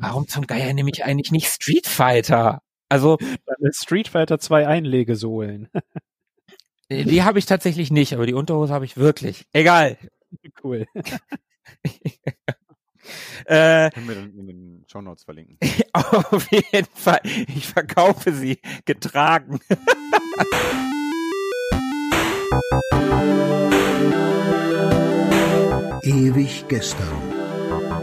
warum zum Geier nehme ich eigentlich nicht Street Fighter? Also Street Fighter 2 Einlegesohlen. die habe ich tatsächlich nicht, aber die Unterhose habe ich wirklich. Egal. Cool. äh, Können wir dann in den Show Notes verlinken. Auf jeden Fall. Ich verkaufe sie getragen. Ewig gestern.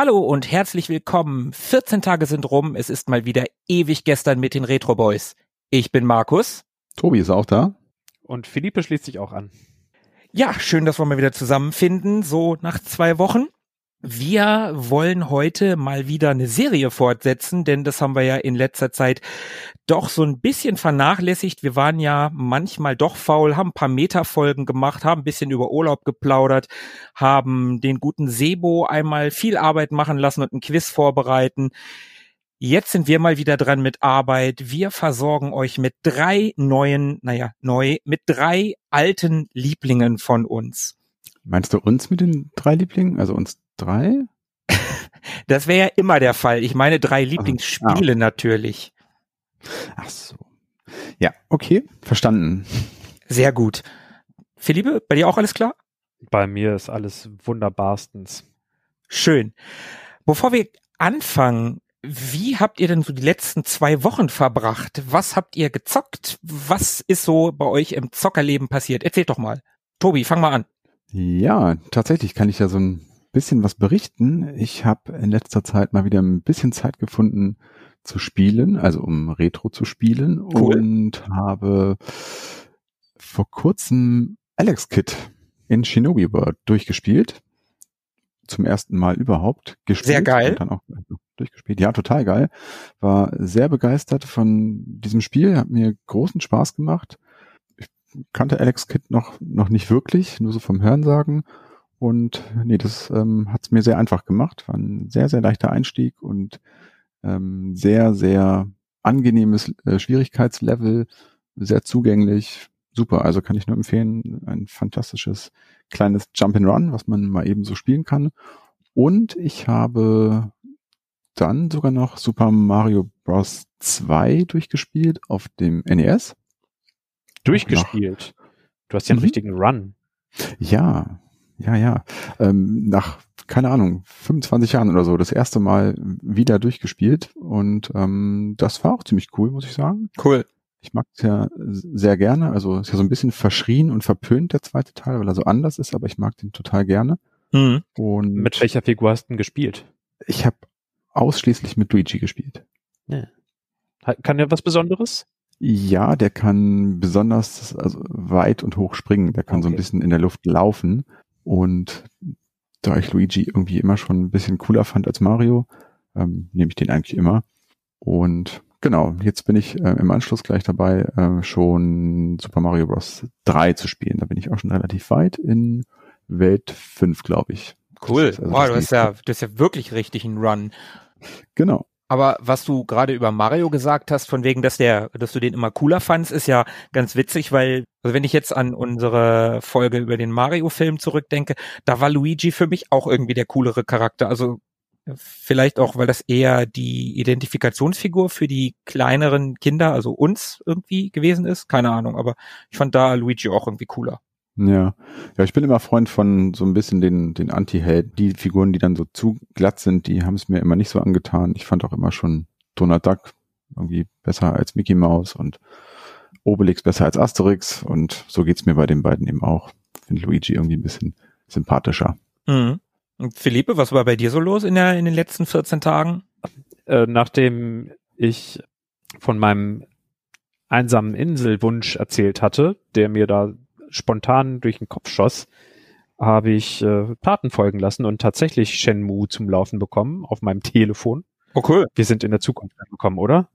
Hallo und herzlich willkommen. 14 Tage sind rum. Es ist mal wieder ewig gestern mit den Retro Boys. Ich bin Markus. Tobi ist auch da. Und Philippe schließt sich auch an. Ja, schön, dass wir mal wieder zusammenfinden, so nach zwei Wochen. Wir wollen heute mal wieder eine Serie fortsetzen, denn das haben wir ja in letzter Zeit doch so ein bisschen vernachlässigt. Wir waren ja manchmal doch faul, haben ein paar Metafolgen gemacht, haben ein bisschen über Urlaub geplaudert, haben den guten Sebo einmal viel Arbeit machen lassen und ein Quiz vorbereiten. Jetzt sind wir mal wieder dran mit Arbeit. Wir versorgen euch mit drei neuen, naja, neu, mit drei alten Lieblingen von uns. Meinst du uns mit den drei Lieblingen? Also uns drei? das wäre ja immer der Fall. Ich meine drei Lieblingsspiele ah. natürlich. Ach so. Ja, okay, verstanden. Sehr gut. Philippe, bei dir auch alles klar? Bei mir ist alles wunderbarstens. Schön. Bevor wir anfangen, wie habt ihr denn so die letzten zwei Wochen verbracht? Was habt ihr gezockt? Was ist so bei euch im Zockerleben passiert? Erzählt doch mal. Tobi, fang mal an. Ja, tatsächlich kann ich ja so ein bisschen was berichten. Ich habe in letzter Zeit mal wieder ein bisschen Zeit gefunden zu spielen, also um Retro zu spielen cool. und habe vor kurzem Alex Kid in Shinobi World durchgespielt. Zum ersten Mal überhaupt gespielt. Sehr geil. Dann auch durchgespielt. Ja, total geil. War sehr begeistert von diesem Spiel, hat mir großen Spaß gemacht. Ich kannte Alex Kid noch, noch nicht wirklich, nur so vom Hörensagen und nee, das ähm, hat es mir sehr einfach gemacht. War ein sehr, sehr leichter Einstieg und ähm, sehr, sehr angenehmes äh, Schwierigkeitslevel, sehr zugänglich. Super, also kann ich nur empfehlen. Ein fantastisches kleines Jump and Run, was man mal eben so spielen kann. Und ich habe dann sogar noch Super Mario Bros. 2 durchgespielt auf dem NES. Durchgespielt? Du hast ja einen mhm. richtigen Run. Ja, ja, ja. Ähm, nach, keine Ahnung, 25 Jahren oder so, das erste Mal wieder durchgespielt. Und ähm, das war auch ziemlich cool, muss ich sagen. Cool. Ich mag es ja sehr gerne. Also ist ja so ein bisschen verschrien und verpönt, der zweite Teil, weil er so anders ist, aber ich mag den total gerne. Mhm. Und mit welcher Figur hast du denn gespielt? Ich habe ausschließlich mit Luigi gespielt. Ja. Kann er was Besonderes? Ja, der kann besonders also weit und hoch springen. Der kann okay. so ein bisschen in der Luft laufen. Und da ich Luigi irgendwie immer schon ein bisschen cooler fand als Mario, ähm, nehme ich den eigentlich immer. Und genau, jetzt bin ich äh, im Anschluss gleich dabei, äh, schon Super Mario Bros. 3 zu spielen. Da bin ich auch schon relativ weit in Welt 5, glaube ich. Cool. Also wow, du hast ja, du hast ja wirklich richtig einen Run. Genau. Aber was du gerade über Mario gesagt hast, von wegen, dass der, dass du den immer cooler fandst, ist ja ganz witzig, weil, also wenn ich jetzt an unsere Folge über den Mario-Film zurückdenke, da war Luigi für mich auch irgendwie der coolere Charakter. Also vielleicht auch, weil das eher die Identifikationsfigur für die kleineren Kinder, also uns irgendwie gewesen ist. Keine Ahnung, aber ich fand da Luigi auch irgendwie cooler. Ja. Ja, ich bin immer Freund von so ein bisschen den, den Anti-Held. Die Figuren, die dann so zu glatt sind, die haben es mir immer nicht so angetan. Ich fand auch immer schon Donald Duck irgendwie besser als Mickey Mouse und Obelix besser als Asterix und so geht's mir bei den beiden eben auch. Finde Luigi irgendwie ein bisschen sympathischer. Mhm. Und Philippe, was war bei dir so los in, der, in den letzten 14 Tagen? Äh, nachdem ich von meinem einsamen Inselwunsch erzählt hatte, der mir da spontan durch den Kopf schoss, habe ich äh, Taten folgen lassen und tatsächlich Shenmue zum Laufen bekommen auf meinem Telefon. Oh cool. Wir sind in der Zukunft angekommen, oder?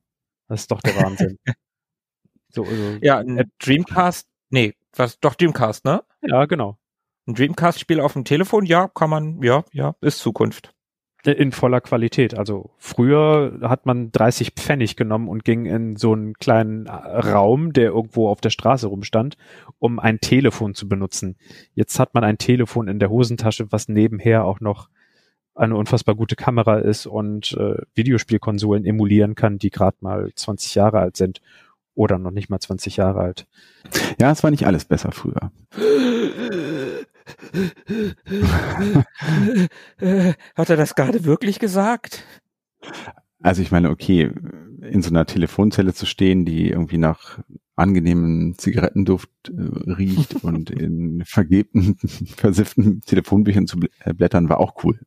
Das ist doch der Wahnsinn. so, also, ja, ein Dreamcast, nee, was, doch Dreamcast, ne? Ja, genau. Ein Dreamcast-Spiel auf dem Telefon, ja, kann man, ja, ja, ist Zukunft. In voller Qualität. Also früher hat man 30 Pfennig genommen und ging in so einen kleinen Raum, der irgendwo auf der Straße rumstand, um ein Telefon zu benutzen. Jetzt hat man ein Telefon in der Hosentasche, was nebenher auch noch eine unfassbar gute Kamera ist und äh, Videospielkonsolen emulieren kann, die gerade mal 20 Jahre alt sind oder noch nicht mal 20 Jahre alt. Ja, es war nicht alles besser früher. Hat er das gerade wirklich gesagt? Also ich meine, okay, in so einer Telefonzelle zu stehen, die irgendwie nach angenehmen Zigarettenduft äh, riecht und in vergebten, versifften Telefonbüchern zu äh, blättern, war auch cool.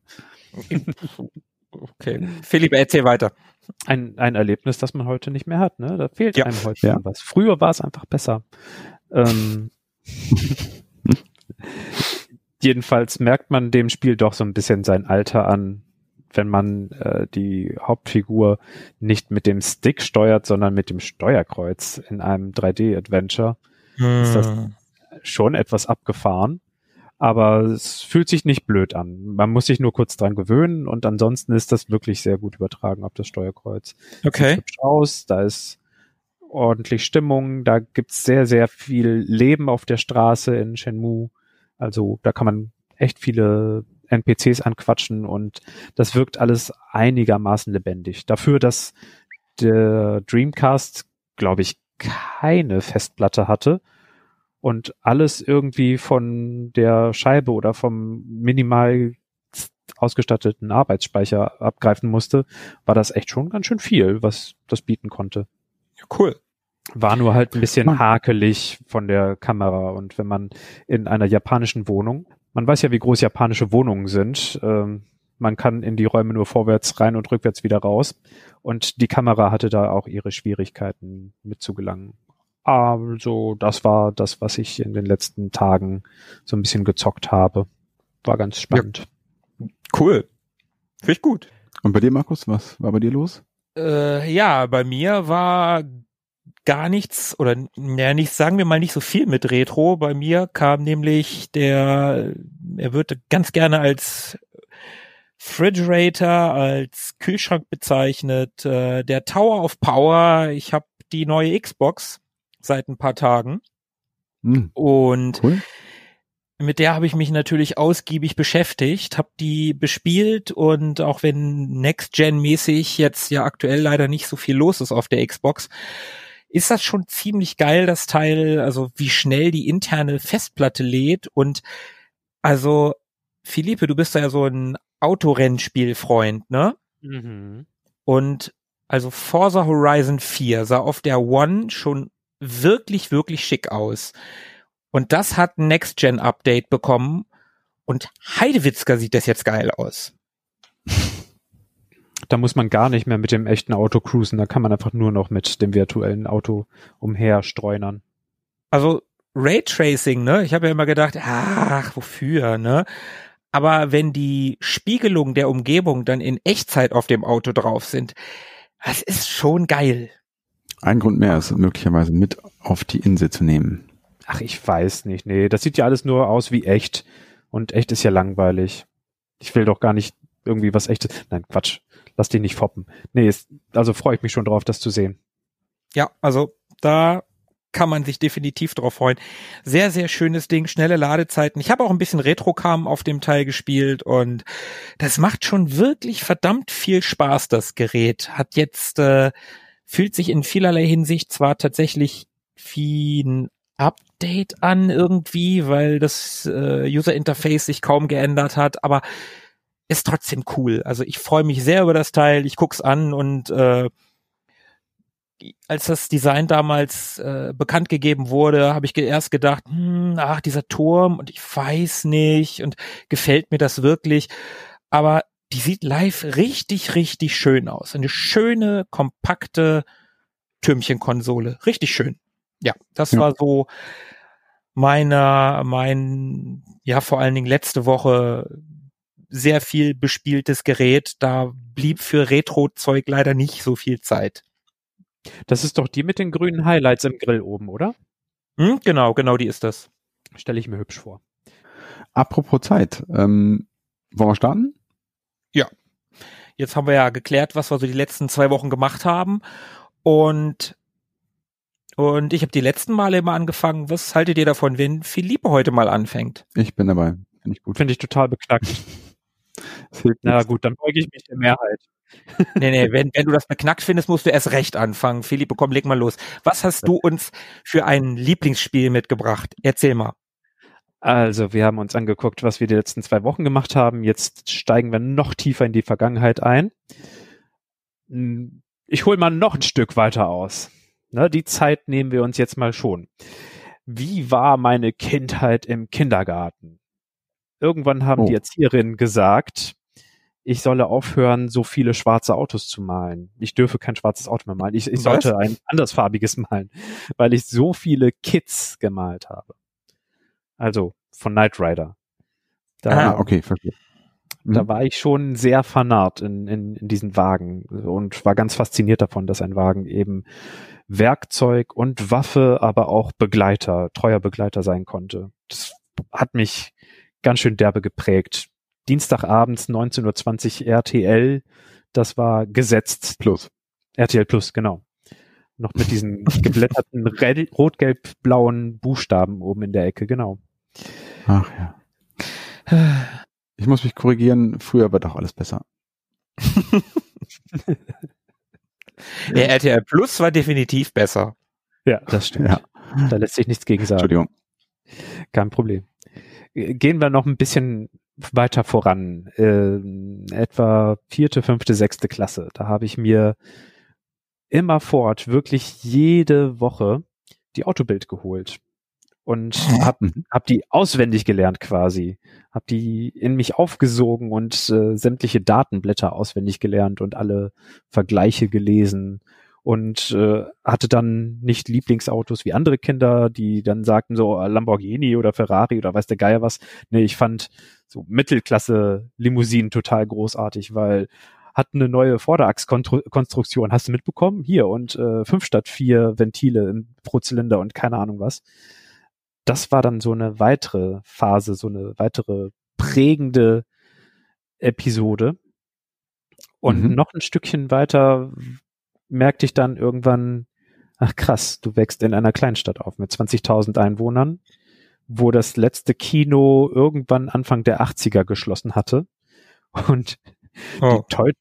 Okay. Philipp, erzähl weiter. Ein, ein Erlebnis, das man heute nicht mehr hat, ne? Da fehlt ja. einem heute ja. was. Früher war es einfach besser. Ähm, jedenfalls merkt man dem Spiel doch so ein bisschen sein Alter an, wenn man äh, die Hauptfigur nicht mit dem Stick steuert, sondern mit dem Steuerkreuz in einem 3D-Adventure. Hm. Ist das hm. schon etwas abgefahren aber es fühlt sich nicht blöd an. Man muss sich nur kurz dran gewöhnen und ansonsten ist das wirklich sehr gut übertragen auf das Steuerkreuz. Okay. Sieht hübsch aus, da ist ordentlich Stimmung, da gibt's sehr, sehr viel Leben auf der Straße in Shenmue. Also da kann man echt viele NPCs anquatschen und das wirkt alles einigermaßen lebendig. Dafür, dass der Dreamcast, glaube ich, keine Festplatte hatte, und alles irgendwie von der Scheibe oder vom minimal ausgestatteten Arbeitsspeicher abgreifen musste, war das echt schon ganz schön viel, was das bieten konnte. Ja, cool. War nur halt ein bisschen hakelig von der Kamera und wenn man in einer japanischen Wohnung, man weiß ja, wie groß japanische Wohnungen sind, ähm, man kann in die Räume nur vorwärts rein und rückwärts wieder raus und die Kamera hatte da auch ihre Schwierigkeiten mitzugelangen. Also, das war das, was ich in den letzten Tagen so ein bisschen gezockt habe. War ganz spannend. Ja. Cool. Finde ich gut. Und bei dir, Markus, was war bei dir los? Äh, ja, bei mir war gar nichts oder ja, nichts, sagen wir mal nicht so viel mit Retro. Bei mir kam nämlich der, er wird ganz gerne als Refrigerator, als Kühlschrank bezeichnet, äh, der Tower of Power. Ich habe die neue Xbox seit ein paar Tagen. Hm. Und cool. mit der habe ich mich natürlich ausgiebig beschäftigt, habe die bespielt und auch wenn Next-Gen-mäßig jetzt ja aktuell leider nicht so viel los ist auf der Xbox, ist das schon ziemlich geil, das Teil, also wie schnell die interne Festplatte lädt und also Philippe, du bist ja so ein Autorennspielfreund, ne? Mhm. Und also Forza Horizon 4 sah auf der One schon wirklich, wirklich schick aus. Und das hat ein Next-Gen-Update bekommen und Heidewitzka sieht das jetzt geil aus. Da muss man gar nicht mehr mit dem echten Auto cruisen, da kann man einfach nur noch mit dem virtuellen Auto umherstreunern. Also Raytracing, ne? Ich habe ja immer gedacht, ach, wofür, ne? Aber wenn die Spiegelungen der Umgebung dann in Echtzeit auf dem Auto drauf sind, das ist schon geil. Ein Grund mehr ist möglicherweise mit auf die Insel zu nehmen. Ach, ich weiß nicht. Nee, das sieht ja alles nur aus wie echt. Und echt ist ja langweilig. Ich will doch gar nicht irgendwie was echtes. Nein, Quatsch. Lass dich nicht foppen. Nee, ist, also freue ich mich schon drauf, das zu sehen. Ja, also da kann man sich definitiv drauf freuen. Sehr, sehr schönes Ding, schnelle Ladezeiten. Ich habe auch ein bisschen Retro-Cam auf dem Teil gespielt und das macht schon wirklich verdammt viel Spaß, das Gerät. Hat jetzt äh, fühlt sich in vielerlei Hinsicht zwar tatsächlich wie ein Update an irgendwie, weil das äh, User Interface sich kaum geändert hat, aber ist trotzdem cool. Also ich freue mich sehr über das Teil, ich guck's an und äh, als das Design damals äh, bekannt gegeben wurde, habe ich ge erst gedacht, hm, ach, dieser Turm und ich weiß nicht und gefällt mir das wirklich. Aber die sieht live richtig, richtig schön aus. Eine schöne, kompakte Türmchenkonsole. Richtig schön. Ja, das ja. war so meiner, mein, ja, vor allen Dingen letzte Woche sehr viel bespieltes Gerät. Da blieb für Retro-Zeug leider nicht so viel Zeit. Das ist doch die mit den grünen Highlights im Grill oben, oder? Hm, genau, genau, die ist das. Stelle ich mir hübsch vor. Apropos Zeit, ähm, wollen wir starten? Ja. Jetzt haben wir ja geklärt, was wir so die letzten zwei Wochen gemacht haben. Und, und ich habe die letzten Male immer angefangen. Was haltet ihr davon, wenn Philippe heute mal anfängt? Ich bin dabei. Finde ich gut. Finde ich total beknackt. Na gut, dann beuge ich mich der Mehrheit. nee, nee, wenn, wenn du das beknackt findest, musst du erst recht anfangen. Philippe, komm, leg mal los. Was hast du uns für ein Lieblingsspiel mitgebracht? Erzähl mal. Also, wir haben uns angeguckt, was wir die letzten zwei Wochen gemacht haben. Jetzt steigen wir noch tiefer in die Vergangenheit ein. Hm, ich hole mal noch ein Stück weiter aus. Ne, die Zeit nehmen wir uns jetzt mal schon. Wie war meine Kindheit im Kindergarten? Irgendwann haben Oh. die Erzieherinnen gesagt, ich solle aufhören, so viele schwarze Autos zu malen. Ich dürfe kein schwarzes Auto mehr malen. Ich, ich sollte ein andersfarbiges malen, weil ich so viele Kids gemalt habe. Also von Knight Rider. Da, Ah, okay, verstehe. da Mhm. war ich schon sehr vernarrt in, in, in diesen Wagen und war ganz fasziniert davon, dass ein Wagen eben Werkzeug und Waffe, aber auch Begleiter, treuer Begleiter sein konnte. Das hat mich ganz schön derbe geprägt. Dienstagabends 19.20 Uhr RTL, das war gesetzt. Plus. RTL Plus, genau. Noch mit diesen geblätterten rot-gelb-blauen Buchstaben oben in der Ecke, genau. Ach ja. Ich muss mich korrigieren, früher war doch alles besser. Der RTL Plus war definitiv besser. Ja, das stimmt. Ja, Da lässt sich nichts gegen sagen. Entschuldigung. Kein Problem. Gehen wir noch ein bisschen weiter voran. Ähm, etwa vierte, fünfte, sechste Klasse. Da habe ich mir immerfort wirklich jede Woche die Autobild geholt und hab, Mhm. hab die auswendig gelernt quasi. Hab die in mich aufgesogen und äh, sämtliche Datenblätter auswendig gelernt und alle Vergleiche gelesen und äh, hatte dann nicht Lieblingsautos wie andere Kinder, die dann sagten so äh, Lamborghini oder Ferrari oder weiß der Geier was. Nee, ich fand so Mittelklasse Limousinen total großartig, weil hat eine neue Vorderachskonstruktion. Hast du mitbekommen? Hier und äh, fünf statt vier Ventile im- pro Zylinder und keine Ahnung was. Das war dann so eine weitere Phase, so eine weitere prägende Episode. Und Mhm. noch ein Stückchen weiter merkte ich dann irgendwann, ach krass, du wächst in einer Kleinstadt auf mit 20.000 Einwohnern, wo das letzte Kino irgendwann Anfang der 80er geschlossen hatte und Oh. die, Teu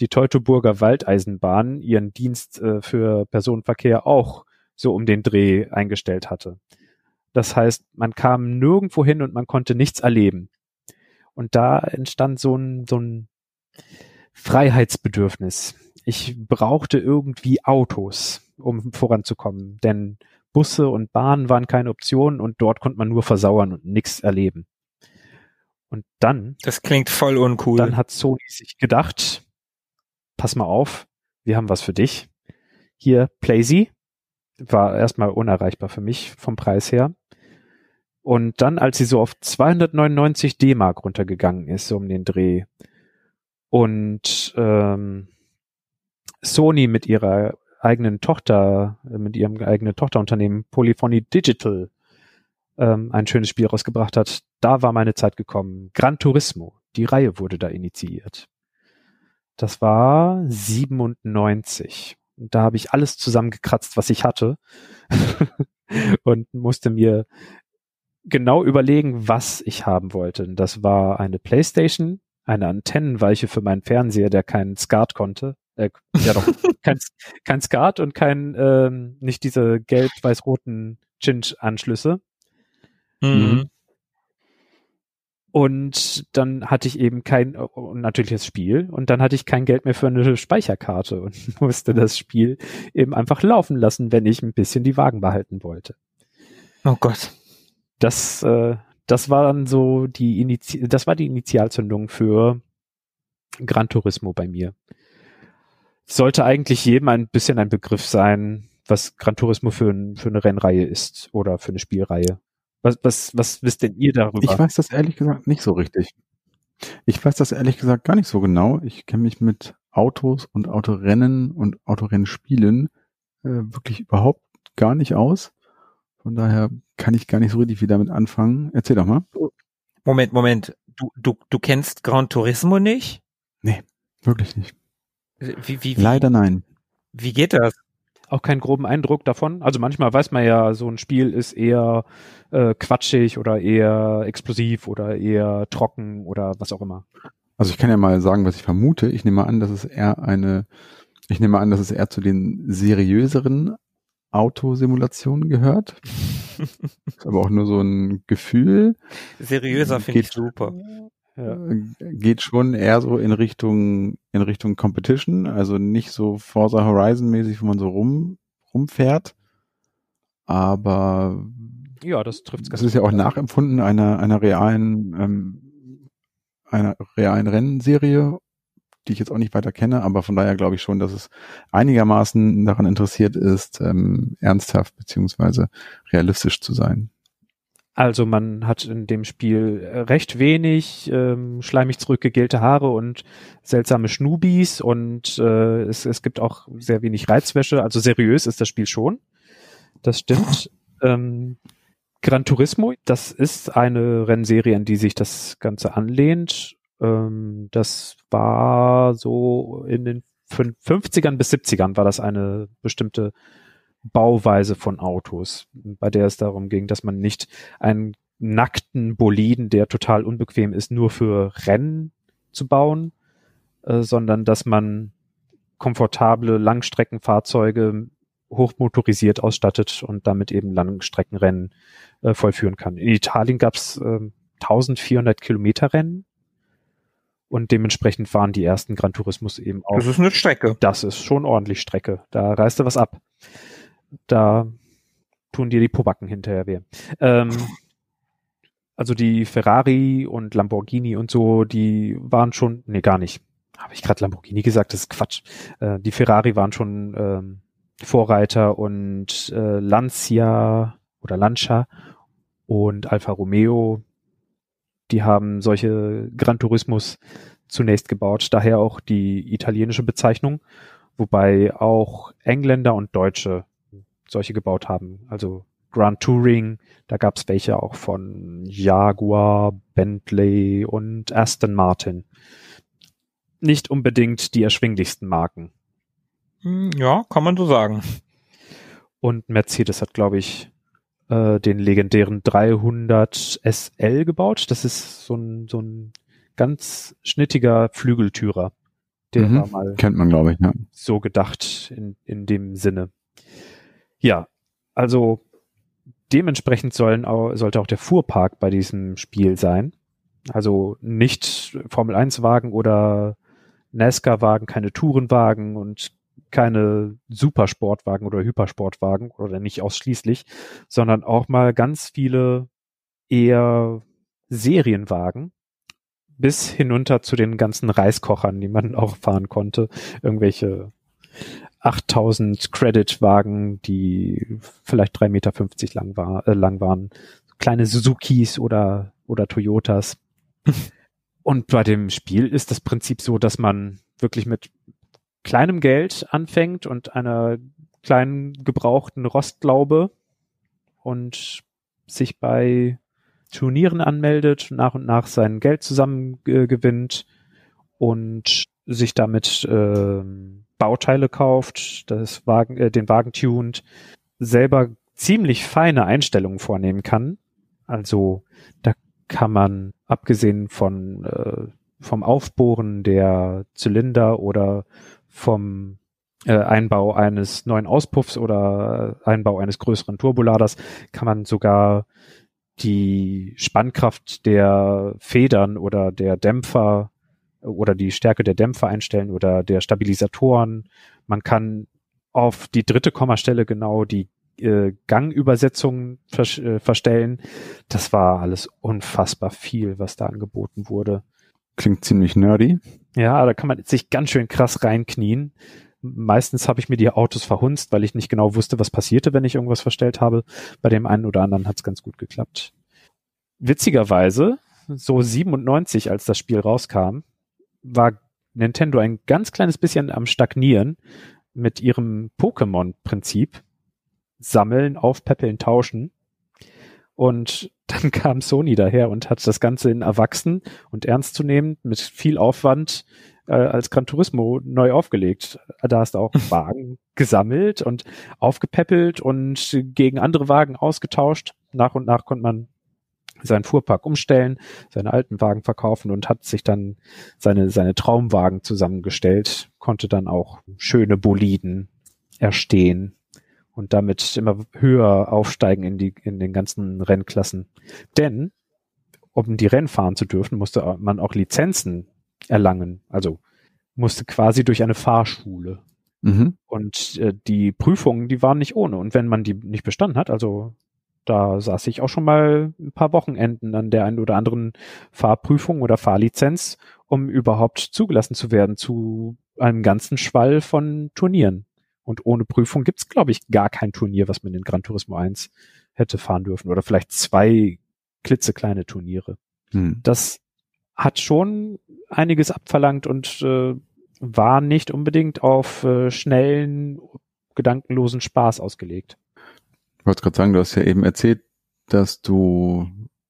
die Teutoburger Waldeisenbahn ihren Dienst äh, für Personenverkehr auch so um den Dreh eingestellt hatte. Das heißt, man kam nirgendwo hin und man konnte nichts erleben. Und da entstand so ein, so ein Freiheitsbedürfnis. Ich brauchte irgendwie Autos, um voranzukommen, denn Busse und Bahnen waren keine Option und dort konnte man nur versauern und nichts erleben. Und dann Das klingt voll uncool. dann hat Sony sich gedacht, pass mal auf, wir haben was für dich. Hier, Playsee. War erstmal unerreichbar für mich vom Preis her. Und dann, als sie so auf 299 D-Mark runtergegangen ist, so um den Dreh, und ähm, Sony mit ihrer eigenen Tochter, äh, mit ihrem eigenen Tochterunternehmen Polyphony Digital ähm, ein schönes Spiel rausgebracht hat, da war meine Zeit gekommen. Gran Turismo, die Reihe wurde da initiiert. Das war 97. Und da habe ich alles zusammengekratzt, was ich hatte und musste mir genau überlegen, was ich haben wollte. Das war eine Playstation, eine Antennenweiche für meinen Fernseher, der keinen SCART konnte. Äh, ja doch, kein, kein SCART und kein, ähm, nicht diese gelb-weiß-roten Cinch-Anschlüsse. Mhm. Und dann hatte ich eben kein, und natürlich das Spiel, und dann hatte ich kein Geld mehr für eine Speicherkarte und musste das Spiel eben einfach laufen lassen, wenn ich ein bisschen die Wagen behalten wollte. Oh Gott. Das, äh, das war dann so die Initi das war die Initialzündung für Gran Turismo bei mir. Sollte eigentlich jedem ein bisschen ein Begriff sein, was Gran Turismo für, ein, für eine Rennreihe ist oder für eine Spielreihe. Was, was, was wisst denn ihr darüber? Ich weiß das ehrlich gesagt nicht so richtig. Ich weiß das ehrlich gesagt gar nicht so genau. Ich kenne mich mit Autos und Autorennen und Autorennspielen äh, wirklich überhaupt gar nicht aus. Von daher kann ich gar nicht so richtig viel damit anfangen. Erzähl doch mal. Moment, Moment. Du, du, du kennst Gran Turismo nicht? Wirklich nicht. Wie, wie, wie, Leider nein. Wie geht das? auch keinen groben Eindruck davon. Also manchmal weiß man ja, so ein Spiel ist eher äh, quatschig oder eher explosiv oder eher trocken oder was auch immer. Also ich kann ja mal sagen, was ich vermute. Ich nehme an, dass es eher eine, ich nehme an, dass es eher zu den seriöseren Autosimulationen gehört. ist aber auch nur so ein Gefühl. Seriöser finde ich super. Ja. Äh, Geht schon eher so in Richtung, in Richtung Competition, also nicht so Forza Horizon mäßig, wo man so rum, rumfährt. Aber ja, das trifft das ist ja auch nachempfunden einer, einer realen, ähm, einer realen Rennserie, die ich jetzt auch nicht weiter kenne, aber von daher glaube ich schon, dass es einigermaßen daran interessiert ist, ähm, ernsthaft beziehungsweise realistisch zu sein. Also man hat in dem Spiel äh, recht wenig ähm, schleimig zurückgegelte Haare und seltsame Schnubis und äh, es, es gibt auch sehr wenig Reizwäsche. Also seriös ist das Spiel schon. Das stimmt. ähm, Gran Turismo, das ist eine Rennserie, an die sich das Ganze anlehnt. Ähm, das war so in den fün- 50ern bis 70ern war das eine bestimmte Bauweise von Autos, bei der es darum ging, dass man nicht einen nackten Boliden, der total unbequem ist, nur für Rennen zu bauen, äh, sondern dass man komfortable Langstreckenfahrzeuge hochmotorisiert ausstattet und damit eben Langstreckenrennen äh, vollführen kann. In Italien gab es äh, 1400 Kilometer Rennen und dementsprechend waren die ersten Gran Turismos eben auch Das ist eine Strecke. das ist schon ordentlich Strecke. Da reißt du was ab. Da tun dir die Pobacken hinterher weh. Ähm, also die Ferrari und Lamborghini und so, die waren schon, nee, gar nicht. Habe ich gerade Lamborghini gesagt? Das ist Quatsch. Äh, die Ferrari waren schon ähm, Vorreiter und äh, Lancia oder Lancia und Alfa Romeo, die haben solche Gran Turismos zunächst gebaut, daher auch die italienische Bezeichnung, wobei auch Engländer und Deutsche solche gebaut haben. Also Grand Touring, da gab es welche auch von Jaguar, Bentley und Aston Martin. Nicht unbedingt die erschwinglichsten Marken. Hm, Ja, kann man so sagen. Und Mercedes hat, glaube ich, äh, den legendären 300 SL gebaut. Das ist so ein, so ein ganz schnittiger Flügeltürer. Der Mhm. war mal Kennt man, glaube ich, ja. so gedacht in, in dem Sinne. Ja, also dementsprechend sollen auch, sollte auch der Fuhrpark bei diesem Spiel sein. Also nicht Formel 1 Wagen oder NASCAR Wagen, keine Tourenwagen und keine Supersportwagen oder Hypersportwagen oder nicht ausschließlich, sondern auch mal ganz viele eher Serienwagen bis hinunter zu den ganzen Reiskochern, die man auch fahren konnte. Irgendwelche 8000 Credit-Wagen, die vielleicht 3,50 Meter lang, war, äh, lang waren. Kleine Suzukis oder, oder Toyotas. Und bei dem Spiel ist das Prinzip so, dass man wirklich mit kleinem Geld anfängt und einer kleinen gebrauchten Rostlaube und sich bei Turnieren anmeldet, nach und nach sein Geld zusammen äh, gewinnt und sich damit ähm, Bauteile kauft, das Wagen, äh, den Wagen tunt, selber ziemlich feine Einstellungen vornehmen kann. Also da kann man abgesehen von äh, vom Aufbohren der Zylinder oder vom äh, Einbau eines neuen Auspuffs oder Einbau eines größeren Turboladers kann man sogar die Spannkraft der Federn oder der Dämpfer oder die Stärke der Dämpfer einstellen oder der Stabilisatoren. Man kann auf die dritte Kommastelle genau die äh, Gangübersetzung vers äh, verstellen. Das war alles unfassbar viel, was da angeboten wurde. Klingt ziemlich nerdy. Ja, da kann man sich ganz schön krass reinknien. meistens habe ich mir die Autos verhunzt, weil ich nicht genau wusste, was passierte, wenn ich irgendwas verstellt habe. Bei dem einen oder anderen hat es ganz gut geklappt. Witzigerweise, so 97, als das Spiel rauskam, war Nintendo ein ganz kleines bisschen am Stagnieren mit ihrem Pokémon-Prinzip. Sammeln, aufpäppeln, tauschen. Und dann kam Sony daher und hat das Ganze in erwachsen und ernst zu nehmen, mit viel Aufwand äh, als Gran Turismo neu aufgelegt. Da hast du auch Wagen gesammelt und aufgepäppelt und gegen andere Wagen ausgetauscht. Nach und nach konnte man seinen Fuhrpark umstellen, seine alten Wagen verkaufen und hat sich dann seine, seine Traumwagen zusammengestellt, konnte dann auch schöne Boliden erstehen und damit immer höher aufsteigen in die, in den ganzen Rennklassen. Denn, um die Rennen fahren zu dürfen, musste man auch Lizenzen erlangen. Also musste quasi durch eine Fahrschule. Mhm. Und äh, die Prüfungen, die waren nicht ohne. Und wenn man die nicht bestanden hat, also da saß ich auch schon mal ein paar Wochenenden an der einen oder anderen Fahrprüfung oder Fahrlizenz, um überhaupt zugelassen zu werden zu einem ganzen Schwall von Turnieren. Und ohne Prüfung gibt's, glaube ich, gar kein Turnier, was man in Gran Turismo 1 hätte fahren dürfen. Oder vielleicht zwei klitzekleine Turniere. Hm. Das hat schon einiges abverlangt und äh, war nicht unbedingt auf äh, schnellen, gedankenlosen Spaß ausgelegt. Ich wollte gerade sagen, du hast ja eben erzählt, dass du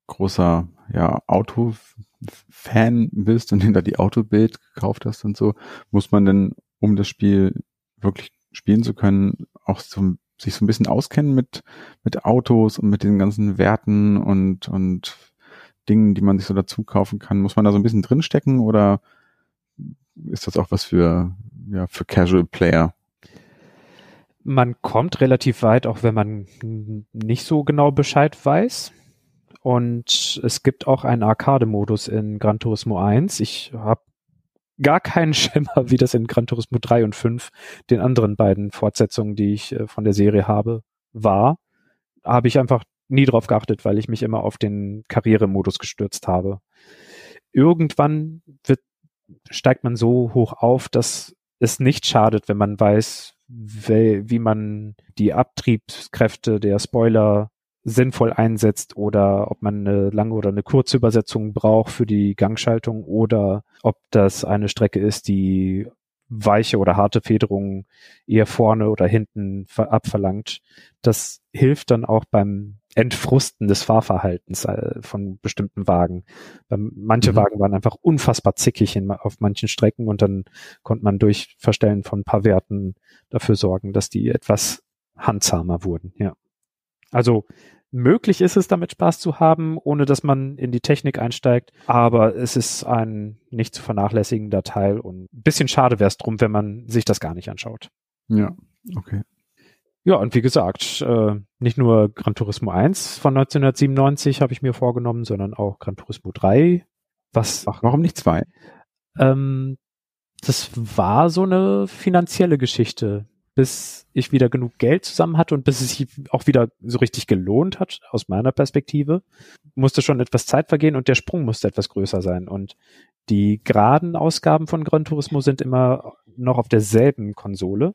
großer ja, Auto-Fan bist und hinter die Autobild gekauft hast und so. Muss man denn, um das Spiel wirklich spielen zu können, auch so, sich so ein bisschen auskennen mit, mit Autos und mit den ganzen Werten und, und Dingen, die man sich so dazu kaufen kann? Muss man da so ein bisschen drinstecken oder ist das auch was für, ja, für Casual Player? Man kommt relativ weit, auch wenn man nicht so genau Bescheid weiß. Und es gibt auch einen Arcade-Modus in Gran Turismo 1. Ich habe gar keinen Schimmer, wie das in Gran Turismo 3 und 5, den anderen beiden Fortsetzungen, die ich äh, von der Serie habe, war. Habe ich einfach nie drauf geachtet, weil ich mich immer auf den Karrieremodus gestürzt habe. Irgendwann wird, steigt man so hoch auf, dass es nicht schadet, wenn man weiß, wie, man die Abtriebskräfte der Spoiler sinnvoll einsetzt oder ob man eine lange oder eine kurze Übersetzung braucht für die Gangschaltung oder ob das eine Strecke ist, die weiche oder harte Federungen eher vorne oder hinten abverlangt. Das hilft dann auch beim Entfrusten des Fahrverhaltens äh, von bestimmten Wagen. Manche mhm. Wagen waren einfach unfassbar zickig in, auf manchen Strecken und dann konnte man durch Verstellen von ein paar Werten dafür sorgen, dass die etwas handsamer wurden. Ja. Also möglich ist es, damit Spaß zu haben, ohne dass man in die Technik einsteigt. Aber es ist ein nicht zu vernachlässigender Teil und ein bisschen schade wäre es drum, wenn man sich das gar nicht anschaut. Ja, okay. Ja, und wie gesagt, äh, nicht nur Gran Turismo 1 von 1997 habe ich mir vorgenommen, sondern auch Gran Turismo 3. Was? Ach, warum nicht zwei? Ähm, das war so eine finanzielle Geschichte bis ich wieder genug Geld zusammen hatte und bis es sich auch wieder so richtig gelohnt hat, aus meiner Perspektive, musste schon etwas Zeit vergehen und der Sprung musste etwas größer sein. Und die geraden Ausgaben von Gran Turismo sind immer noch auf derselben Konsole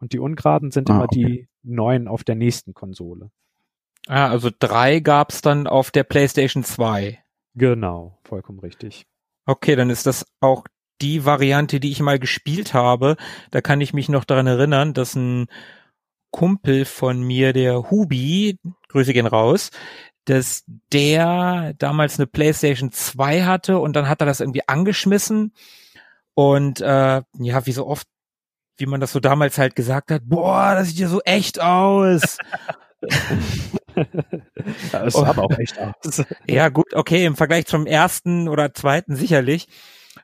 und die ungeraden sind ah, immer okay. die neuen auf der nächsten Konsole. Ah, also drei gab's dann auf der PlayStation 2. Genau, vollkommen richtig. Okay, dann ist das auch die Variante, die ich mal gespielt habe, da kann ich mich noch daran erinnern, dass ein Kumpel von mir, der Hubi, Grüße gehen raus, dass der damals eine PlayStation 2 hatte und dann hat er das irgendwie angeschmissen und äh, ja, wie so oft, wie man das so damals halt gesagt hat, boah, das sieht ja so echt aus. das sah aber auch echt aus. Ja, gut, okay, im Vergleich zum ersten oder zweiten sicherlich.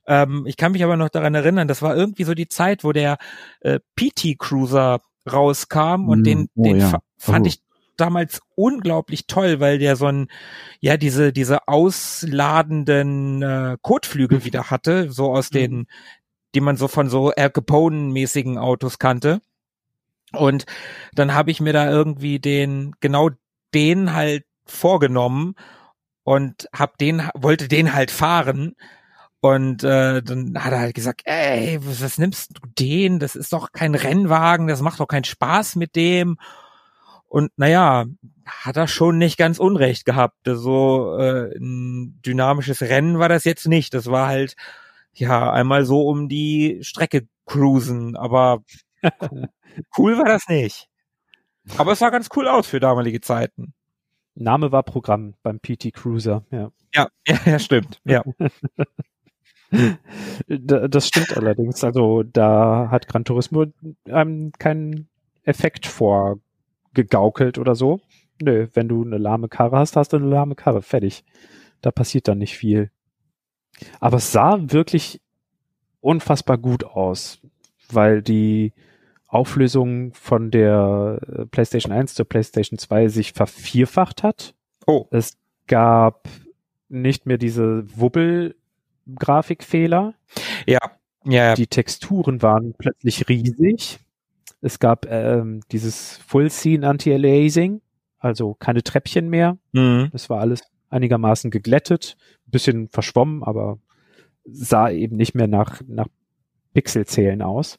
Ähm, ich kann mich aber noch daran erinnern, das war irgendwie so die Zeit, wo der äh, PT Cruiser rauskam und mm, den, oh, den ja. fand oh. ich damals unglaublich toll, weil der so ein, ja, diese, diese ausladenden äh, Kotflügel wieder hatte, so aus mhm. den, die man so von so Al Capone-mäßigen Autos kannte. Und dann habe ich mir da irgendwie den, genau den halt vorgenommen und hab den, wollte den halt fahren Und äh, dann hat er halt gesagt, ey, was, was nimmst du den? Das ist doch kein Rennwagen, das macht doch keinen Spaß mit dem. Und naja, hat er schon nicht ganz unrecht gehabt. So äh, ein dynamisches Rennen war das jetzt nicht. Das war halt ja einmal so um die Strecke cruisen, aber cool war das nicht. Aber es sah ganz cool aus für damalige Zeiten. Name war Programm beim PT Cruiser, ja. Ja, ja, ja stimmt. Ja. das stimmt allerdings. Also da hat Gran Turismo einem keinen Effekt vorgegaukelt oder so. Nö, wenn du eine lahme Karre hast, hast du eine lahme Karre. Fertig. Da passiert dann nicht viel. Aber es sah wirklich unfassbar gut aus, weil die Auflösung von der äh, PlayStation 1 zur PlayStation 2 sich vervierfacht hat. Oh. Es gab nicht mehr diese Wubbel-Grafikfehler. Ja. ja. Die Texturen waren plötzlich riesig. Es gab ähm, dieses Full Scene Anti-Aliasing, also keine Treppchen mehr. Mhm. Das war alles einigermaßen geglättet, bisschen verschwommen, aber sah eben nicht mehr nach, nach Pixelzählen aus.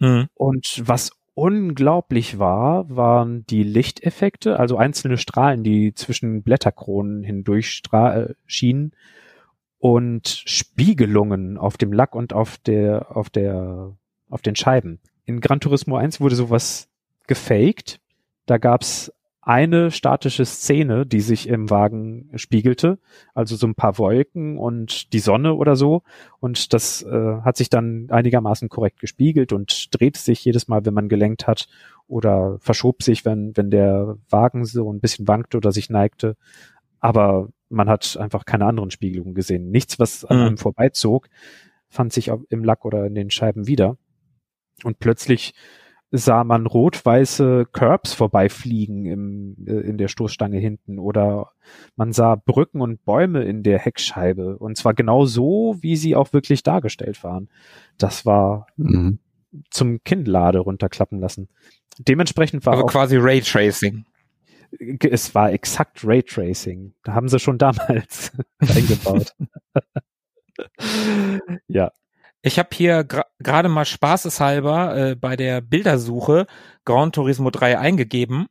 Mhm. Und was unglaublich war, waren die Lichteffekte, also einzelne Strahlen, die zwischen Blätterkronen hindurch äh, schienen und Spiegelungen auf dem Lack und auf der, auf der, auf den Scheiben. In Gran Turismo 1 wurde sowas gefaked. Da gab's eine statische Szene, die sich im Wagen spiegelte, also so ein paar Wolken und die Sonne oder so. Und das äh, hat sich dann einigermaßen korrekt gespiegelt und dreht sich jedes Mal, wenn man gelenkt hat oder verschob sich, wenn, wenn der Wagen so ein bisschen wankte oder sich neigte. Aber man hat einfach keine anderen Spiegelungen gesehen. Nichts, was an mhm. einem vorbeizog, fand sich im Lack oder in den Scheiben wieder. Und plötzlich sah man rot-weiße Curbs vorbeifliegen im, äh, in der Stoßstange hinten oder man sah Brücken und Bäume in der Heckscheibe und zwar genau so, wie sie auch wirklich dargestellt waren. Das war mhm. zum Kinnlade runterklappen lassen. Dementsprechend war also auch quasi Raytracing. Es war exakt Raytracing. Da haben sie schon damals eingebaut. ja, ich habe hier gerade mal spaßeshalber äh, bei der Bildersuche Gran Turismo 3 eingegeben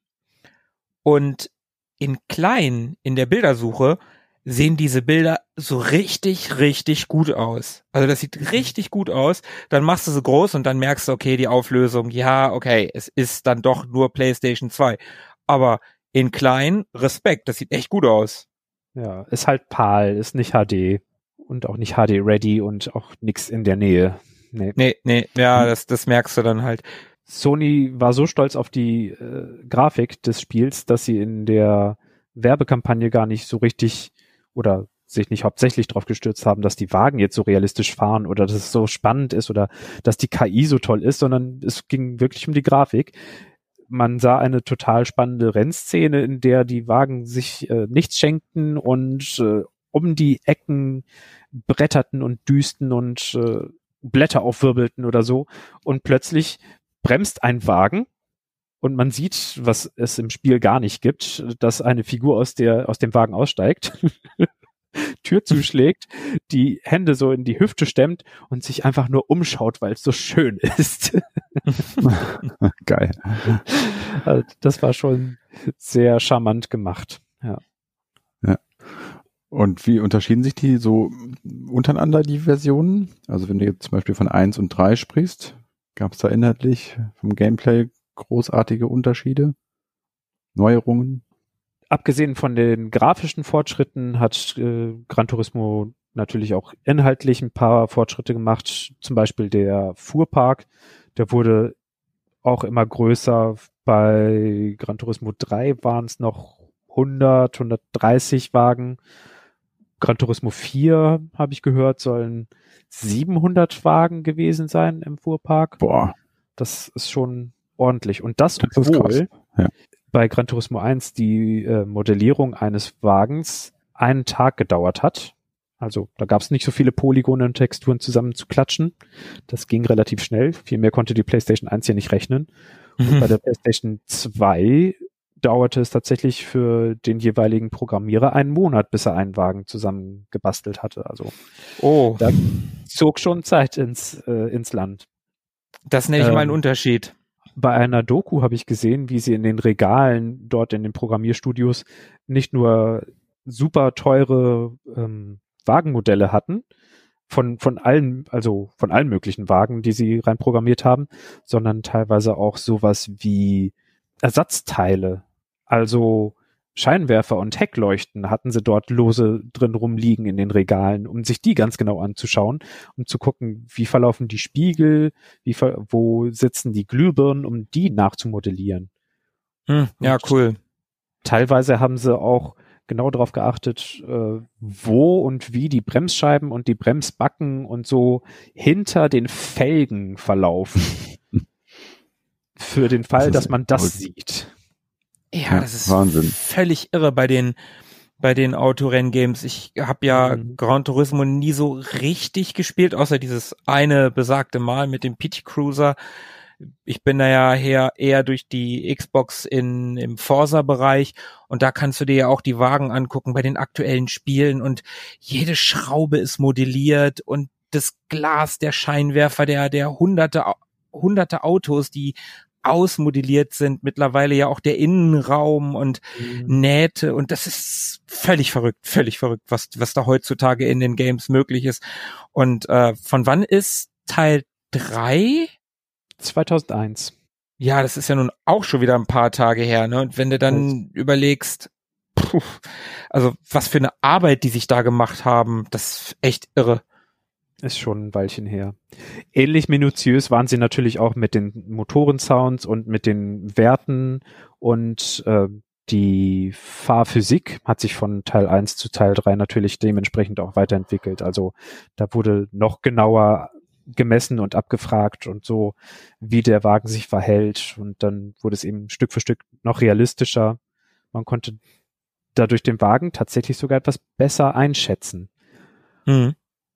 und in klein in der Bildersuche sehen diese Bilder so richtig, richtig gut aus. Also das sieht richtig gut aus. Dann machst du sie groß und dann merkst du, okay, die Auflösung, ja, okay, es ist dann doch nur PlayStation 2. Aber in klein, Respekt, das sieht echt gut aus. Ja, ist halt PAL, ist nicht HD und auch nicht HD-ready und auch nix in der Nähe. Nee, nee, nee ja, hm. das, das merkst du dann halt. Sony war so stolz auf die äh, Grafik des Spiels, dass sie in der Werbekampagne gar nicht so richtig oder sich nicht hauptsächlich darauf gestürzt haben, dass die Wagen jetzt so realistisch fahren oder dass es so spannend ist oder dass die KI so toll ist, sondern es ging wirklich um die Grafik. Man sah eine total spannende Rennszene, in der die Wagen sich äh, nichts schenkten und äh, um die Ecken bretterten und düsten und äh, Blätter aufwirbelten oder so. Und plötzlich bremst ein Wagen und man sieht, was es im Spiel gar nicht gibt, dass eine Figur aus der, aus dem Wagen aussteigt, Tür zuschlägt, die Hände so in die Hüfte stemmt und sich einfach nur umschaut, weil es so schön ist. Geil. Also das war schon sehr charmant gemacht. Ja. Ja. Und wie unterschieden sich die so untereinander, die Versionen? Also wenn du jetzt zum Beispiel von eins und drei sprichst, gab es da inhaltlich vom Gameplay großartige Unterschiede? Neuerungen? Abgesehen von den grafischen Fortschritten hat äh, Gran Turismo natürlich auch inhaltlich ein paar Fortschritte gemacht. Zum Beispiel der Fuhrpark, der wurde auch immer größer. Bei Gran Turismo 3 waren es noch 100, 130 Wagen. Gran Turismo 4, habe ich gehört, sollen 700 Wagen gewesen sein im Fuhrpark. Boah. Das ist schon ordentlich. Und das, das obwohl ja. Bei Gran Turismo 1 die äh, Modellierung eines Wagens einen Tag gedauert hat. Also da gab es nicht so viele Polygone und Texturen zusammen zu klatschen. Das ging relativ schnell. Viel mehr konnte die PlayStation 1 hier nicht rechnen. Und mhm. bei der PlayStation 2 dauerte es tatsächlich für den jeweiligen Programmierer einen Monat, bis er einen Wagen zusammengebastelt hatte. Also Oh, da zog schon Zeit ins, äh, ins Land. das nenne ich mal einen ähm, Unterschied. Bei einer Doku habe ich gesehen, wie sie in den Regalen dort in den Programmierstudios nicht nur super teure ähm, Wagenmodelle hatten, von, von allen, also von allen möglichen Wagen, die sie rein programmiert haben, sondern teilweise auch sowas wie Ersatzteile. Also Scheinwerfer und Heckleuchten hatten sie dort lose drin rumliegen in den Regalen, um sich die ganz genau anzuschauen, um zu gucken, wie verlaufen die Spiegel, wie ver wo sitzen die Glühbirnen, um die nachzumodellieren. Hm, ja, und- cool. Teilweise haben sie auch genau darauf geachtet, äh, wo und wie die Bremsscheiben und die Bremsbacken und so hinter den Felgen verlaufen. Für den Fall, Das dass man das sieht. Ja, das ist Wahnsinn. völlig irre bei den bei den Autorenngames. Ich habe ja Mhm. Gran Turismo nie so richtig gespielt, außer dieses eine besagte Mal mit dem PT Cruiser. Ich bin da ja her, eher durch die Xbox in, im Forza-Bereich und da kannst du dir ja auch die Wagen angucken bei den aktuellen Spielen und jede Schraube ist modelliert und das Glas, der Scheinwerfer, der, der hunderte, hunderte Autos, die ausmodelliert sind, mittlerweile ja auch der Innenraum und Nähte und das ist völlig verrückt, völlig verrückt, was, was da heutzutage in den Games möglich ist. Und äh, von wann ist Teil drei? 2001. Ja, das ist ja nun auch schon wieder ein paar Tage her, ne? Und wenn du dann überlegst, puh, also was für eine Arbeit die sich da gemacht haben, das ist echt irre. Ist schon ein Weilchen her. Ähnlich minutiös waren sie natürlich auch mit den Motorensounds und mit den Werten und äh, die Fahrphysik hat sich von Teil 1 zu Teil 3 natürlich dementsprechend auch weiterentwickelt. Also da wurde noch genauer gemessen und abgefragt und so, wie der Wagen sich verhält. Und dann wurde es eben Stück für Stück noch realistischer. Man konnte dadurch den Wagen tatsächlich sogar etwas besser einschätzen. Mhm.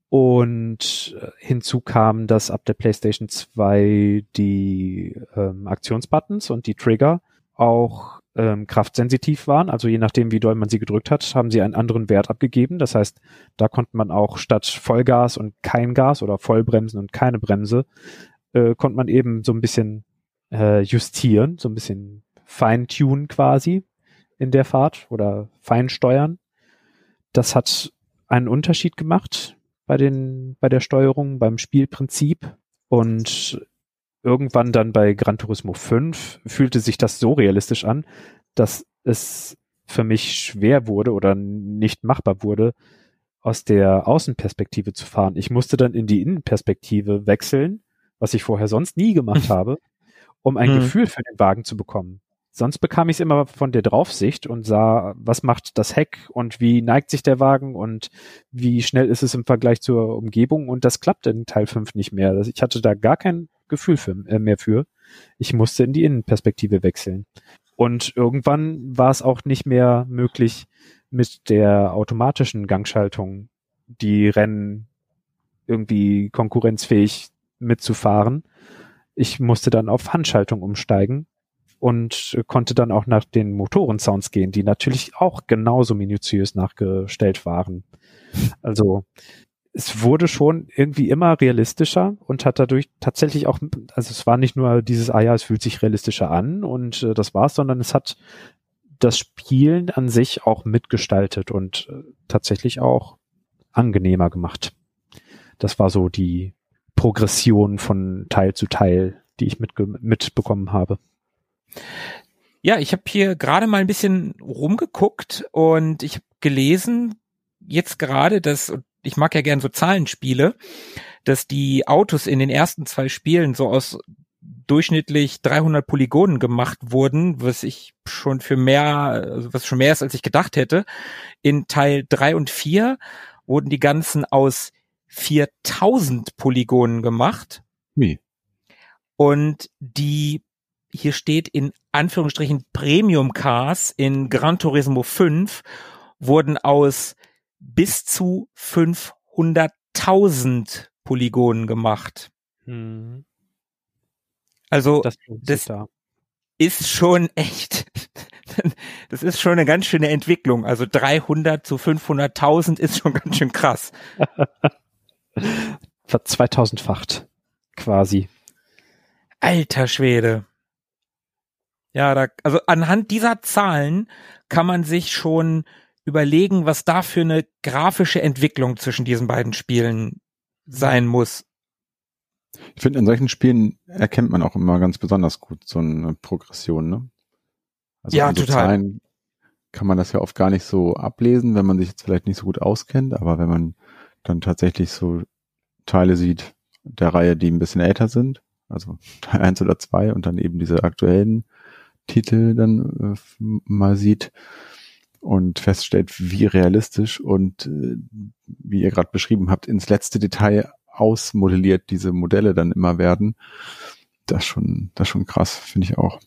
Und äh, hinzu kam, dass ab der PlayStation 2 die ähm, Aktionsbuttons und die Trigger auch ähm, kraftsensitiv waren. Also je nachdem, wie doll man sie gedrückt hat, haben sie einen anderen Wert abgegeben. Das heißt, da konnte man auch statt Vollgas und kein Gas oder Vollbremsen und keine Bremse, äh, konnte man eben so ein bisschen äh, justieren, so ein bisschen feintunen quasi in der Fahrt oder feinsteuern. Das hat einen Unterschied gemacht bei den, bei der Steuerung, beim Spielprinzip. Und irgendwann dann bei Gran Turismo 5 fühlte sich das so realistisch an, dass es für mich schwer wurde oder nicht machbar wurde, aus der Außenperspektive zu fahren. Ich musste dann in die Innenperspektive wechseln, was ich vorher sonst nie gemacht habe, um ein Mhm. Gefühl für den Wagen zu bekommen. Sonst bekam ich es immer von der Draufsicht und sah, was macht das Heck und wie neigt sich der Wagen und wie schnell ist es im Vergleich zur Umgebung und das klappte in Teil 5 nicht mehr. Also Ich hatte da gar kein Gefühl für, äh, mehr für. Ich musste in die Innenperspektive wechseln. Und irgendwann war es auch nicht mehr möglich, mit der automatischen Gangschaltung die Rennen irgendwie konkurrenzfähig mitzufahren. Ich musste dann auf Handschaltung umsteigen und konnte dann auch nach den Motorensounds gehen, die natürlich auch genauso minutiös nachgestellt waren. Also es wurde schon irgendwie immer realistischer und hat dadurch tatsächlich auch, also es war nicht nur dieses, ah ja, es fühlt sich realistischer an und äh, das war's, sondern es hat das Spielen an sich auch mitgestaltet und äh, tatsächlich auch angenehmer gemacht. Das war so die Progression von Teil zu Teil, die ich mitge mitbekommen habe. Ja, ich habe hier gerade mal ein bisschen rumgeguckt und ich habe gelesen, jetzt gerade, dass, ich mag ja gern so Zahlenspiele, dass die Autos in den ersten zwei Spielen so aus durchschnittlich 300 Polygonen gemacht wurden, was ich schon für mehr, also was schon mehr ist, als ich gedacht hätte. In Teil drei und vier wurden die ganzen aus 4000 Polygonen gemacht. Wie? Und die hier steht in Anführungsstrichen Premium Cars in Gran Turismo 5 wurden aus bis zu 500.000 Polygonen gemacht. Also Das, das- da. ist schon echt, das ist schon eine ganz schöne Entwicklung. Also 300 zu 500.000 ist schon ganz schön krass. Verzweitausendfacht quasi. Alter Schwede. Ja, da, also anhand dieser Zahlen kann man sich schon überlegen, was da für eine grafische Entwicklung zwischen diesen beiden Spielen sein muss. Ich finde, in solchen Spielen erkennt man auch immer ganz besonders gut so eine Progression, ne? Also Ja, total. Zahlen kann man das ja oft gar nicht so ablesen, wenn man sich jetzt vielleicht nicht so gut auskennt, aber wenn man dann tatsächlich so Teile sieht der Reihe, die ein bisschen älter sind, also Teil 1 oder 2 und dann eben diese aktuellen Titel dann äh, mal sieht und feststellt, wie realistisch und äh, wie ihr gerade beschrieben habt, ins letzte Detail ausmodelliert diese Modelle dann immer werden. Das schon, das schon krass, finde ich auch.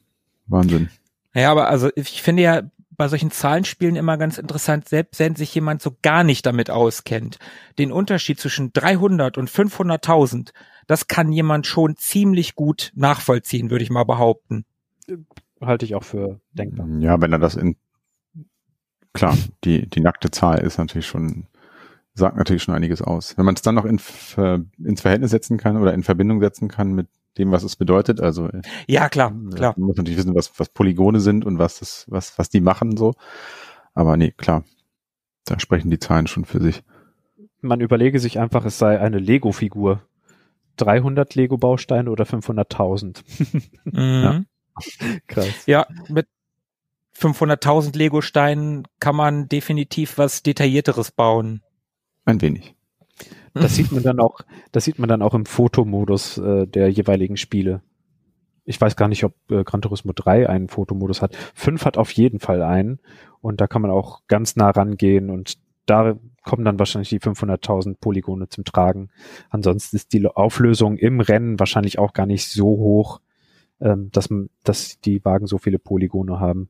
Wahnsinn. Ja, aber also ich finde ja bei solchen Zahlenspielen immer ganz interessant, selbst wenn sich jemand so gar nicht damit auskennt, den Unterschied zwischen 300 und 500.000, das kann jemand schon ziemlich gut nachvollziehen, würde ich mal behaupten. Halte ich auch für denkbar. Ja, wenn er das in, klar, die, die nackte Zahl ist natürlich schon, sagt natürlich schon einiges aus. Wenn man es dann noch in, ins Verhältnis setzen kann oder in Verbindung setzen kann mit dem, was es bedeutet, also äh, Ja, klar, klar. man muss natürlich wissen, was, was Polygone sind und was das, was, was die machen so. Aber nee, klar, da sprechen die Zahlen schon für sich. Man überlege sich einfach, es sei eine Lego-Figur. 300 Lego-Bausteine oder 500.000. Mhm. Krass. Ja, mit 500.000 Lego-Steinen kann man definitiv was Detaillierteres bauen. Ein wenig. Das sieht man dann auch, das sieht man dann auch im Fotomodus äh, der jeweiligen Spiele. Ich weiß gar nicht, ob äh, Gran Turismo 3 einen Fotomodus hat. 5 hat auf jeden Fall einen und da kann man auch ganz nah rangehen und da kommen dann wahrscheinlich die 500.000 Polygone zum Tragen. Ansonsten ist die Auflösung im Rennen wahrscheinlich auch gar nicht so hoch, ähm, dass, dass die Wagen so viele Polygone haben.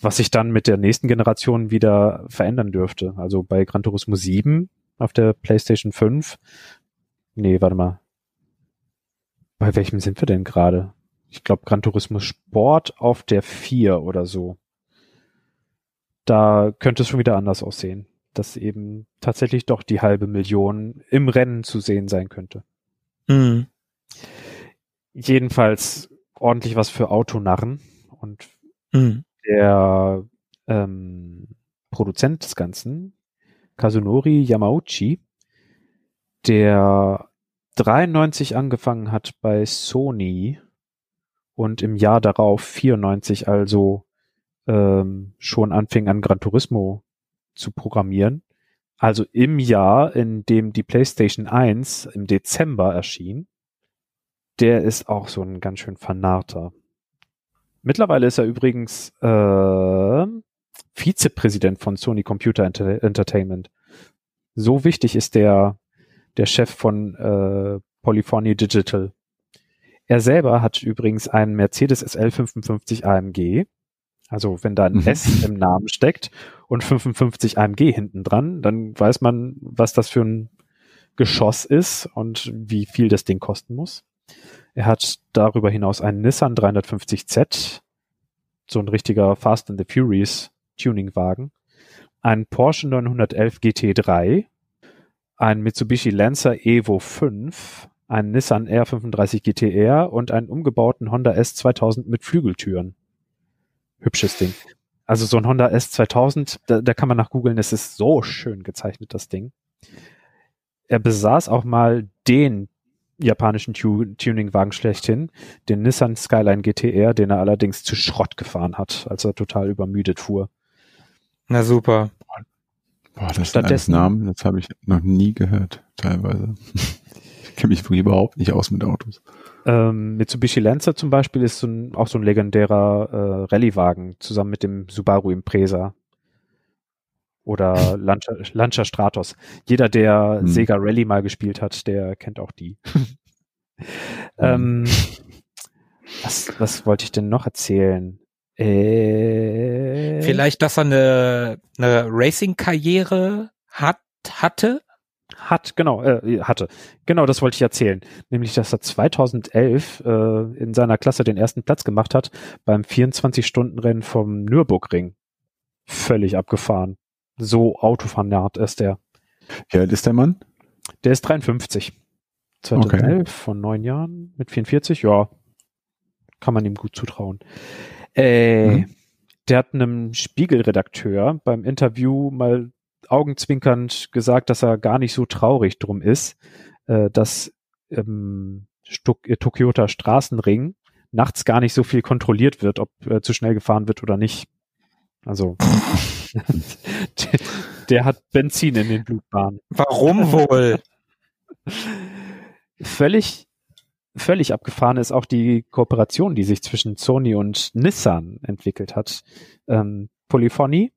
Was sich dann mit der nächsten Generation wieder verändern dürfte. Also bei Gran Turismo 7 auf der PlayStation 5. Nee, warte mal. Bei welchem sind wir denn gerade? Ich glaube Gran Turismo Sport auf der 4 oder so. Da könnte es schon wieder anders aussehen. Dass eben tatsächlich doch die halbe Million im Rennen zu sehen sein könnte. Mhm. Jedenfalls ordentlich was für Autonarren. Und Mhm. der ähm, Produzent des Ganzen, Kazunori Yamauchi, der 93 angefangen hat bei Sony und im Jahr darauf 94 also ähm, schon anfing an Gran Turismo zu programmieren. Also im Jahr, in dem die PlayStation 1 im Dezember erschien, der ist auch so ein ganz schön vernarrter. Mittlerweile ist er übrigens äh, Vizepräsident von Sony Computer Enter Entertainment. So wichtig ist der der Chef von äh, Polyphony Digital. Er selber hat übrigens einen Mercedes SL 55 AMG. Also wenn da ein Mhm. S im Namen steckt und 55 AMG hinten dran, dann weiß man, was das für ein Geschoss ist und wie viel das Ding kosten muss. Er hat darüber hinaus einen Nissan 350Z, so ein richtiger Fast and the Furious Tuningwagen, einen Porsche 911 GT3, einen Mitsubishi Lancer Evo 5, einen Nissan R35 GTR und einen umgebauten Honda S2000 mit Flügeltüren. Hübsches Ding. Also so ein Honda S2000, da, da kann man nach googeln, es ist so schön gezeichnet, das Ding. Er besaß auch mal den japanischen Tu Tuningwagen schlechthin, den Nissan Skyline GTR, den er allerdings zu Schrott gefahren hat, als er total übermüdet fuhr. Na super. Boah, das sind Stattdessen- Namen, das habe ich noch nie gehört, teilweise. ich kenne mich wirklich überhaupt nicht aus mit Autos. Ähm, Mitsubishi Lancer zum Beispiel ist so ein, auch so ein legendärer äh, Rallyewagen zusammen mit dem Subaru Impreza oder Lancia, Lancia Stratos. Jeder, der Hm. Sega Rally mal gespielt hat, der kennt auch die. ähm, was, was wollte ich denn noch erzählen? Äh, Vielleicht, dass er eine, eine Racing-Karriere hat, hatte. Hat, genau, äh, hatte. Genau, das wollte ich erzählen. Nämlich, dass er 2011 äh, in seiner Klasse den ersten Platz gemacht hat beim 24-Stunden-Rennen vom Nürburgring. Völlig abgefahren. So Autofanat ist der. Wie alt ist der Mann? Der ist 53. 2011 von neun Jahren mit 44, ja. Kann man ihm gut zutrauen. Äh, Mhm. Der hat einem Spiegelredakteur beim Interview mal augenzwinkernd gesagt, dass er gar nicht so traurig drum ist, äh, dass im Stuck, äh, Tokioter Straßenring nachts gar nicht so viel kontrolliert wird, ob äh, zu schnell gefahren wird oder nicht. Also der, der hat Benzin in den Blutbahnen. Warum wohl? Völlig, völlig abgefahren ist auch die Kooperation, die sich zwischen Sony und Nissan entwickelt hat. Ähm, Polyphony,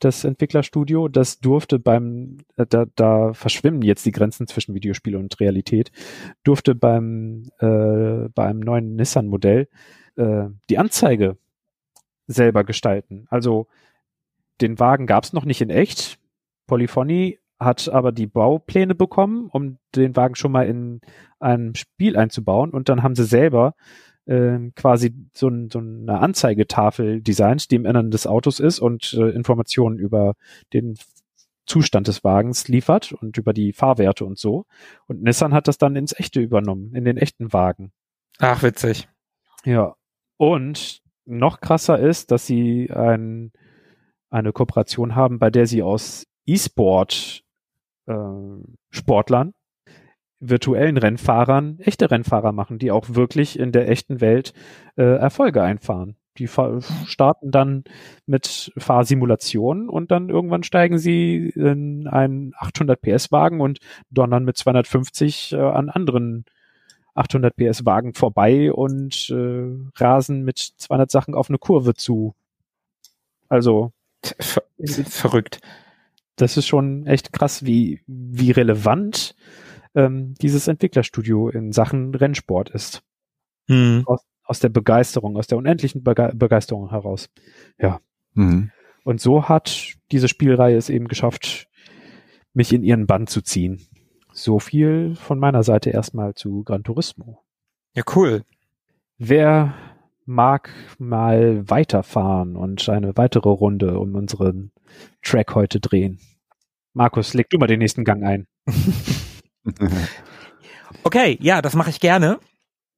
das Entwicklerstudio, das durfte beim, äh, da, da verschwimmen jetzt die Grenzen zwischen Videospiel und Realität, durfte beim, äh, beim neuen Nissan-Modell äh, die Anzeige selber gestalten. Also den Wagen gab es noch nicht in echt. Polyphony hat aber die Baupläne bekommen, um den Wagen schon mal in ein Spiel einzubauen und dann haben sie selber äh, quasi so, ein, so eine Anzeigetafel designt, die im Innern des Autos ist und äh, Informationen über den Zustand des Wagens liefert und über die Fahrwerte und so. Und Nissan hat das dann ins Echte übernommen, in den echten Wagen. Ach, witzig. Ja. Und noch krasser ist, dass sie ein, eine Kooperation haben, bei der sie aus E-Sport äh, virtuellen Rennfahrern, echte Rennfahrer machen, die auch wirklich in der echten Welt äh, Erfolge einfahren. Die starten dann mit Fahrsimulationen und dann irgendwann steigen sie in einen 800 PS Wagen und donnern mit 250 äh, an anderen 800 PS Wagen vorbei und äh, rasen mit 200 Sachen auf eine Kurve zu. Also Ver verrückt. das ist schon echt krass, wie, wie relevant ähm, dieses Entwicklerstudio in Sachen Rennsport ist. Hm. Aus, aus der Begeisterung, aus der unendlichen Bege Begeisterung heraus. Mhm. Und so hat diese Spielreihe es eben geschafft, mich in ihren Bann zu ziehen. So viel von meiner Seite erstmal zu Gran Turismo. Ja, cool. Wer mag mal weiterfahren und eine weitere Runde um unseren Track heute drehen? Markus, leg du mal den nächsten Gang ein. Okay, ja, das mache ich gerne.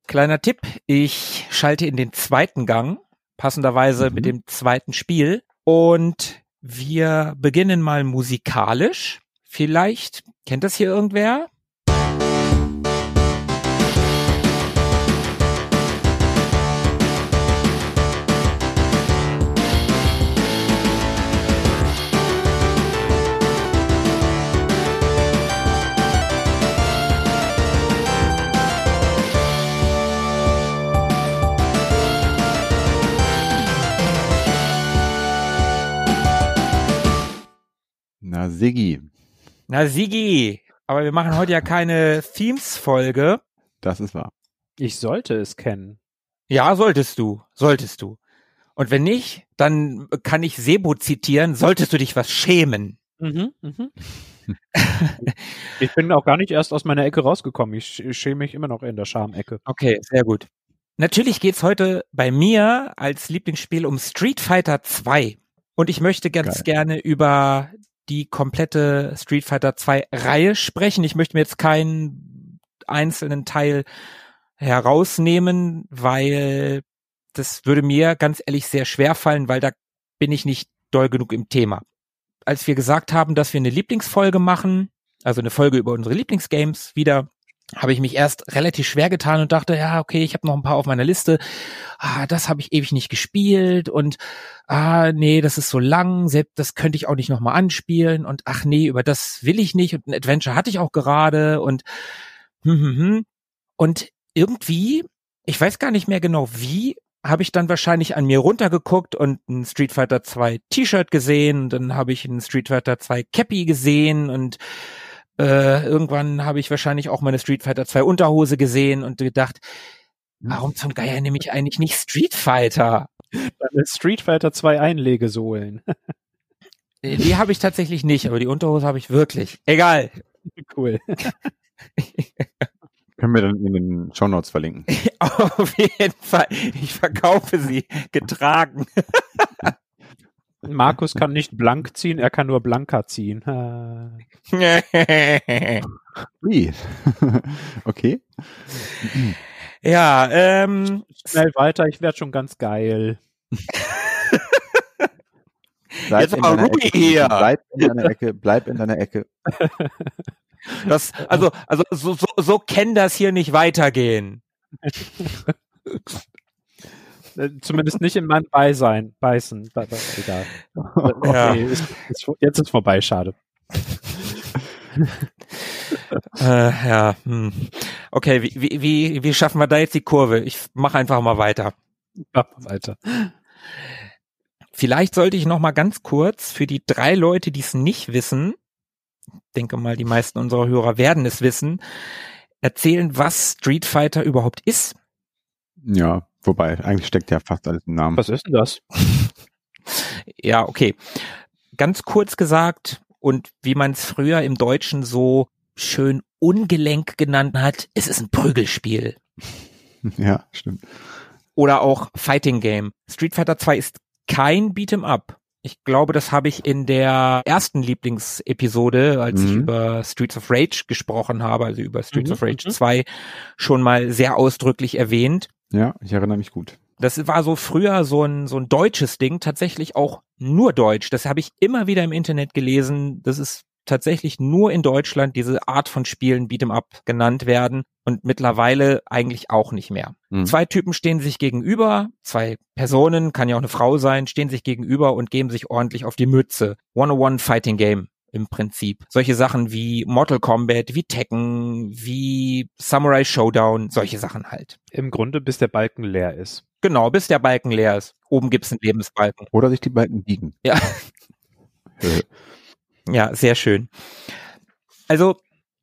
Kleiner Tipp, ich schalte in den zweiten Gang, passenderweise Mhm. mit dem zweiten Spiel. Und wir beginnen mal musikalisch. Vielleicht kennt das hier irgendwer? Na, Siggi, Na, Sigi. Aber wir machen heute ja keine Themes-Folge. das ist wahr. Ich sollte es kennen. Ja, solltest du. Solltest du. Und wenn nicht, dann kann ich Sebo zitieren, solltest du dich was schämen. Mhm, ich bin auch gar nicht erst aus meiner Ecke rausgekommen. Ich, sch- schäme mich immer noch in der Schamecke. Okay, sehr gut. Natürlich geht's heute bei mir als Lieblingsspiel um Street Fighter 2. Und ich möchte ganz Geil. gerne über die komplette Street Fighter 2 Reihe sprechen. Ich möchte mir jetzt keinen einzelnen Teil herausnehmen, weil das würde mir ganz ehrlich sehr schwer fallen, weil da bin ich nicht doll genug im Thema. Als wir gesagt haben, dass wir eine Lieblingsfolge machen, also eine Folge über unsere Lieblingsgames wieder, habe ich mich erst relativ schwer getan und dachte, ja, okay, ich habe noch ein paar auf meiner Liste. Ah, das habe ich ewig nicht gespielt und ah, nee, das ist so lang, selbst das könnte ich auch nicht nochmal anspielen und ach nee, über das will ich nicht und ein Adventure hatte ich auch gerade und hm, hm, hm. und irgendwie, ich weiß gar nicht mehr genau wie, habe ich dann wahrscheinlich an mir runtergeguckt und ein Street Fighter 2 T-Shirt gesehen, dann habe ich ein Street Fighter 2 Cappy gesehen und äh, irgendwann habe ich wahrscheinlich auch meine Street Fighter 2 Unterhose gesehen und gedacht, warum zum Geier nehme ich eigentlich nicht Street Fighter? Deine Street Fighter 2 Einlegesohlen. Äh, Die habe ich tatsächlich nicht, aber die Unterhose habe ich wirklich. Egal. Cool. Können wir dann in den Show Notes verlinken. Auf jeden Fall. Ich verkaufe sie getragen. Markus kann nicht blank ziehen, er kann nur blanker ziehen. Wie? okay. ja, ähm, Schnell weiter, ich werde schon ganz geil. Bleib Jetzt in aber Ecke. hier. Bleib in deiner Ecke. Bleib in deiner Ecke. das, also, also so, so, so kann das hier nicht weitergehen. Äh, Zumindest nicht in meinem Beisein. Beißen. Be be egal. Okay, ist, ist, jetzt ist vorbei, schade. Äh, ja, hm. okay, wie, wie, wie, wie schaffen wir da jetzt die Kurve? Ich mache einfach mal weiter. Mach mal weiter. Vielleicht sollte ich noch mal ganz kurz für die drei Leute, die es nicht wissen, denke mal, die meisten unserer Hörer werden es wissen, erzählen, was Street Fighter überhaupt ist. Ja, wobei, eigentlich steckt ja fast alles im Namen. Was ist denn das? Ja, okay. Ganz kurz gesagt und wie man es früher im Deutschen so schön ungelenk genannt hat, es ist ein Prügelspiel. Ja, stimmt. Oder auch Fighting Game. Street Fighter 2 ist kein Beat'em Up. Ich glaube, das habe ich in der ersten Lieblingsepisode, als ich Mhm. über Streets of Rage gesprochen habe, also über Streets Mhm, of Rage mhm. 2, schon mal sehr ausdrücklich erwähnt. Ja, ich erinnere mich gut. Das war so früher so ein, so ein deutsches Ding, tatsächlich auch nur deutsch. Das habe ich immer wieder im Internet gelesen. Das ist tatsächlich nur in Deutschland diese Art von Spielen Beat'em Up genannt werden und mittlerweile eigentlich auch nicht mehr. Mhm. Zwei Typen stehen sich gegenüber, zwei Personen, kann ja auch eine Frau sein, stehen sich gegenüber und geben sich ordentlich auf die Mütze. 101 Fighting Game im Prinzip. Solche Sachen wie Mortal Kombat, wie Tekken, wie Samurai Showdown, solche Sachen halt. Im Grunde, bis der Balken leer ist. Genau, bis der Balken leer ist. Oben gibt's einen Lebensbalken. Oder sich die Balken biegen. Ja. Äh, Ja, sehr schön. Also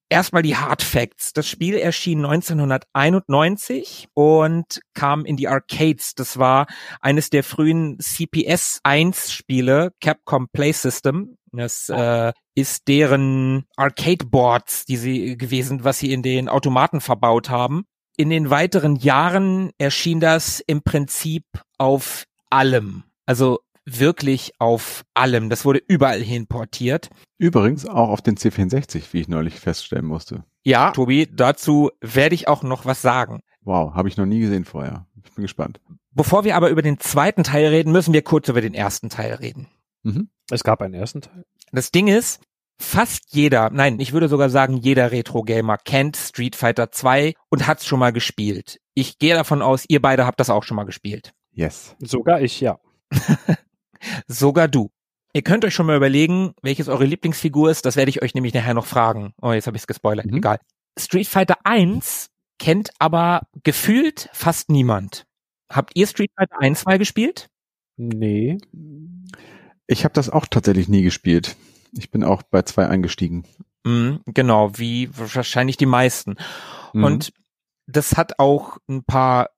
erstmal die Hard Facts. Das Spiel erschien 1991 und kam in die Arcades. Das war eines der frühen CPS 1 Spiele, Capcom Play System. Das äh, ist deren Arcade Boards, die sie gewesen, was sie in den Automaten verbaut haben. In den weiteren Jahren erschien das im Prinzip auf allem. Also wirklich auf allem. Das wurde überall hin portiert. Übrigens auch auf den C64, wie ich neulich feststellen musste. Ja, Tobi, dazu werde ich auch noch was sagen. Wow, habe ich noch nie gesehen vorher. Ich bin gespannt. Bevor wir aber über den zweiten Teil reden, müssen wir kurz über den ersten Teil reden. Mhm. Es gab einen ersten Teil. Das Ding ist, fast jeder, nein, ich würde sogar sagen, jeder Retro-Gamer kennt Street Fighter 2 und hat's schon mal gespielt. Ich gehe davon aus, ihr beide habt das auch schon mal gespielt. Yes. Sogar ich, ja. Sogar du. Ihr könnt euch schon mal überlegen, welches eure Lieblingsfigur ist. Das werde ich euch nämlich nachher noch fragen. Oh, jetzt habe ich es gespoilert. Mhm. Egal. Street Fighter 1 kennt aber gefühlt fast niemand. Habt ihr Street Fighter 1 mal gespielt? Nee. Ich habe das auch tatsächlich nie gespielt. Ich bin auch bei zwei eingestiegen. Mhm, genau, wie wahrscheinlich die meisten. Mhm. Und das hat auch ein paar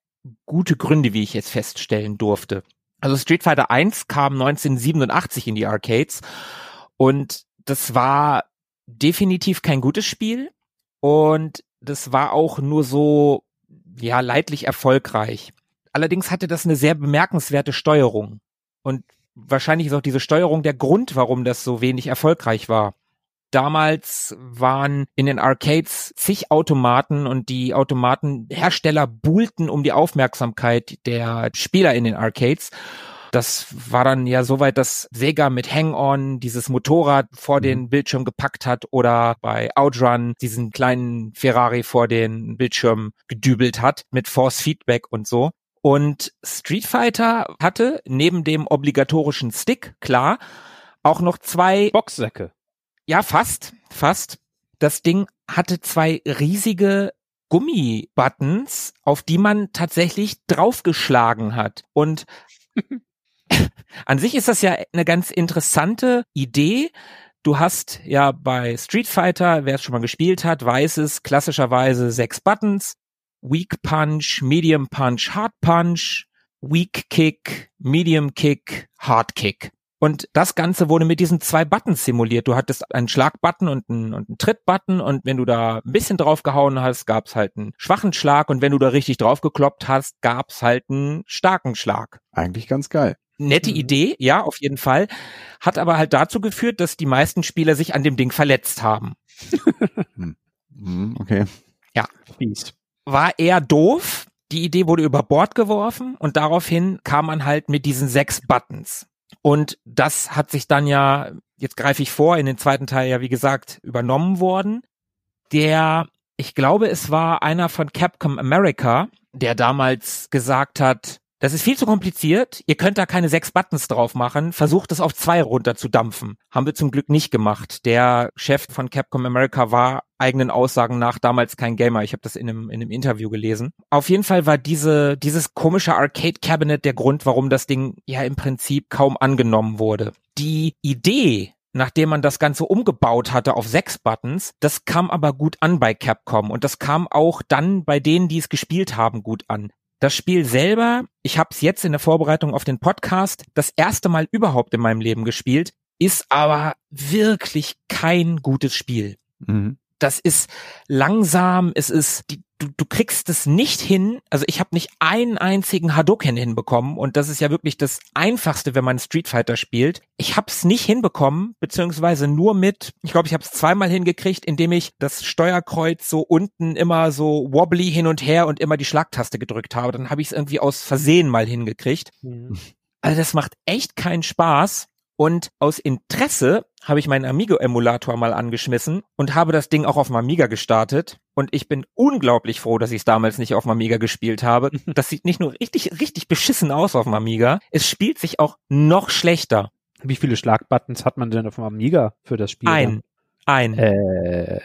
gute Gründe, wie ich jetzt feststellen durfte. Also Street Fighter 1 kam 1987 in die Arcades und das war definitiv kein gutes Spiel und das war auch nur so, ja, leidlich erfolgreich. Allerdings hatte das eine sehr bemerkenswerte Steuerung und wahrscheinlich ist auch diese Steuerung der Grund, warum das so wenig erfolgreich war. Damals waren in den Arcades zig Automaten und die Automatenhersteller buhlten um die Aufmerksamkeit der Spieler in den Arcades. Das war dann ja soweit, dass Sega mit Hang-On dieses Motorrad vor Mhm. den Bildschirm gepackt hat oder bei Outrun diesen kleinen Ferrari vor den Bildschirm gedübelt hat mit Force Feedback und so. Und Street Fighter hatte neben dem obligatorischen Stick, klar, auch noch zwei Boxsäcke. Ja, fast, fast. Das Ding hatte zwei riesige Gummibuttons, auf die man tatsächlich draufgeschlagen hat. Und an sich ist das ja eine ganz interessante Idee. Du hast ja bei Street Fighter, wer es schon mal gespielt hat, weiß es, klassischerweise sechs Buttons. Weak Punch, Medium Punch, Hard Punch, Weak Kick, Medium Kick, Hard Kick. Und das Ganze wurde mit diesen zwei Buttons simuliert. Du hattest einen Schlagbutton und einen, und einen Trittbutton und wenn du da ein bisschen drauf gehauen hast, gab's halt einen schwachen Schlag und wenn du da richtig drauf gekloppt hast, gab's halt einen starken Schlag. Eigentlich ganz geil. Nette Mhm. Idee, ja, auf jeden Fall. Hat aber halt dazu geführt, dass die meisten Spieler sich an dem Ding verletzt haben. Mhm, okay. Fies. War eher doof. Die Idee wurde über Bord geworfen und daraufhin kam man halt mit diesen sechs Buttons. Und das hat sich dann ja, jetzt greife ich vor, in den zweiten Teil ja, wie gesagt, übernommen worden. Der, ich glaube, es war einer von Capcom America, der damals gesagt hat, das ist viel zu kompliziert, ihr könnt da keine sechs Buttons drauf machen, versucht es auf zwei runter zu dampfen. Haben wir zum Glück nicht gemacht. Der Chef von Capcom America war eigenen Aussagen nach damals kein Gamer. Ich habe das in einem, in einem Interview gelesen. Auf jeden Fall war diese, dieses komische Arcade Cabinet der Grund, warum das Ding ja im Prinzip kaum angenommen wurde. Die Idee, nachdem man das Ganze umgebaut hatte auf sechs Buttons, das kam aber gut an bei Capcom und das kam auch dann bei denen, die es gespielt haben, gut an. Das Spiel selber, ich habe es jetzt in der Vorbereitung auf den Podcast das erste Mal überhaupt in meinem Leben gespielt, ist aber wirklich kein gutes Spiel Mhm. das ist langsam, es ist, die, du, du kriegst es nicht hin, also ich habe nicht einen einzigen Hadouken hinbekommen und das ist ja wirklich das Einfachste, wenn man Street Fighter spielt. Ich habe es nicht hinbekommen, beziehungsweise nur mit, ich glaube, ich habe es zweimal hingekriegt, indem ich das Steuerkreuz so unten immer so wobbly hin und her und immer die Schlagtaste gedrückt habe. Dann habe ich es irgendwie aus Versehen mal hingekriegt. Mhm. Also das macht echt keinen Spaß. Und aus Interesse habe ich meinen Amigo-Emulator mal angeschmissen und habe das Ding auch auf dem Amiga gestartet. Und ich bin unglaublich froh, dass ich es damals nicht auf dem Amiga gespielt habe. Das sieht nicht nur richtig, richtig beschissen aus auf dem Amiga, es spielt sich auch noch schlechter. Wie viele Schlagbuttons hat man denn auf dem Amiga für das Spiel? Ein. Ein. Äh,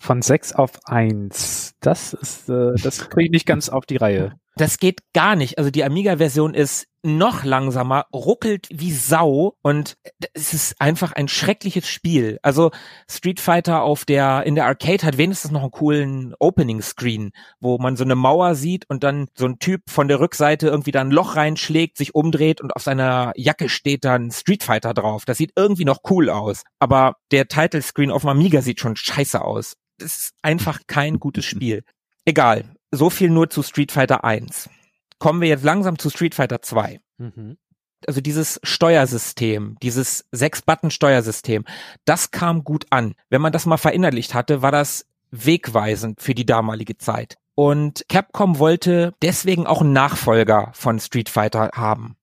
von sechs auf eins. Das ist, äh, das kriege ich nicht ganz auf die Reihe. Das geht gar nicht. Also die Amiga-Version ist noch langsamer, ruckelt wie Sau und es ist einfach ein schreckliches Spiel. Also Street Fighter auf der, in der Arcade hat wenigstens noch einen coolen Opening-Screen, wo man so eine Mauer sieht und dann so ein Typ von der Rückseite irgendwie da ein Loch reinschlägt, sich umdreht und auf seiner Jacke steht dann Street Fighter drauf. Das sieht irgendwie noch cool aus. Aber der Title-Screen auf dem Amiga sieht schon scheiße aus. Das ist einfach kein gutes Spiel. Egal. So viel nur zu Street Fighter 1. Kommen wir jetzt langsam zu Street Fighter 2. Mhm. Also dieses Steuersystem, dieses Sechs-Button-Steuersystem, das kam gut an. Wenn man das mal verinnerlicht hatte, war das wegweisend für die damalige Zeit. Und Capcom wollte deswegen auch einen Nachfolger von Street Fighter haben.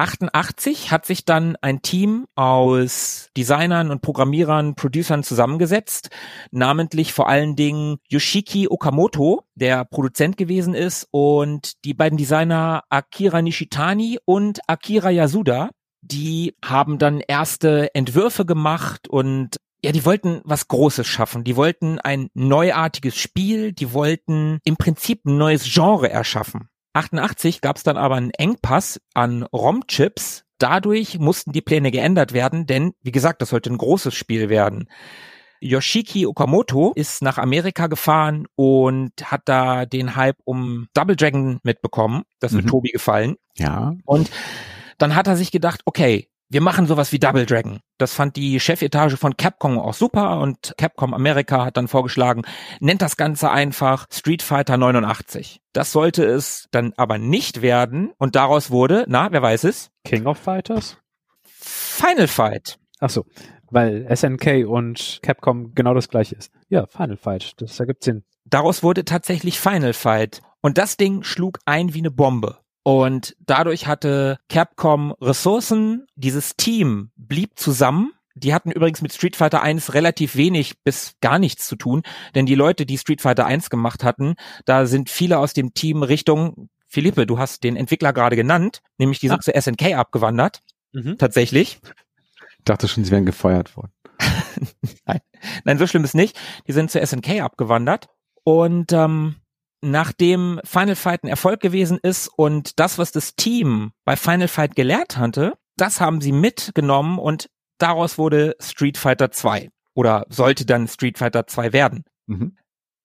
88 hat sich dann ein Team aus Designern und Programmierern, Producern zusammengesetzt, namentlich vor allen Dingen Yoshiki Okamoto, der Produzent gewesen ist, und die beiden Designer Akira Nishitani und Akira Yasuda, die haben dann erste Entwürfe gemacht und ja, die wollten was Großes schaffen. Die wollten ein neuartiges Spiel, die wollten im Prinzip ein neues Genre erschaffen. 88 gab es dann aber einen Engpass an ROM-Chips. Dadurch mussten die Pläne geändert werden, denn wie gesagt, das sollte ein großes Spiel werden. Yoshiki Okamoto ist nach Amerika gefahren und hat da den Hype um Double Dragon mitbekommen. Das wird Mhm. Tobi gefallen. Ja. Und dann hat er sich gedacht, okay, wir machen sowas wie Double Dragon. Das fand die Chefetage von Capcom auch super und Capcom America hat dann vorgeschlagen, nennt das Ganze einfach Street Fighter 89. Das sollte es dann aber nicht werden und daraus wurde, na, wer weiß es? King of Fighters? Final Fight. Ach so, weil SNK und Capcom genau das gleiche ist. Ja, Final Fight, das ergibt Sinn. Daraus wurde tatsächlich Final Fight. Und das Ding schlug ein wie eine Bombe. Und dadurch hatte Capcom Ressourcen, dieses Team blieb zusammen. Die hatten übrigens mit Street Fighter 1 relativ wenig bis gar nichts zu tun, denn die Leute, die Street Fighter 1 gemacht hatten, da sind viele aus dem Team Richtung Philippe, du hast den Entwickler gerade genannt, nämlich die sind Ah. zu SNK abgewandert, Mhm. tatsächlich. Ich dachte schon, sie wären gefeuert worden. Nein, so schlimm ist nicht. Die sind zu SNK abgewandert. Und ähm, nachdem Final Fight ein Erfolg gewesen ist und das, was das Team bei Final Fight gelehrt hatte, das haben sie mitgenommen und daraus wurde Street Fighter 2 oder sollte dann Street Fighter 2 werden. Mhm.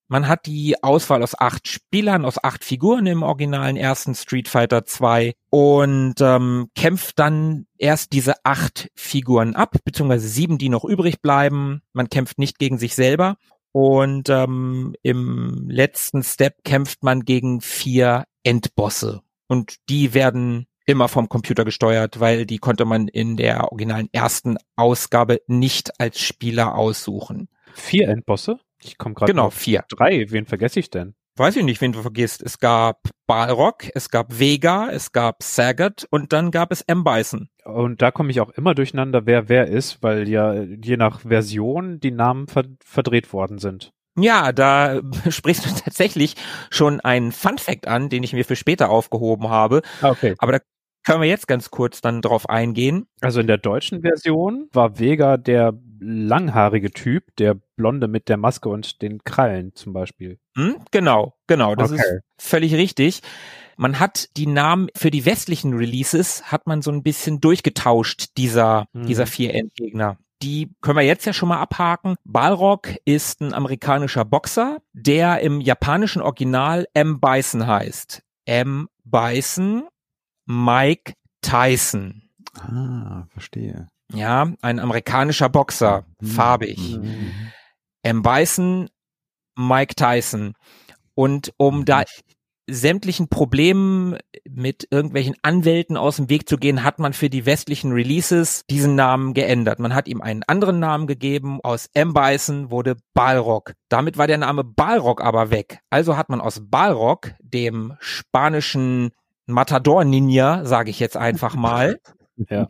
Man hat die Auswahl aus acht Spielern, aus acht Figuren im originalen ersten Street Fighter 2 und ähm, kämpft dann erst diese acht Figuren ab, beziehungsweise sieben, die noch übrig bleiben. Man kämpft nicht gegen sich selber. Und ähm, im letzten Step kämpft man gegen vier Endbosse. Und die werden immer vom Computer gesteuert, weil die konnte man in der originalen ersten Ausgabe nicht als Spieler aussuchen. Vier Endbosse? Ich komme gerade Genau, vier. drei. Wen vergesse ich denn? Weiß ich nicht, wen du vergisst. Es gab Balrog, es gab Vega, es gab Sagat und dann gab es M. Bison. Und da komme ich auch immer durcheinander, wer wer ist, weil ja je nach Version die Namen ver verdreht worden sind. Ja, da sprichst du tatsächlich schon einen Fun Fact an, den ich mir für später aufgehoben habe. Okay. Aber da können wir jetzt ganz kurz dann drauf eingehen. Also in der deutschen Version war Vega der langhaarige Typ, der Blonde mit der Maske und den Krallen zum Beispiel. Hm? Genau, genau, das Okay. ist völlig richtig. Man hat die Namen für die westlichen Releases hat man so ein bisschen durchgetauscht dieser Mhm. dieser vier Endgegner. Die können wir jetzt ja schon mal abhaken. Balrog ist ein amerikanischer Boxer, der im japanischen Original M. Bison heißt. M. Bison, Mike Tyson. Ah, verstehe. Ja, ein amerikanischer Boxer, Mhm. farbig. Mhm. M. Bison, Mike Tyson. Und um da sämtlichen Problemen mit irgendwelchen Anwälten aus dem Weg zu gehen, hat man für die westlichen Releases diesen Namen geändert. Man hat ihm einen anderen Namen gegeben. Aus M. Bison wurde Balrog. Damit war der Name Balrog aber weg. Also hat man aus Balrog, dem spanischen Matador-Ninja, sage ich jetzt einfach mal, Ja.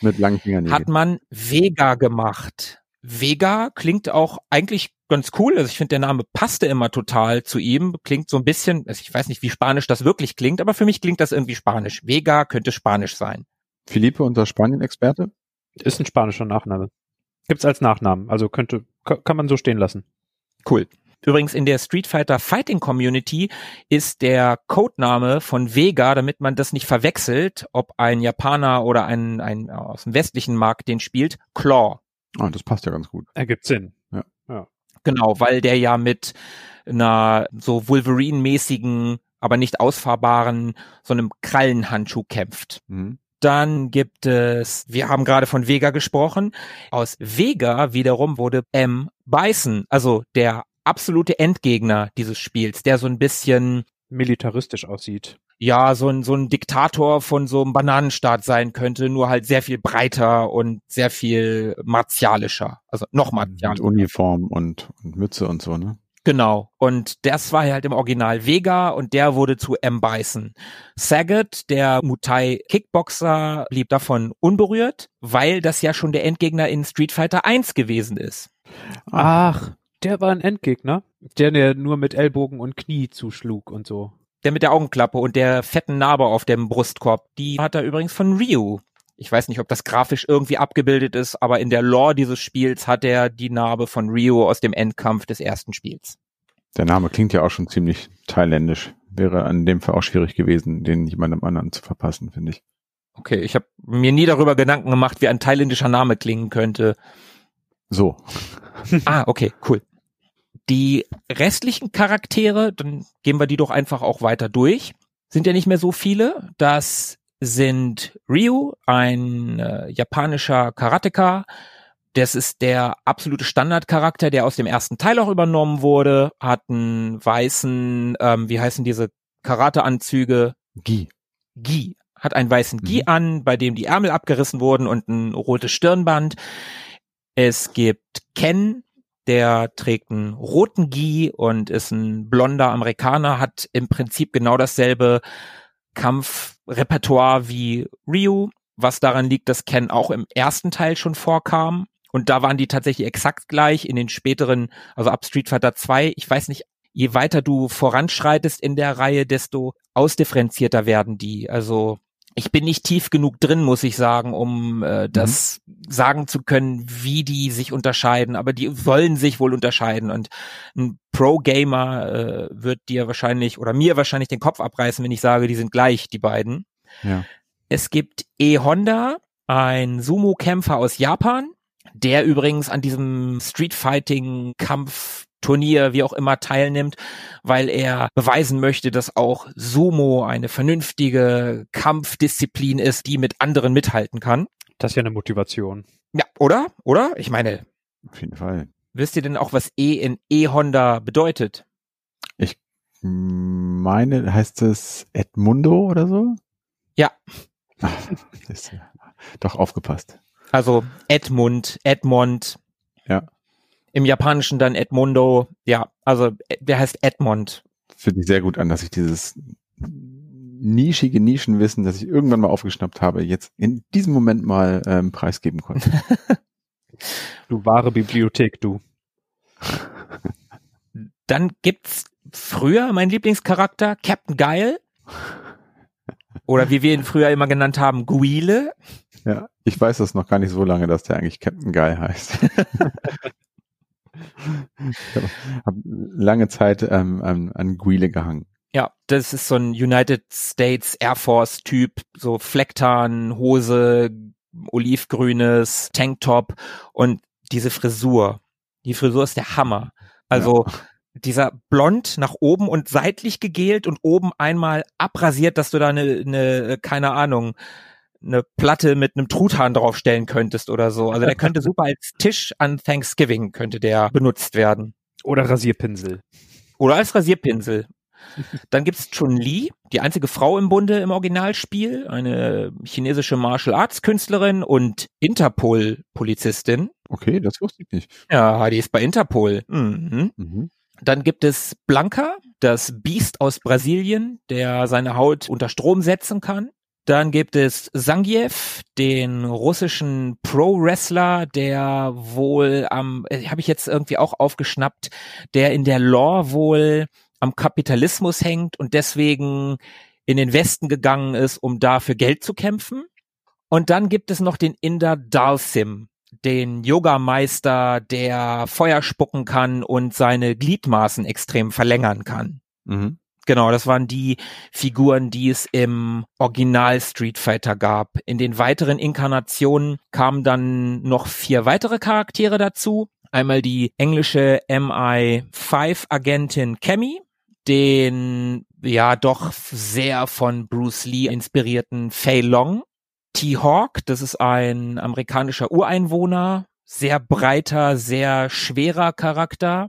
Mit langen Fingernägeln. hat man Vega gemacht. Vega klingt auch eigentlich ganz cool. Also ich finde, der Name passte immer total zu ihm. Klingt so ein bisschen, also ich weiß nicht, wie Spanisch das wirklich klingt, aber für mich klingt das irgendwie Spanisch. Vega könnte Spanisch sein. Philippe, unser Spanien-Experte? Ist ein spanischer Nachname. Gibt's als Nachnamen. Also könnte, ka- kann man so stehen lassen. Cool. Übrigens in der Street Fighter Fighting Community ist der Codename von Vega, damit man das nicht verwechselt, ob ein Japaner oder ein, ein aus dem westlichen Markt den spielt, Claw. Ah, das passt ja ganz gut. Ergibt Sinn. Genau, weil der ja mit einer so Wolverine-mäßigen, aber nicht ausfahrbaren, so einem Krallenhandschuh kämpft. Mhm. Dann gibt es, wir haben gerade von Vega gesprochen, aus Vega wiederum wurde M. Bison, also der absolute Endgegner dieses Spiels, der so ein bisschen, Militaristisch aussieht. ja, so ein, so ein Diktator von so einem Bananenstaat sein könnte, nur halt sehr viel breiter und sehr viel martialischer, also noch Mit martialischer. Uniform und, und Mütze und so, ne? Genau. Und das war halt im Original Vega und der wurde zu M. Bison. Sagat, der Muay Kickboxer, blieb davon unberührt, weil das ja schon der Endgegner in Street Fighter 1 gewesen ist. Ach, der war ein Endgegner. Der, der nur mit Ellbogen und Knie zuschlug und so. Der mit der Augenklappe und der fetten Narbe auf dem Brustkorb, die hat er übrigens von Ryu. Ich weiß nicht, ob das grafisch irgendwie abgebildet ist, aber in der Lore dieses Spiels hat er die Narbe von Ryu aus dem Endkampf des ersten Spiels. Der Name klingt ja auch schon ziemlich thailändisch. Wäre in dem Fall auch schwierig gewesen, den jemandem anderen zu verpassen, finde ich. Okay, ich habe mir nie darüber Gedanken gemacht, wie ein thailändischer Name klingen könnte. So. Ah, okay, cool. Die restlichen Charaktere, dann gehen wir die doch einfach auch weiter durch, sind ja nicht mehr so viele. Das sind Ryu, ein äh, japanischer Karateka. Das ist der absolute Standardcharakter, der aus dem ersten Teil auch übernommen wurde, hat einen weißen, ähm, wie heißen diese Karateanzüge? Gi. Gi. Hat einen weißen Gi Mhm. an, bei dem die Ärmel abgerissen wurden und ein rotes Stirnband. Es gibt Ken, der trägt einen roten Gi und ist ein blonder Amerikaner, hat im Prinzip genau dasselbe Kampfrepertoire wie Ryu, was daran liegt, dass Ken auch im ersten Teil schon vorkam. Und da waren die tatsächlich exakt gleich in den späteren, also ab Street Fighter 2. Ich weiß nicht, je weiter du voranschreitest in der Reihe, desto ausdifferenzierter werden die. Also ich bin nicht tief genug drin, muss ich sagen, um äh, das sagen zu können, wie die sich unterscheiden. Aber die sollen sich wohl unterscheiden. Und ein Pro-Gamer äh, wird dir wahrscheinlich oder mir wahrscheinlich den Kopf abreißen, wenn ich sage, die sind gleich, die beiden. Ja. Es gibt E-Honda, ein Sumo-Kämpfer aus Japan, der übrigens an diesem Street-Fighting-Kampf Turnier, wie auch immer, teilnimmt, weil er beweisen möchte, dass auch Sumo eine vernünftige Kampfdisziplin ist, die mit anderen mithalten kann. Das ist ja eine Motivation. Ja, oder? Oder? Ich meine, Auf jeden Fall. wisst ihr denn auch, was E in E-Honda bedeutet? Ich meine, heißt es Edmundo oder so? Ja. Ach, ist doch aufgepasst. Also Edmund, Edmond. Ja. Im Japanischen dann Edmundo. Ja, also äh, der heißt Edmond. Fühlt sich sehr gut an, dass ich dieses nischige Nischenwissen, das ich irgendwann mal aufgeschnappt habe, jetzt in diesem Moment mal ähm, preisgeben konnte. Du wahre Bibliothek, du. Dann gibt's früher mein Lieblingscharakter, Captain Geil. Oder wie wir ihn früher immer genannt haben, Guile. Ja, ich weiß das noch gar nicht so lange, dass der eigentlich Captain Guy heißt. ich habe hab lange Zeit ähm, an, an Guile gehangen. Ja, das ist so ein United States Air Force Typ, so Flecktarn, Hose, olivgrünes Tanktop und diese Frisur. Die Frisur ist der Hammer. Also dieser blond nach oben und seitlich gegelt und oben einmal abrasiert, dass du da eine, eine keine Ahnung, eine Platte mit einem Truthahn draufstellen könntest oder so. Also der könnte super als Tisch an Thanksgiving könnte der benutzt werden. Oder Rasierpinsel. Oder als Rasierpinsel. Dann gibt's Chun-Li, die einzige Frau im Bunde im Originalspiel, eine chinesische Martial Arts Künstlerin und Interpol-Polizistin. Okay, das wusste ich nicht. Ja, die ist bei Interpol. Mhm. Mhm. Dann gibt es Blanca, das Biest aus Brasilien, der seine Haut unter Strom setzen kann. Dann gibt es Zangief, den russischen Pro-Wrestler, der wohl am, äh, habe ich jetzt irgendwie auch aufgeschnappt, der in der Lore wohl am Kapitalismus hängt und deswegen in den Westen gegangen ist, um da für Geld zu kämpfen. Und dann gibt es noch den Inder Dalsim, den Yogameister, der Feuer spucken kann und seine Gliedmaßen extrem verlängern kann. Mhm. Genau, das waren die Figuren, die es im Original Street Fighter gab. In den weiteren Inkarnationen kamen dann noch vier weitere Charaktere dazu. Einmal die englische MI5-Agentin Cammy, den ja doch sehr von Bruce Lee inspirierten Fei Long, T-Hawk, das ist ein amerikanischer Ureinwohner, sehr breiter, sehr schwerer Charakter.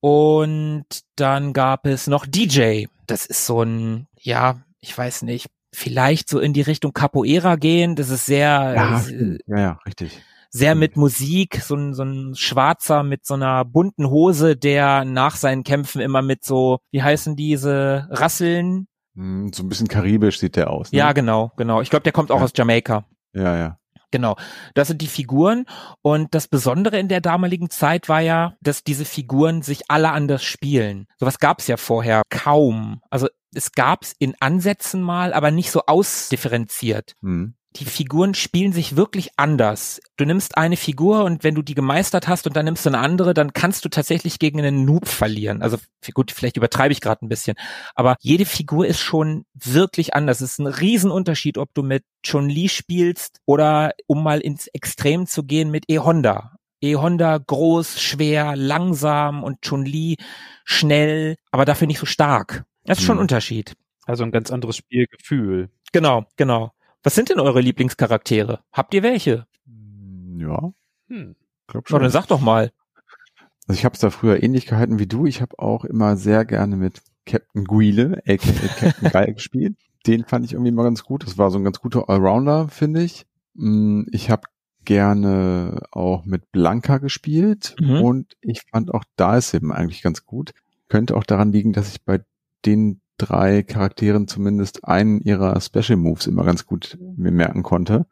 Und dann gab es noch DJ. Das ist so ein, ja, ich weiß nicht, vielleicht so in die Richtung Capoeira gehen. Das ist sehr, Ja, äh, ja, ja, richtig. sehr mit Musik, so ein, so ein Schwarzer mit so einer bunten Hose, der nach seinen Kämpfen immer mit so, wie heißen diese Rasseln? Hm, So ein bisschen karibisch sieht der aus. Ne? Ja, genau, genau. Ich glaube, der kommt auch Ja. aus Jamaika. ja, ja. Genau, das sind die Figuren und das Besondere in der damaligen Zeit war ja, dass diese Figuren sich alle anders spielen. Sowas gab es ja vorher kaum. Also es gab es in Ansätzen mal, aber nicht so ausdifferenziert. Hm. Die Figuren spielen sich wirklich anders. Du nimmst eine Figur und wenn du die gemeistert hast und dann nimmst du eine andere, dann kannst du tatsächlich gegen einen Noob verlieren. Also gut, vielleicht übertreibe ich gerade ein bisschen, aber jede Figur ist schon wirklich anders. Es ist ein Riesenunterschied, ob du mit Chun-Li spielst oder um mal ins Extrem zu gehen mit E-Honda. E-Honda groß, schwer, langsam und Chun-Li schnell, aber dafür nicht so stark. Das ist schon ein Hm. Unterschied. Also ein ganz anderes Spielgefühl. Genau, genau. Was sind denn eure Lieblingscharaktere? Habt ihr welche? Ja, Hm. glaub Na, dann schon. sag doch mal. Also ich habe es da früher ähnlich gehalten wie du. Ich habe auch immer sehr gerne mit Captain Guile, aka Captain Guy gespielt. Den fand ich irgendwie mal ganz gut. Das war so ein ganz guter Allrounder, finde ich. Mm, Ich habe gerne auch mit Blanca gespielt Mhm. und ich fand auch Dalsim eigentlich ganz gut. Könnte auch daran liegen, dass ich bei den drei Charakteren zumindest einen ihrer Special Moves immer ganz gut mir merken konnte.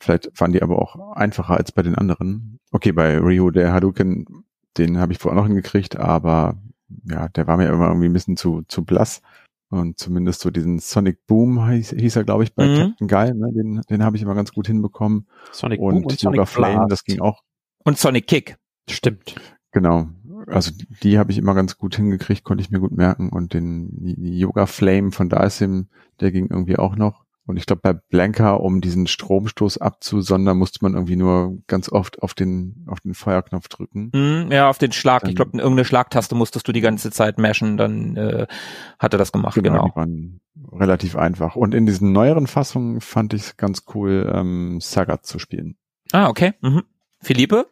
Vielleicht waren die aber auch einfacher als bei den anderen. Okay, bei Ryu, der Hadouken, den habe ich vorher noch hingekriegt, aber ja, der war mir immer irgendwie ein bisschen zu, zu blass. Und zumindest so diesen Sonic Boom hieß, hieß er, glaube ich, bei Mhm. Captain Guy, ne? den, den habe ich immer ganz gut hinbekommen. Sonic Und, Boom und Yoga Sonic Flame, Blast. das ging auch, Und Sonic Kick. Stimmt. genau. Also die, habe ich immer ganz gut hingekriegt, konnte ich mir gut merken. Und den die Yoga Flame von Dalsim, der ging irgendwie auch noch. Und ich glaube, bei Blanka, um diesen Stromstoß abzusondern, musste man irgendwie nur ganz oft auf den, auf den Feuerknopf drücken. Mm, ja, auf den Schlag. Dann- ich glaube, irgendeine Schlagtaste musstest du die ganze Zeit mashen, dann äh, hat er das gemacht, genau. Waren relativ einfach. Und in diesen neueren Fassungen fand ich es ganz cool, ähm, Sagat zu spielen. Ah, okay. Mhm. Philippe?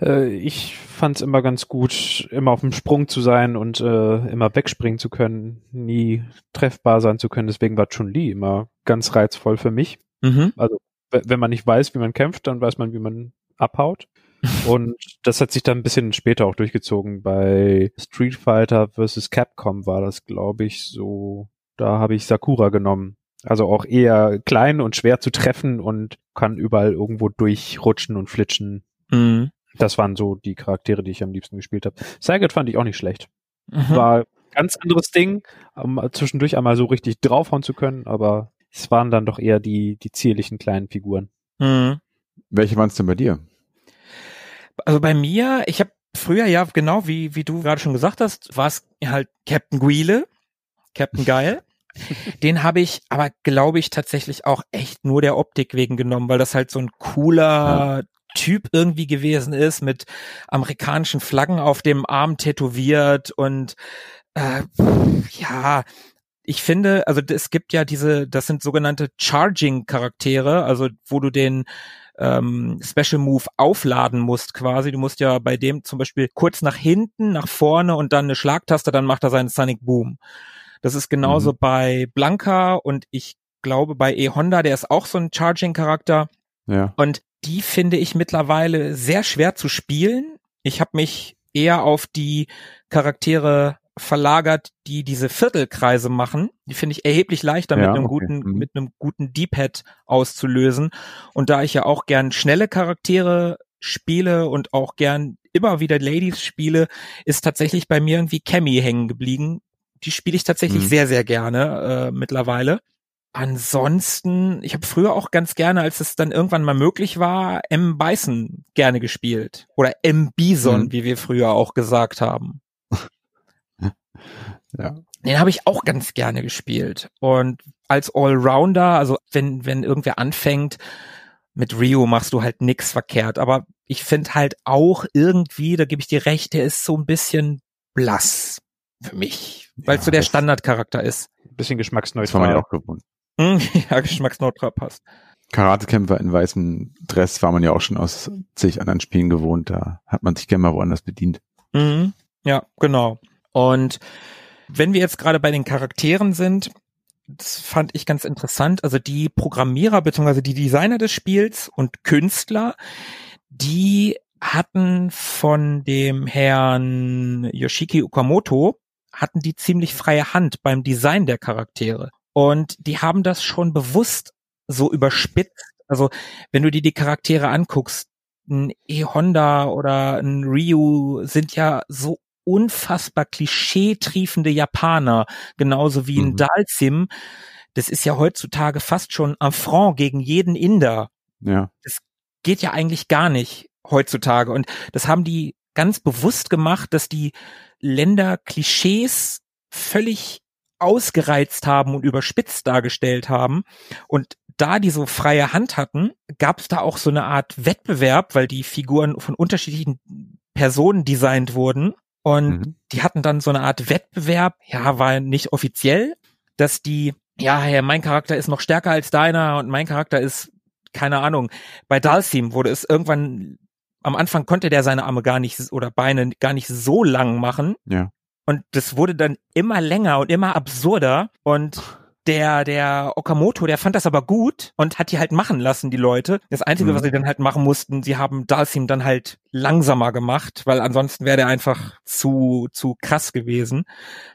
Äh, ich fand es immer ganz gut, immer auf dem Sprung zu sein und äh, immer wegspringen zu können, nie treffbar sein zu können. Deswegen war Chun-Li immer ganz reizvoll für mich. Mhm. W- Wenn man nicht weiß, wie man kämpft, dann weiß man, wie man abhaut. Und das hat sich dann ein bisschen später auch durchgezogen. Bei Street Fighter vs. Capcom war das, glaube ich, so. Da habe ich Sakura genommen. Also auch eher klein und schwer zu treffen und kann überall irgendwo durchrutschen und flitschen. Mhm. Das waren so die Charaktere, die ich am liebsten gespielt habe. Sagat fand ich auch nicht schlecht. Mhm. War ganz anderes Ding, um zwischendurch einmal so richtig draufhauen zu können, aber es waren dann doch eher die, die zierlichen kleinen Figuren. Mhm. Welche waren es denn bei dir? Also bei mir, ich habe früher ja genau wie wie du gerade schon gesagt hast, war es halt Captain Guile, Captain Geil. Den habe ich aber glaube ich tatsächlich auch echt nur der Optik wegen genommen, weil das halt so ein cooler Typ irgendwie gewesen ist mit amerikanischen Flaggen auf dem Arm tätowiert und äh, ja, ich finde, also es gibt ja diese, das sind sogenannte Charging-Charaktere, also wo du den ähm, Special Move aufladen musst quasi. Du musst ja bei dem zum Beispiel kurz nach hinten, nach vorne und dann eine Schlagtaste, dann macht er seinen Sonic Boom. Das ist genauso Mhm. bei Blanca und ich glaube bei E-Honda, der ist auch so ein Charging-Charakter. Ja. Und die finde ich mittlerweile sehr schwer zu spielen. Ich habe mich eher auf die Charaktere verlagert, die diese Viertelkreise machen. Die finde ich erheblich leichter Ja, mit einem okay. guten, Mhm. mit einem guten D-Pad auszulösen. Und da ich ja auch gern schnelle Charaktere spiele und auch gern immer wieder Ladies spiele, ist tatsächlich bei mir irgendwie Cammy hängen geblieben. Die spiele ich tatsächlich Mhm. sehr, sehr gerne äh, mittlerweile. Ansonsten, ich habe früher auch ganz gerne, als es dann irgendwann mal möglich war, M. Bison gerne gespielt. Oder M. Bison, Mhm. wie wir früher auch gesagt haben. Ja. Den habe ich auch ganz gerne gespielt. Und als Allrounder, also wenn, wenn irgendwer anfängt, mit Rio machst du halt nix verkehrt. Aber ich finde halt auch irgendwie, da gebe ich dir recht, der ist so ein bisschen blass für mich. Weil Ja, es so der Standardcharakter ist. Ein bisschen Das war man geschmacksneutral. ja auch gewohnt. Hm, ja, geschmacksneutral passt. Karatekämpfer in weißem Dress war man ja auch schon aus zig anderen Spielen gewohnt. Da hat man sich gerne mal woanders bedient. Mhm. Ja, genau. Und wenn wir jetzt gerade bei den Charakteren sind, das fand ich ganz interessant. Also die Programmierer bzw. die Designer des Spiels und Künstler, die hatten von dem Herrn Yoshiki Okamoto, hatten die ziemlich freie Hand beim Design der Charaktere. Und die haben das schon bewusst so überspitzt. Also wenn du dir die Charaktere anguckst, ein E-Honda oder ein Ryu sind ja so unfassbar klischeetriefende Japaner, genauso wie ein Mhm. Dalsim. Das ist ja heutzutage fast schon Affront gegen jeden Inder. Ja. Geht ja eigentlich gar nicht heutzutage. Und das haben die ganz bewusst gemacht, dass die Länder Klischees völlig ausgereizt haben und überspitzt dargestellt haben. Und da die so freie Hand hatten, gab es da auch so eine Art Wettbewerb, weil die Figuren von unterschiedlichen Personen designt wurden. Und Mhm. die hatten dann so eine Art Wettbewerb, ja, war nicht offiziell, dass die, ja, ja, mein Charakter ist noch stärker als deiner und mein Charakter ist, keine Ahnung, bei Dalsim wurde es irgendwann, am Anfang konnte der seine Arme gar nicht oder Beine gar nicht so lang machen. Ja. Und das wurde dann immer länger und immer absurder und der, der Okamoto, der fand das aber gut und hat die halt machen lassen, die Leute. Das Einzige, Mhm. was sie dann halt machen mussten, sie haben Dalsim dann halt langsamer gemacht, weil ansonsten wäre der einfach zu, zu krass gewesen,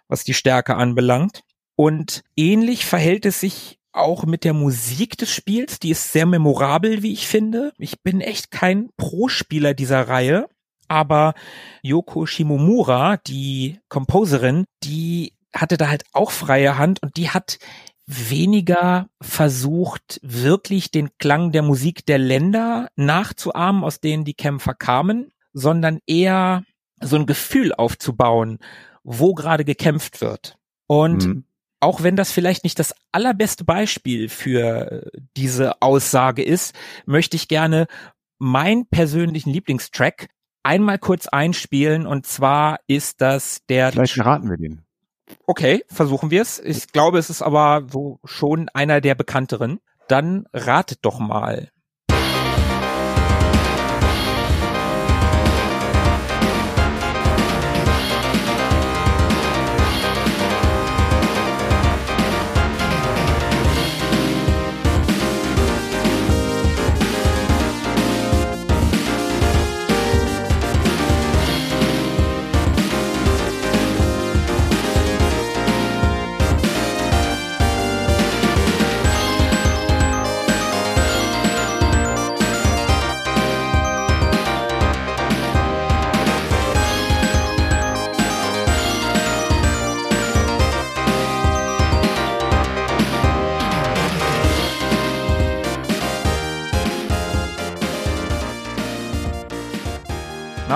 was die Stärke anbelangt. Und ähnlich verhält es sich auch mit der Musik des Spiels. Die ist sehr memorabel, wie ich finde. Ich bin echt kein Pro-Spieler dieser Reihe. Aber Yoko Shimomura, die Composerin, die hatte da halt auch freie Hand und die hat weniger versucht, wirklich den Klang der Musik der Länder nachzuahmen, aus denen die Kämpfer kamen, sondern eher so ein Gefühl aufzubauen, wo gerade gekämpft wird. Und Mhm. auch wenn das vielleicht nicht das allerbeste Beispiel für diese Aussage ist, möchte ich gerne meinen persönlichen Lieblingstrack einmal kurz einspielen und zwar ist das der Vielleicht verraten wir den. Okay, versuchen wir es. Ich glaube, es ist aber so schon einer der bekannteren. Dann ratet doch mal.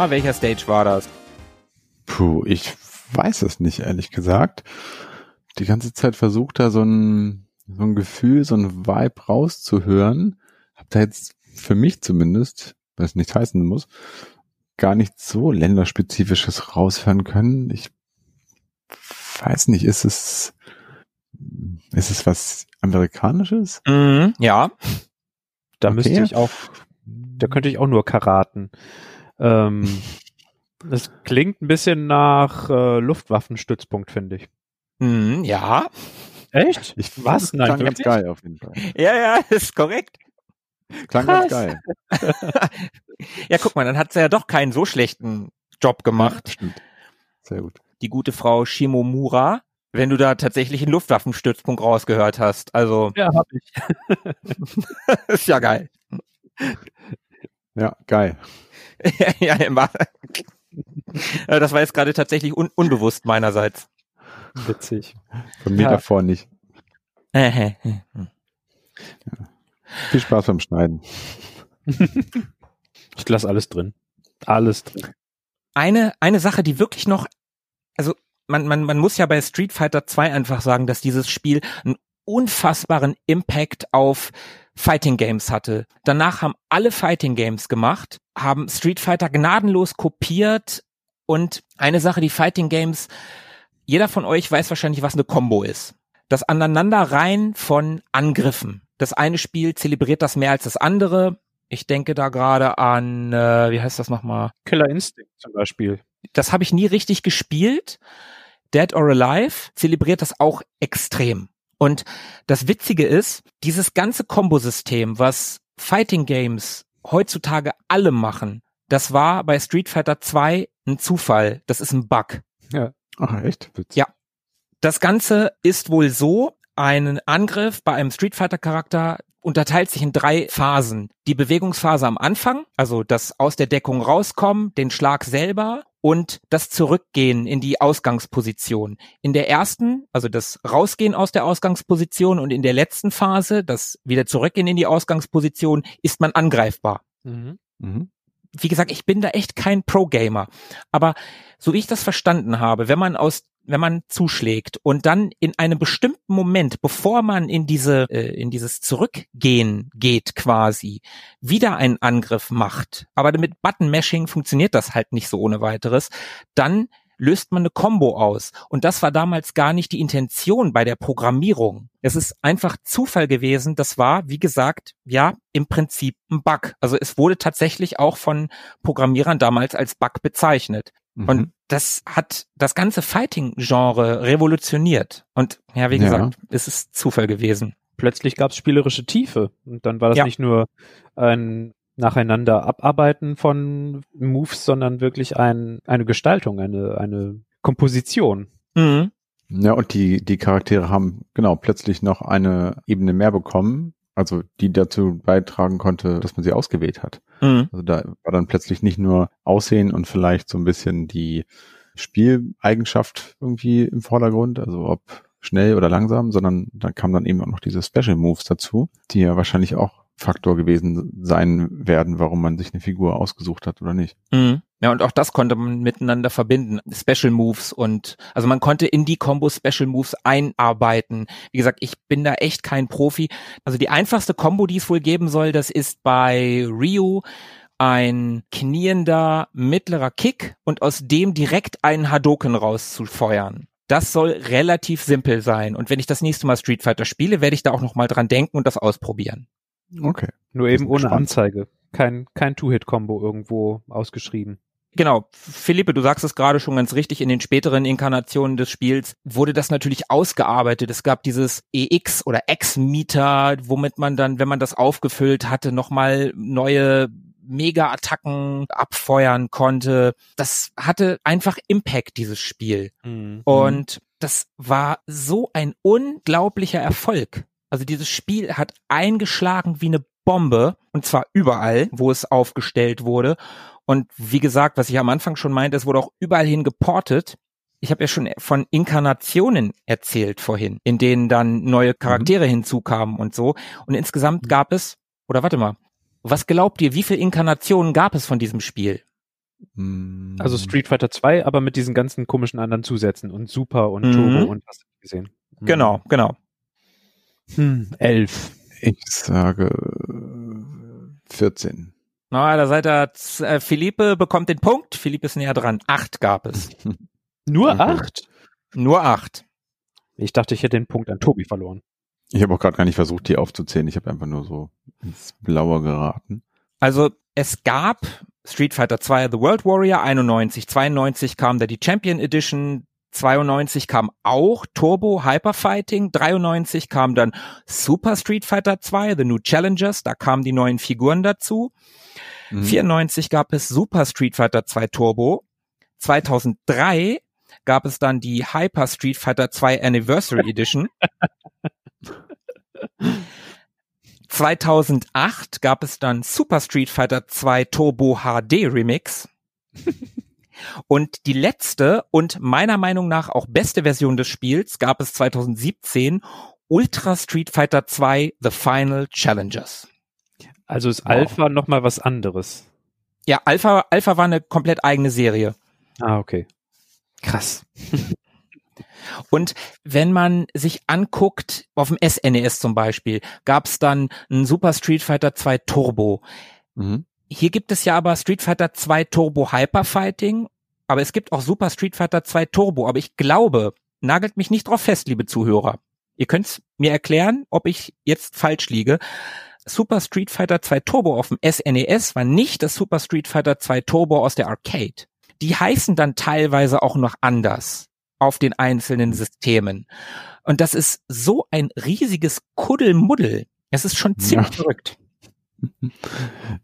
Na, welcher Stage war das? Puh, ich weiß es nicht, ehrlich gesagt. Die ganze Zeit versucht da so ein, so ein Gefühl, so ein Vibe rauszuhören. Hab da jetzt für mich zumindest, was nicht heißen muss, gar nicht so länderspezifisches raushören können. Ich weiß nicht, ist es, ist es was Amerikanisches? Mhm, ja. Da Okay. müsste ich auch, da könnte ich auch nur karaten. Ähm, das klingt ein bisschen nach äh, Luftwaffenstützpunkt, finde ich. Mhm, ja. Echt? Ich Was? Nein, klang ganz geil auf jeden Fall. Ja, ja, ist korrekt. Klang Krass. ganz geil. Ja, guck mal, dann hat sie ja doch keinen so schlechten Job gemacht, Stimmt. Sehr gut. die gute Frau Shimomura, wenn du da tatsächlich einen Luftwaffenstützpunkt rausgehört hast. Also, Ja, hab ich. ist ja geil. Ja, geil. ja, immer. Äh, Das war jetzt gerade tatsächlich un unbewusst meinerseits. Witzig. Von mir Ja. davor nicht. Eine Viel Spaß beim Schneiden. Ich lasse alles drin. Alles drin. eine Sache, die wirklich noch, also man, man, man muss ja bei Street Fighter 2 einfach sagen, dass dieses Spiel einen unfassbaren Impact auf Fighting Games hatte. Danach haben alle Fighting Games gemacht, haben Street Fighter gnadenlos kopiert und eine Sache, die Fighting Games, jeder von euch weiß wahrscheinlich, was eine Combo ist. Das Aneinanderreihen von Angriffen. Das eine Spiel zelebriert das mehr als das andere. Ich denke da gerade an, äh, wie heißt das nochmal? Killer Instinct zum Beispiel. das habe ich nie richtig gespielt. Dead or Alive zelebriert das auch extrem. Und das Witzige ist, dieses ganze Kombosystem, was Fighting Games heutzutage alle machen, das war bei Street Fighter 2 ein Zufall. Das ist ein Bug. Ach, echt? Witzig. Ja. Das Ganze ist wohl so, ein Angriff bei einem Street Fighter Charakter unterteilt sich in drei Phasen. Die Bewegungsphase am Anfang, also das aus der Deckung rauskommen, den Schlag selber und das Zurückgehen in die Ausgangsposition. In der ersten, also das Rausgehen aus der Ausgangsposition und in der letzten Phase, das wieder Zurückgehen in die Ausgangsposition, ist man angreifbar Mhm. Mhm. wie gesagt, ich bin da echt kein Pro-Gamer. Aber so wie ich das verstanden habe, wenn man aus wenn man zuschlägt und dann in einem bestimmten Moment, bevor man in diese äh, in dieses Zurückgehen geht quasi, wieder einen Angriff macht, aber mit Button Mashing funktioniert das halt nicht so ohne weiteres, dann löst man eine Combo aus und das war damals gar nicht die Intention bei der Programmierung. Es ist einfach Zufall gewesen, das war, wie gesagt, ja, im Prinzip ein Bug. Also es wurde tatsächlich auch von Programmierern damals als Bug bezeichnet. Mhm. Und das hat das ganze Fighting-Genre revolutioniert. Und ja, wie Ja. gesagt, es ist Zufall gewesen. Plötzlich gab es spielerische Tiefe. Und dann war das Ja. nicht nur ein nacheinander Abarbeiten von Moves, sondern wirklich ein, eine Gestaltung, eine, eine Komposition. Mhm. Ja, und die, die Charaktere haben genau plötzlich noch eine Ebene mehr bekommen, also die dazu beitragen konnte, dass man sie ausgewählt hat. Mhm. Also da war dann plötzlich nicht nur Aussehen und vielleicht so ein bisschen die Spieleigenschaft irgendwie im Vordergrund, also ob schnell oder langsam, sondern da kamen dann eben auch noch diese Special Moves dazu, die ja wahrscheinlich auch Faktor gewesen sein werden, warum man sich eine Figur ausgesucht hat oder nicht. Mhm. Ja, und auch das konnte man miteinander verbinden. Special Moves und, also man konnte in die Combo Special Moves einarbeiten. Wie gesagt, ich bin da echt kein Profi. Also die einfachste Combo, die es wohl geben soll, das ist bei Ryu ein kniender mittlerer Kick und aus dem direkt einen Hadoken rauszufeuern. Das soll relativ simpel sein. Und wenn ich das nächste Mal Street Fighter spiele, werde ich da auch noch mal dran denken und das ausprobieren. Okay. Nur eben ohne gespannt. Anzeige. Kein, kein Two-Hit-Combo irgendwo ausgeschrieben. Genau, Philippe, du sagst es gerade schon ganz richtig, in den späteren Inkarnationen des Spiels wurde das natürlich ausgearbeitet. Es gab dieses EX oder X-Meter, womit man dann, wenn man das aufgefüllt hatte, nochmal neue Mega-Attacken abfeuern konnte. Das hatte einfach Impact, dieses Spiel. Und das war so ein unglaublicher Erfolg. Also dieses Spiel hat eingeschlagen wie eine Bombe und zwar überall, wo es aufgestellt wurde. Und wie gesagt, was ich am Anfang schon meinte, es wurde auch überall hin geportet. Ich habe ja schon von Inkarnationen erzählt vorhin, in denen dann neue Charaktere hinzukamen und so. Und insgesamt gab es, oder warte mal, was glaubt ihr, wie viele Inkarnationen gab es von diesem Spiel? Hm. Also Street Fighter 2, aber mit diesen ganzen komischen anderen Zusätzen und Super und Mhm. Turbo und hast du nicht gesehen. Hm. Genau, genau. Hm, elf. Ich sage äh, 14. Na, da seid ihr, äh, Philippe bekommt den Punkt. Philippe ist näher dran. Acht gab es. Nur Okay. acht? Nur acht. Ich dachte, ich hätte den Punkt an Tobi verloren. Ich habe auch gerade gar nicht versucht, die aufzuzählen. Ich habe einfach nur so ins Blaue geraten. Also es gab Street Fighter 2 The World Warrior 91, 92 kam da die Champion Edition, 92 kam auch Turbo Hyper Fighting, 93 kam dann Super Street Fighter 2 The New Challengers, da kamen die neuen Figuren dazu. Mhm. 94 gab es Super Street Fighter 2 Turbo. 2003 gab es dann die Hyper Street Fighter 2 Anniversary Edition. 2008 gab es dann Super Street Fighter 2 Turbo HD Remix. Und die letzte und meiner Meinung nach auch beste Version des Spiels gab es 2017 Ultra Street Fighter 2 The Final Challengers. Also ist Wow. Alpha noch mal was anderes. Ja, Alpha, Alpha war eine komplett eigene Serie. Ah, okay. Krass. Und wenn man sich anguckt, auf dem SNES zum Beispiel, gab es dann ein Super Street Fighter 2 Turbo. Mhm. Hier gibt es ja aber Street Fighter 2 Turbo Hyper Fighting, aber es gibt auch Super Street Fighter 2 Turbo. Aber ich glaube, nagelt mich nicht drauf fest, liebe Zuhörer. Ihr könnt mir erklären, ob ich jetzt falsch liege. Super Street Fighter 2 Turbo auf dem SNES war nicht das Super Street Fighter 2 Turbo aus der Arcade. Die heißen dann teilweise auch noch anders auf den einzelnen Systemen. Und das ist so ein riesiges Kuddelmuddel. Es ist schon ziemlich Ja. verrückt.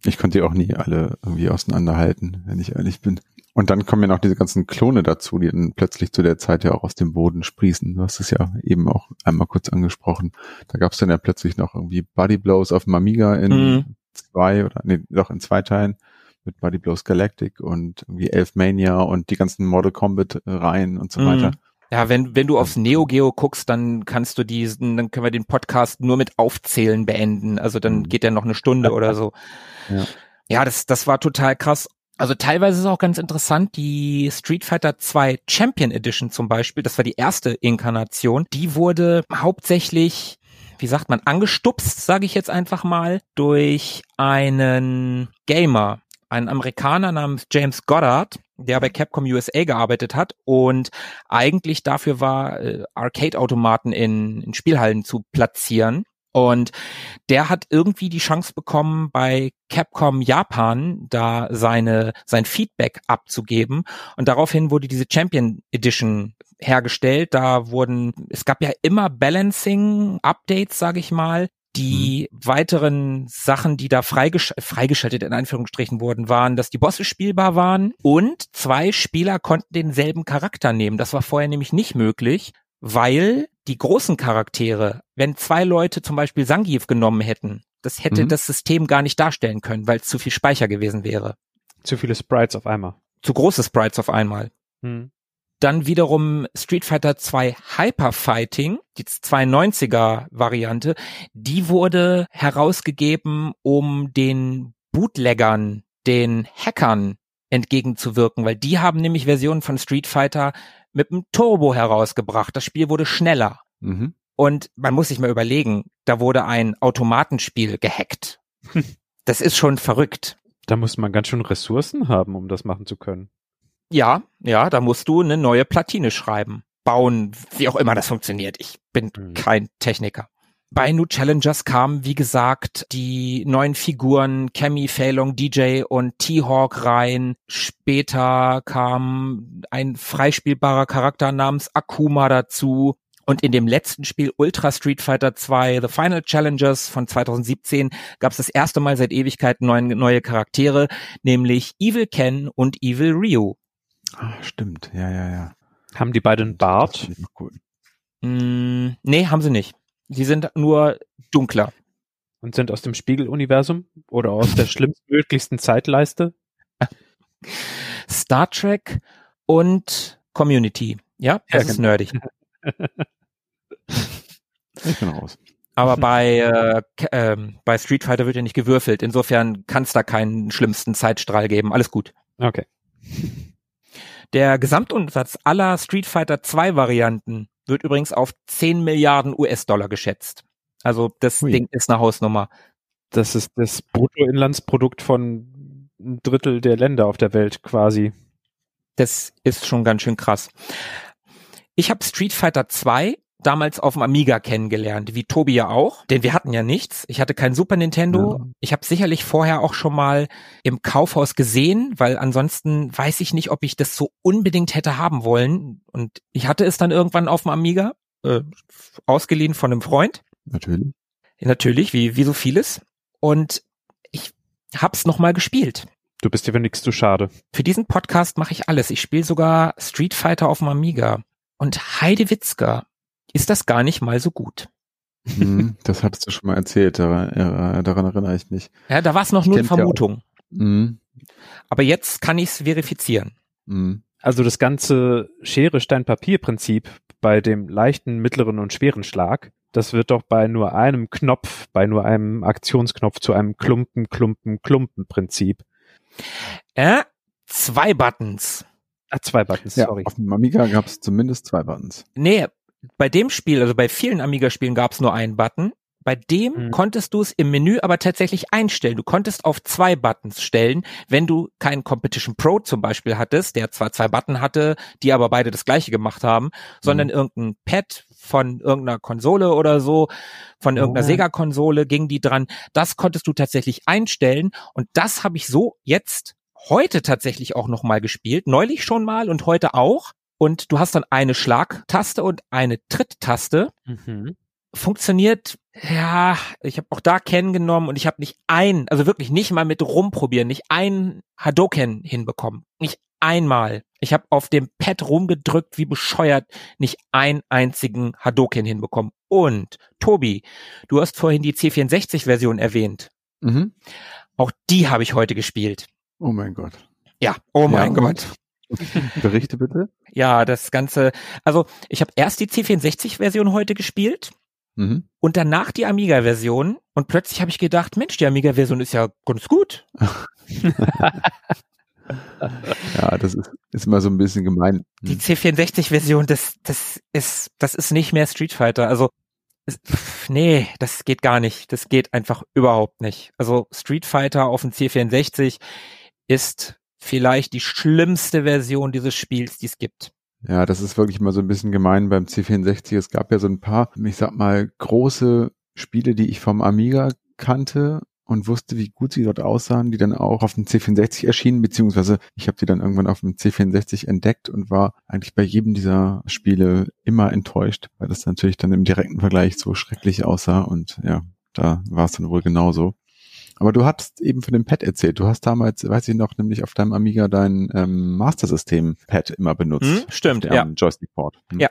Ich konnte die auch nie alle irgendwie auseinanderhalten, wenn ich ehrlich bin. Und dann kommen ja noch diese ganzen Klone dazu, die dann plötzlich zu der Zeit ja auch aus dem Boden sprießen. Du hast es ja eben auch einmal kurz angesprochen. Da gab es dann ja plötzlich noch irgendwie Body Blows auf dem Amiga in Mhm. zwei oder nee, doch in zwei Teilen mit Body Blows Galactic und irgendwie Elf Mania und die ganzen Mortal Kombat Reihen und so Mhm. weiter. Ja, wenn, wenn du aufs Neo Geo guckst, dann kannst du diesen, dann können wir den Podcast nur mit Aufzählen beenden. Also dann Mhm. geht der noch eine Stunde oder so. Ja. Ja, das, das war total krass. Also teilweise ist auch ganz interessant, die Street Fighter 2 Champion Edition zum Beispiel, das war die erste Inkarnation, die wurde hauptsächlich, wie sagt man, angestupst, sage ich jetzt einfach mal, durch einen Gamer, einen Amerikaner namens James Goddard, der bei Capcom USA gearbeitet hat und eigentlich dafür war, äh, Arcade-Automaten in, in Spielhallen zu platzieren. Und der hat irgendwie die Chance bekommen, bei Capcom Japan da seine, sein Feedback abzugeben. Und daraufhin wurde diese Champion Edition hergestellt. Da wurden, es gab ja immer Balancing-Updates, sage ich mal. Die weiteren Sachen, die da freigesch freigeschaltet in Anführungsstrichen wurden, waren, dass die Bosse spielbar waren und zwei Spieler konnten denselben Charakter nehmen. Das war vorher nämlich nicht möglich, weil die großen Charaktere, wenn zwei Leute zum Beispiel Sangief genommen hätten, das hätte Mhm. das System gar nicht darstellen können, weil es zu viel Speicher gewesen wäre. Zu viele Sprites auf einmal. Zu große Sprites auf einmal. Hm. Dann wiederum Street Fighter 2 Hyper Fighting, die 92er Variante, die wurde herausgegeben, um den Bootleggern, den Hackern entgegenzuwirken, weil die haben nämlich Versionen von Street Fighter mit einem Turbo herausgebracht. Das Spiel wurde schneller. Mhm. Und man muss sich mal überlegen, da wurde ein Automatenspiel gehackt. Das ist schon verrückt. Da muss man ganz schön Ressourcen haben, um das machen zu können. Ja, ja, da musst du eine neue Platine schreiben, bauen, wie auch immer das funktioniert. Ich bin Mhm. kein Techniker. Bei New Challengers kamen, wie gesagt, die neuen Figuren Cammy, Feilong, DJ und T-Hawk rein. Später kam ein freispielbarer Charakter namens Akuma dazu. Und in dem letzten Spiel Ultra Street Fighter 2 The Final Challengers von 2017 gab es das erste Mal seit Ewigkeiten neue, neue Charaktere, nämlich Evil Ken und Evil Ryu. Ah, stimmt. Ja, ja, ja. Haben die beiden Bart? cool. Mm, nee, haben sie nicht. Sie sind nur dunkler. und sind aus dem Spiegeluniversum oder aus der schlimmstmöglichsten Zeitleiste? Star Trek und Community. Ja, das Ja, ist genau. nerdig. Ich bin raus. Aber bei, äh, ähm, bei Street Fighter wird ja nicht gewürfelt. Insofern kann es da keinen schlimmsten Zeitstrahl geben. Alles gut. Okay. Der Gesamtumsatz aller Street Fighter 2 Varianten wird übrigens auf 10 Milliarden US-Dollar geschätzt. Also das Hui. Ding ist eine Hausnummer. Das ist das Bruttoinlandsprodukt von ein Drittel der Länder auf der Welt quasi. Das ist schon ganz schön krass. Ich habe Street Fighter 2 damals auf dem Amiga kennengelernt, wie Tobi ja auch, denn wir hatten ja nichts. Ich hatte kein Super Nintendo. Ja. Ich habe sicherlich vorher auch schon mal im Kaufhaus gesehen, weil ansonsten weiß ich nicht, ob ich das so unbedingt hätte haben wollen. Und ich hatte es dann irgendwann auf dem Amiga, äh, ausgeliehen von einem Freund. Natürlich. Natürlich, wie, wie so vieles. Und ich hab's nochmal gespielt. Du bist dir für nichts zu schade. Für diesen Podcast mache ich alles. Ich spiele sogar Street Fighter auf dem Amiga. Und Heide Witzka ist das gar nicht mal so gut. Mhm, das hattest du schon mal erzählt, daran, daran erinnere ich mich. Ja, da war es noch Ich nur eine kenn's ja. Vermutung. Mhm. Aber jetzt kann ich es verifizieren. Mhm. Also das ganze Schere-Stein-Papier-Prinzip bei dem leichten, mittleren und schweren Schlag, das wird doch bei nur einem Knopf, bei nur einem Aktionsknopf zu einem Klumpen, Klumpen, Klumpen-Prinzip. Äh, zwei Buttons. Ah, zwei Buttons, Ja, sorry. auf dem Amiga gab es zumindest zwei Buttons. Nee, bei dem Spiel, also bei vielen Amiga-Spielen gab es nur einen Button. Bei dem Mhm. konntest du es im Menü aber tatsächlich einstellen. Du konntest auf zwei Buttons stellen, wenn du keinen Competition Pro zum Beispiel hattest, der zwar zwei Button hatte, die aber beide das gleiche gemacht haben, sondern irgendein Pad von irgendeiner Konsole oder so, von irgendeiner Oh. Sega-Konsole ging die dran. Das konntest du tatsächlich einstellen und das habe ich so jetzt heute tatsächlich auch noch mal gespielt, neulich schon mal und heute auch. Und du hast dann eine Schlagtaste und eine Tritttaste Mhm. funktioniert, ja, ich habe auch da kennengenommen und ich habe nicht ein, also wirklich nicht mal mit rumprobieren, nicht ein Hadoken hinbekommen. Nicht einmal. Ich habe auf dem Pad rumgedrückt, wie bescheuert, nicht einen einzigen Hadoken hinbekommen. Und Tobi, du hast vorhin die C64-Version erwähnt. Mhm. Auch die habe ich heute gespielt. Oh mein Gott. Ja, oh mein Ja, Gott. Berichte bitte. Ja, das Ganze, also ich habe erst die C64-Version heute gespielt Mhm. und danach die Amiga-Version und plötzlich habe ich gedacht, Mensch, die Amiga-Version ist ja ganz gut. Ja, das ist, ist immer so ein bisschen gemein. Die Hm. C64-Version, das, das ist, das ist nicht mehr Street Fighter. Also, es, nee, das geht gar nicht. Das geht einfach überhaupt nicht. Also Street Fighter auf dem C64 ist vielleicht die schlimmste Version dieses Spiels, die es gibt. Ja, das ist wirklich mal so ein bisschen gemein beim C64. Es gab ja so ein paar, ich sag mal, große Spiele, die ich vom Amiga kannte und wusste, wie gut sie dort aussahen, die dann auch auf dem C64 erschienen, beziehungsweise ich habe die dann irgendwann auf dem C64 entdeckt und war eigentlich bei jedem dieser Spiele immer enttäuscht, weil das natürlich dann im direkten Vergleich so schrecklich aussah und ja, da war es dann wohl genauso. Aber du hattest eben von dem Pad erzählt. Du hast damals, weiß ich noch, nämlich auf deinem Amiga dein ähm, Master System Pad immer benutzt. Hm, stimmt, ja. Joystick-Port. Hm. Ja.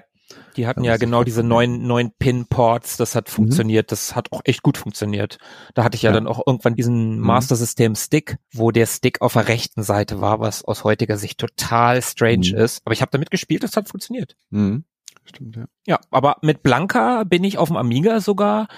Die hatten ja genau diese von neun, neun Pin-Ports, das hat funktioniert, das hat auch echt gut funktioniert. Da hatte ich ja, Ja. dann auch irgendwann diesen Mhm. Master System Stick, wo der Stick auf der rechten Seite war, was aus heutiger Sicht total strange Mhm. ist. Aber ich habe damit gespielt, das hat funktioniert. Mhm. Stimmt, ja. Ja, aber mit Blanca bin ich auf dem Amiga sogar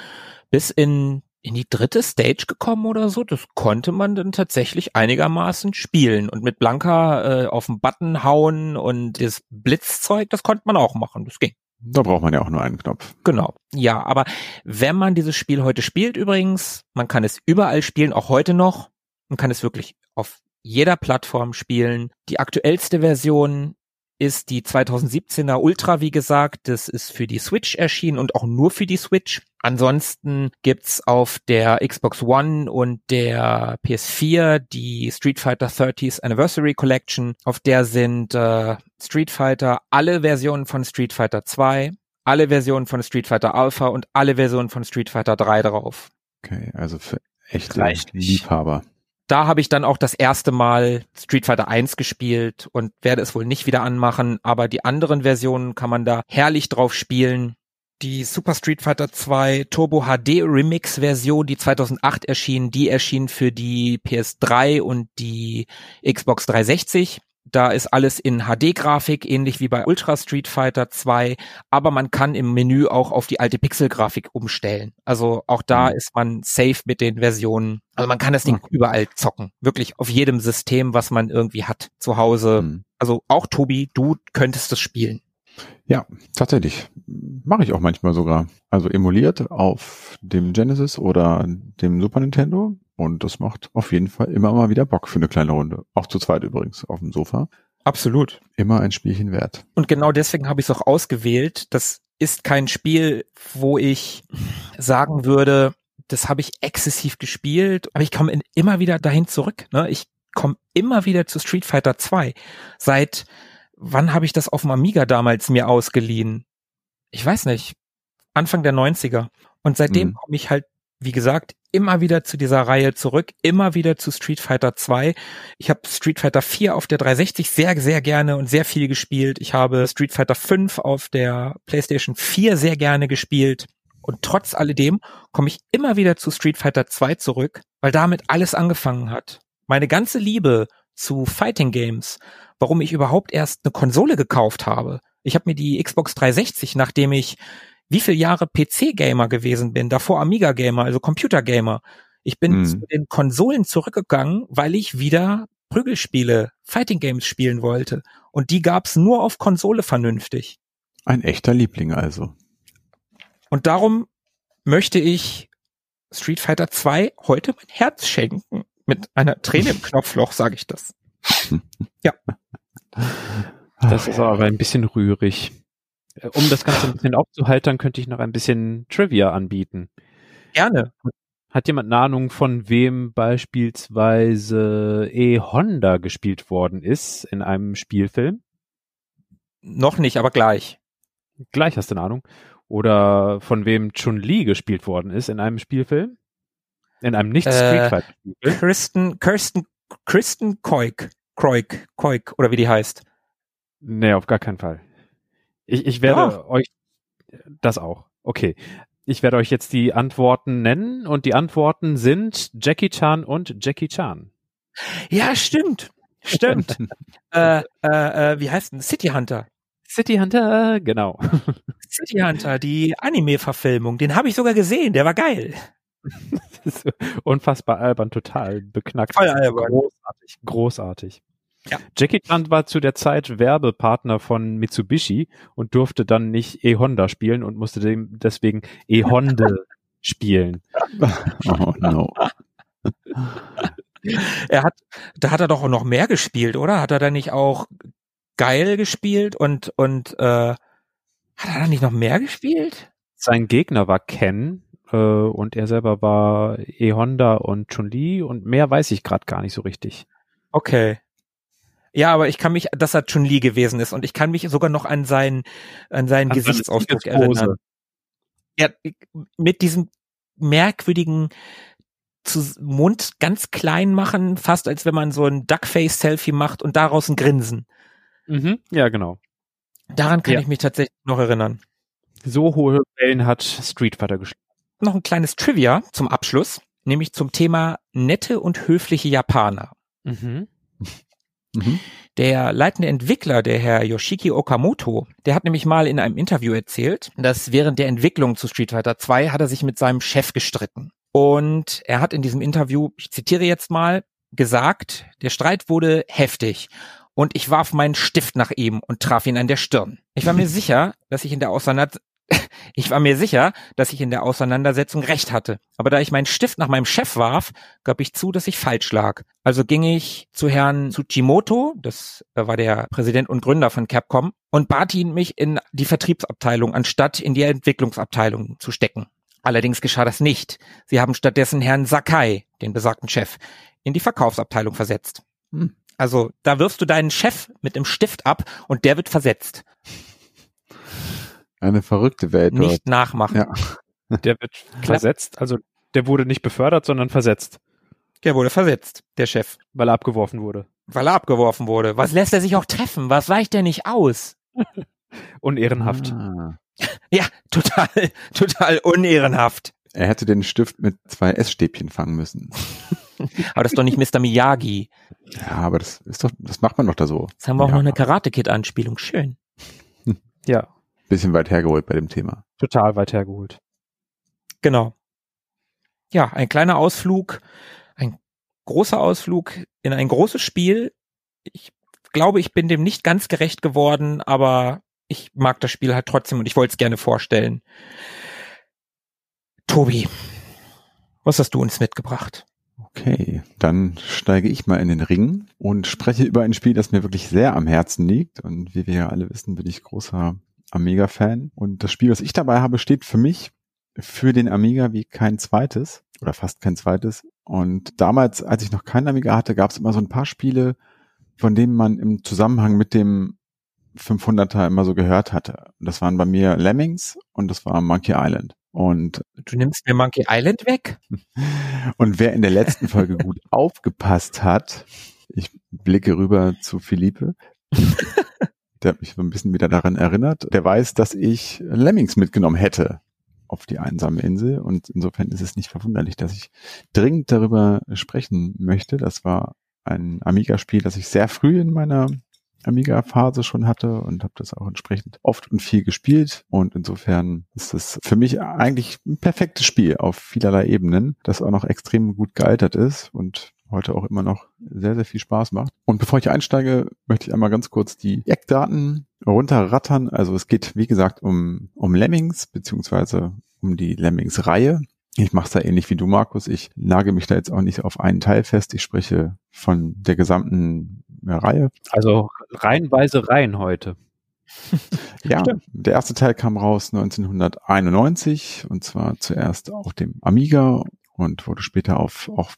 bis in in die dritte Stage gekommen oder so. Das konnte man dann tatsächlich einigermaßen spielen. Und mit Blanka äh, auf den Button hauen und das Blitzzeug, das konnte man auch machen. Das ging. Da braucht man ja auch nur einen Knopf. Genau. Ja, aber wenn man dieses Spiel heute spielt übrigens, man kann es überall spielen, auch heute noch. Man kann es wirklich auf jeder Plattform spielen. Die aktuellste Version ist die 2017er Ultra, wie gesagt. Das ist für die Switch erschienen und auch nur für die Switch. Ansonsten gibt's auf der Xbox One und der PS4 die Street Fighter 30th Anniversary Collection. Auf der sind äh, Street Fighter, alle Versionen von Street Fighter 2, alle Versionen von Street Fighter Alpha und alle Versionen von Street Fighter 3 drauf. Okay, also für echte Reichlich. Liebhaber. Da habe ich dann auch das erste Mal Street Fighter 1 gespielt und werde es wohl nicht wieder anmachen, aber die anderen Versionen kann man da herrlich drauf spielen. Die Super Street Fighter 2 Turbo HD Remix Version, die 2008 erschien, die erschien für die PS3 und die Xbox 360. Da ist alles in HD-Grafik, ähnlich wie bei Ultra Street Fighter 2, aber man kann im Menü auch auf die alte Pixel-Grafik umstellen. Also auch da Mhm. ist man safe mit den Versionen. Also man kann das Ding überall zocken. Wirklich auf jedem System, was man irgendwie hat zu Hause. Hm. Also auch Tobi, du könntest es spielen. Ja, tatsächlich. Mache ich auch manchmal sogar. Also emuliert auf dem Genesis oder dem Super Nintendo. Und das macht auf jeden Fall immer mal wieder Bock für eine kleine Runde. Auch zu zweit übrigens auf dem Sofa. Absolut. Immer ein Spielchen wert. Und genau deswegen habe ich es auch ausgewählt. Das ist kein Spiel, wo ich sagen würde, das habe ich exzessiv gespielt, aber ich komme immer wieder dahin zurück. Ne? Ich komme immer wieder zu Street Fighter 2. Seit wann habe ich das auf dem Amiga damals mir ausgeliehen? Ich weiß nicht. Anfang der 90er. Und seitdem Mhm. komme ich halt, wie gesagt, immer wieder zu dieser Reihe zurück, immer wieder zu Street Fighter 2. Ich habe Street Fighter 4 auf der 360 sehr, sehr gerne und sehr viel gespielt. Ich habe Street Fighter 5 auf der PlayStation 4 sehr gerne gespielt. Und trotz alledem komme ich immer wieder zu Street Fighter 2 zurück, weil damit alles angefangen hat. Meine ganze Liebe zu Fighting Games, warum ich überhaupt erst eine Konsole gekauft habe. Ich habe mir die Xbox 360, nachdem ich wie viele Jahre PC-Gamer gewesen bin, davor Amiga-Gamer, also Computer-Gamer. Ich bin Mhm. zu den Konsolen zurückgegangen, weil ich wieder Prügelspiele, Fighting Games spielen wollte. Und die gab's nur auf Konsole vernünftig. Ein echter Liebling also. Und darum möchte ich Street Fighter 2 heute mein Herz schenken. Mit einer Träne im Knopfloch sage ich das. Das ist aber ein bisschen rührig. Äh, Um das Ganze ein bisschen aufzuhaltern, könnte ich noch ein bisschen Trivia anbieten. Gerne. Hat jemand eine Ahnung, von wem beispielsweise E-Honda gespielt worden ist in einem Spielfilm? Noch nicht, aber gleich. Gleich hast du eine Ahnung. Oder von wem Chun-Li gespielt worden ist in einem Spielfilm? In einem nicht Äh, Spielfilm? Kristen, Kirsten, Kristen Koik, Kroik, Koik, oder wie die heißt. Nee, auf gar keinen Fall. Ich, ich werde Ja. euch das auch. Okay. Ich werde euch jetzt die Antworten nennen und die Antworten sind Jackie Chan und Jackie Chan. Ja, stimmt. Stimmt. äh, äh, äh, wie heißt denn? City Hunter. City Hunter, genau. City Hunter, die Anime-Verfilmung. Den habe ich sogar gesehen, der war geil. Das ist Unfassbar albern, total beknackt. Voll albern. Großartig, großartig. Ja. Jackie Chan war zu der Zeit Werbepartner von Mitsubishi und durfte dann nicht E-Honda spielen und musste dem deswegen E-Honda spielen. Oh no. Er hat, da hat er doch auch noch mehr gespielt, oder? Hat er da nicht auch geil gespielt und, und, äh, hat er da nicht noch mehr gespielt? Sein Gegner war Ken äh, und er selber war E-Honda und Chun-Li und mehr weiß ich gerade gar nicht so richtig. Okay. Ja, aber ich kann mich, dass er Chun-Li gewesen ist und ich kann mich sogar noch an seinen, an seinen An Gesichtsausdruck erinnern. Ja, mit diesem merkwürdigen zu Mund ganz klein machen, fast als wenn man so ein Duckface-Selfie macht und daraus ein Grinsen. Mhm, ja, genau. Daran kann Ja. ich mich tatsächlich noch erinnern. So hohe Wellen hat Street Fighter geschlagen. Noch ein kleines Trivia zum Abschluss, nämlich zum Thema nette und höfliche Japaner. Mhm. Mhm. Der leitende Entwickler, der Herr Yoshiki Okamoto, der hat nämlich mal in einem Interview erzählt, dass während der Entwicklung zu Street Fighter 2 hat er sich mit seinem Chef gestritten. Und er hat in diesem Interview, ich zitiere jetzt mal, gesagt, der Streit wurde heftig und ich warf meinen Stift nach ihm und traf ihn an der Stirn. Ich war mir sicher, dass ich in der Auseinander ich war mir sicher, dass ich in der Auseinandersetzung recht hatte. Aber da ich meinen Stift nach meinem Chef warf, gab ich zu, dass ich falsch lag. Also ging ich zu Herrn Tsuchimoto, das war der Präsident und Gründer von Capcom, und bat ihn, mich in die Vertriebsabteilung anstatt in die Entwicklungsabteilung zu stecken. Allerdings geschah das nicht. Sie haben stattdessen Herrn Sakai, den besagten Chef, in die Verkaufsabteilung versetzt. Hm. Also da wirfst du deinen Chef mit dem Stift ab und der wird versetzt. Eine verrückte Welt. Nicht dort. nachmachen. Ja. Der wird versetzt, also der wurde nicht befördert, sondern versetzt. Der wurde versetzt, der Chef. Weil er abgeworfen wurde. Weil er abgeworfen wurde. Was lässt er sich auch treffen? Was weicht er nicht aus? Unehrenhaft. Ah. Ja, total, total unehrenhaft. Er hätte den Stift mit zwei Essstäbchen fangen müssen. aber das ist doch nicht Mr. Miyagi. Ja, aber das ist doch, das macht man doch da so. Jetzt haben wir auch ja. noch eine Karate-Kid-Anspielung. Schön. Ja. Bisschen weit hergeholt bei dem Thema. Total weit hergeholt. Genau. Ja, ein kleiner Ausflug, ein großer Ausflug in ein großes Spiel. Ich glaube, ich bin dem nicht ganz gerecht geworden, aber ich mag das Spiel halt trotzdem und ich wollte es gerne vorstellen. Tobi, was hast du uns mitgebracht? Okay, dann steige ich mal in den Ring und spreche über ein Spiel, das mir wirklich sehr am Herzen liegt. Und wie wir ja alle wissen, bin ich großer Amiga-Fan. Und das Spiel, was ich dabei habe, steht für mich für den Amiga wie kein zweites oder fast kein zweites. Und damals, als ich noch keinen Amiga hatte, gab es immer so ein paar Spiele, von denen man im Zusammenhang mit dem 500er immer so gehört hatte. Und das waren bei mir Lemmings und das war Monkey Island. Und du nimmst mir Monkey Island weg? Und wer in der letzten Folge gut aufgepasst hat, ich blicke rüber zu Philippe, der hat mich so ein bisschen wieder daran erinnert, der weiß, dass ich Lemmings mitgenommen hätte auf die einsame Insel. Und insofern ist es nicht verwunderlich, dass ich dringend darüber sprechen möchte. Das war ein Amiga-Spiel, das ich sehr früh in meiner Amiga-Phase schon hatte und habe das auch entsprechend oft und viel gespielt. Und insofern ist es für mich eigentlich ein perfektes Spiel auf vielerlei Ebenen, das auch noch extrem gut gealtert ist und heute auch immer noch sehr, sehr viel Spaß macht. Und bevor ich einsteige, möchte ich einmal ganz kurz die Eckdaten runterrattern. Also es geht, wie gesagt, um, um Lemmings, beziehungsweise um die Lemmings-Reihe. Ich mache es da ähnlich wie du, Markus. Ich nage mich da jetzt auch nicht auf einen Teil fest. Ich spreche von der gesamten Reihe. Also reihenweise rein heute. ja, Stimmt. der erste Teil kam raus 1991 und zwar zuerst auf dem Amiga und wurde später auf auch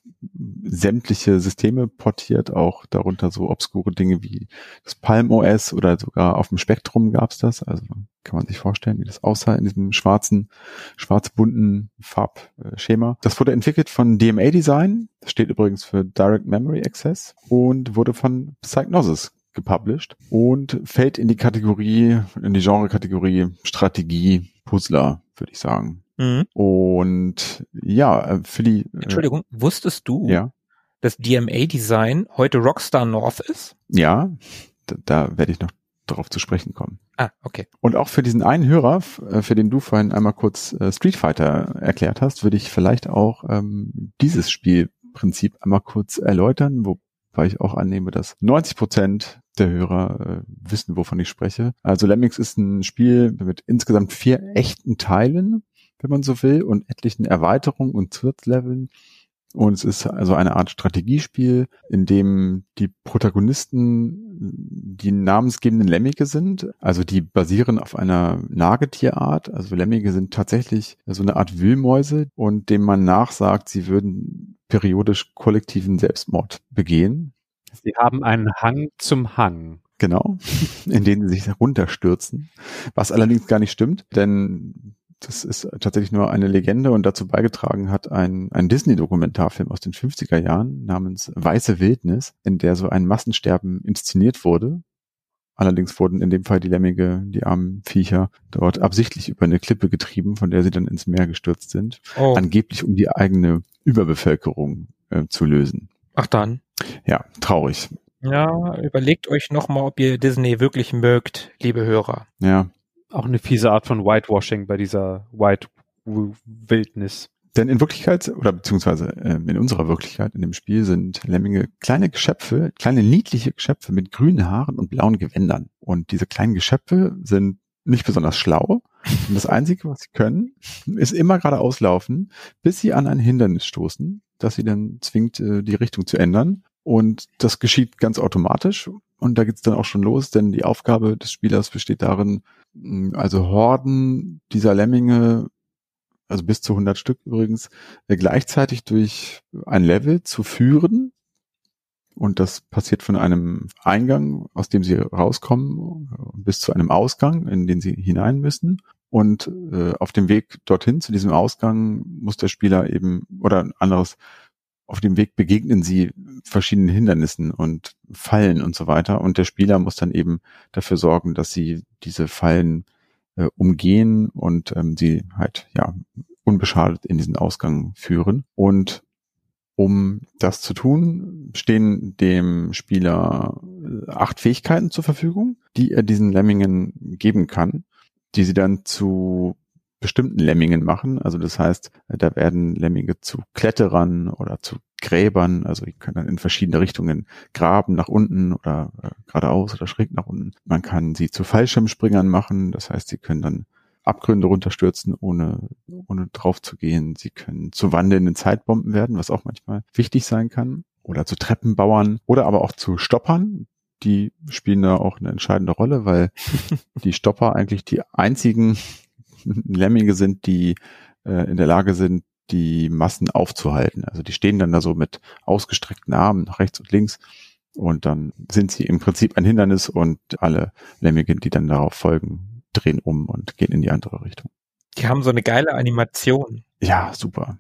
sämtliche Systeme portiert, auch darunter so obskure Dinge wie das Palm OS oder sogar auf dem Spektrum gab's das. Also kann man sich vorstellen, wie das aussah in diesem schwarzen, schwarz-bunten Farbschema. Das wurde entwickelt von DMA Design, das steht übrigens für Direct Memory Access und wurde von Psygnosis gepublished und fällt in die Kategorie, in die Genre-Kategorie Strategie, Puzzler, würde ich sagen. Mhm. Und ja, äh, für die. Äh, Entschuldigung, äh, wusstest du, ja? dass DMA-Design heute Rockstar North ist? Ja, da, da werde ich noch darauf zu sprechen kommen. Ah, okay. Und auch für diesen einen Hörer, äh, für den du vorhin einmal kurz Street Fighter erklärt hast, würde ich vielleicht auch ähm, dieses Spielprinzip einmal kurz erläutern, wobei ich auch annehme, dass 90 Prozent der Hörer äh, wissen, wovon ich spreche. Also Lemmings ist ein Spiel mit insgesamt vier echten Teilen wenn man so will, und etlichen Erweiterungen und Zusatzleveln. Und es ist also eine Art Strategiespiel, in dem die Protagonisten die namensgebenden Lemmige sind. Also die basieren auf einer Nagetierart. Also Lemmige sind tatsächlich so eine Art Wühlmäuse und dem man nachsagt, sie würden periodisch kollektiven Selbstmord begehen. Sie haben einen Hang zum Hang. Genau, in denen sie sich runterstürzen. Was allerdings gar nicht stimmt, denn das ist tatsächlich nur eine Legende und dazu beigetragen hat ein, ein Disney-Dokumentarfilm aus den 50er Jahren namens Weiße Wildnis, in der so ein Massensterben inszeniert wurde. Allerdings wurden in dem Fall die Lemminge, die armen Viecher, dort absichtlich über eine Klippe getrieben, von der sie dann ins Meer gestürzt sind. Oh. Angeblich um die eigene Überbevölkerung äh, zu lösen. Ach dann. Ja, traurig. Ja, überlegt euch nochmal, ob ihr Disney wirklich mögt, liebe Hörer. Ja, auch eine fiese Art von Whitewashing bei dieser White Wildnis. Denn in Wirklichkeit, oder beziehungsweise äh, in unserer Wirklichkeit, in dem Spiel, sind Lemminge kleine Geschöpfe, kleine niedliche Geschöpfe mit grünen Haaren und blauen Gewändern. Und diese kleinen Geschöpfe sind nicht besonders schlau. Und das Einzige, was sie können, ist immer geradeaus laufen, bis sie an ein Hindernis stoßen, das sie dann zwingt, äh, die Richtung zu ändern. Und das geschieht ganz automatisch. Und da geht's dann auch schon los, denn die Aufgabe des Spielers besteht darin, also Horden dieser Lemminge also bis zu 100 Stück übrigens, äh, gleichzeitig durch ein Level zu führen. Und das passiert von einem Eingang, aus dem sie rauskommen, bis zu einem Ausgang, in den sie hinein müssen. Und äh, auf dem Weg dorthin, zu diesem Ausgang, muss der Spieler eben, oder ein anderes, auf dem Weg begegnen sie verschiedenen Hindernissen und Fallen und so weiter. Und der Spieler muss dann eben dafür sorgen, dass sie diese Fallen äh, umgehen und ähm, sie halt ja unbeschadet in diesen Ausgang führen. Und um das zu tun, stehen dem Spieler äh, acht Fähigkeiten zur Verfügung, die er diesen Lemmingen geben kann, die sie dann zu bestimmten Lemmingen machen. Also das heißt, da werden Lemminge zu Kletterern oder zu Gräbern, also die können dann in verschiedene Richtungen graben, nach unten oder äh, geradeaus oder schräg nach unten. Man kann sie zu Fallschirmspringern machen, das heißt, sie können dann Abgründe runterstürzen, ohne, ohne drauf zu gehen. Sie können zu wandelnden Zeitbomben werden, was auch manchmal wichtig sein kann. Oder zu Treppenbauern oder aber auch zu Stoppern. Die spielen da auch eine entscheidende Rolle, weil die Stopper eigentlich die einzigen Lemminge sind, die äh, in der Lage sind, die Massen aufzuhalten. Also die stehen dann da so mit ausgestreckten Armen nach rechts und links und dann sind sie im Prinzip ein Hindernis und alle Lemminge, die dann darauf folgen, drehen um und gehen in die andere Richtung. Die haben so eine geile Animation. Ja, super.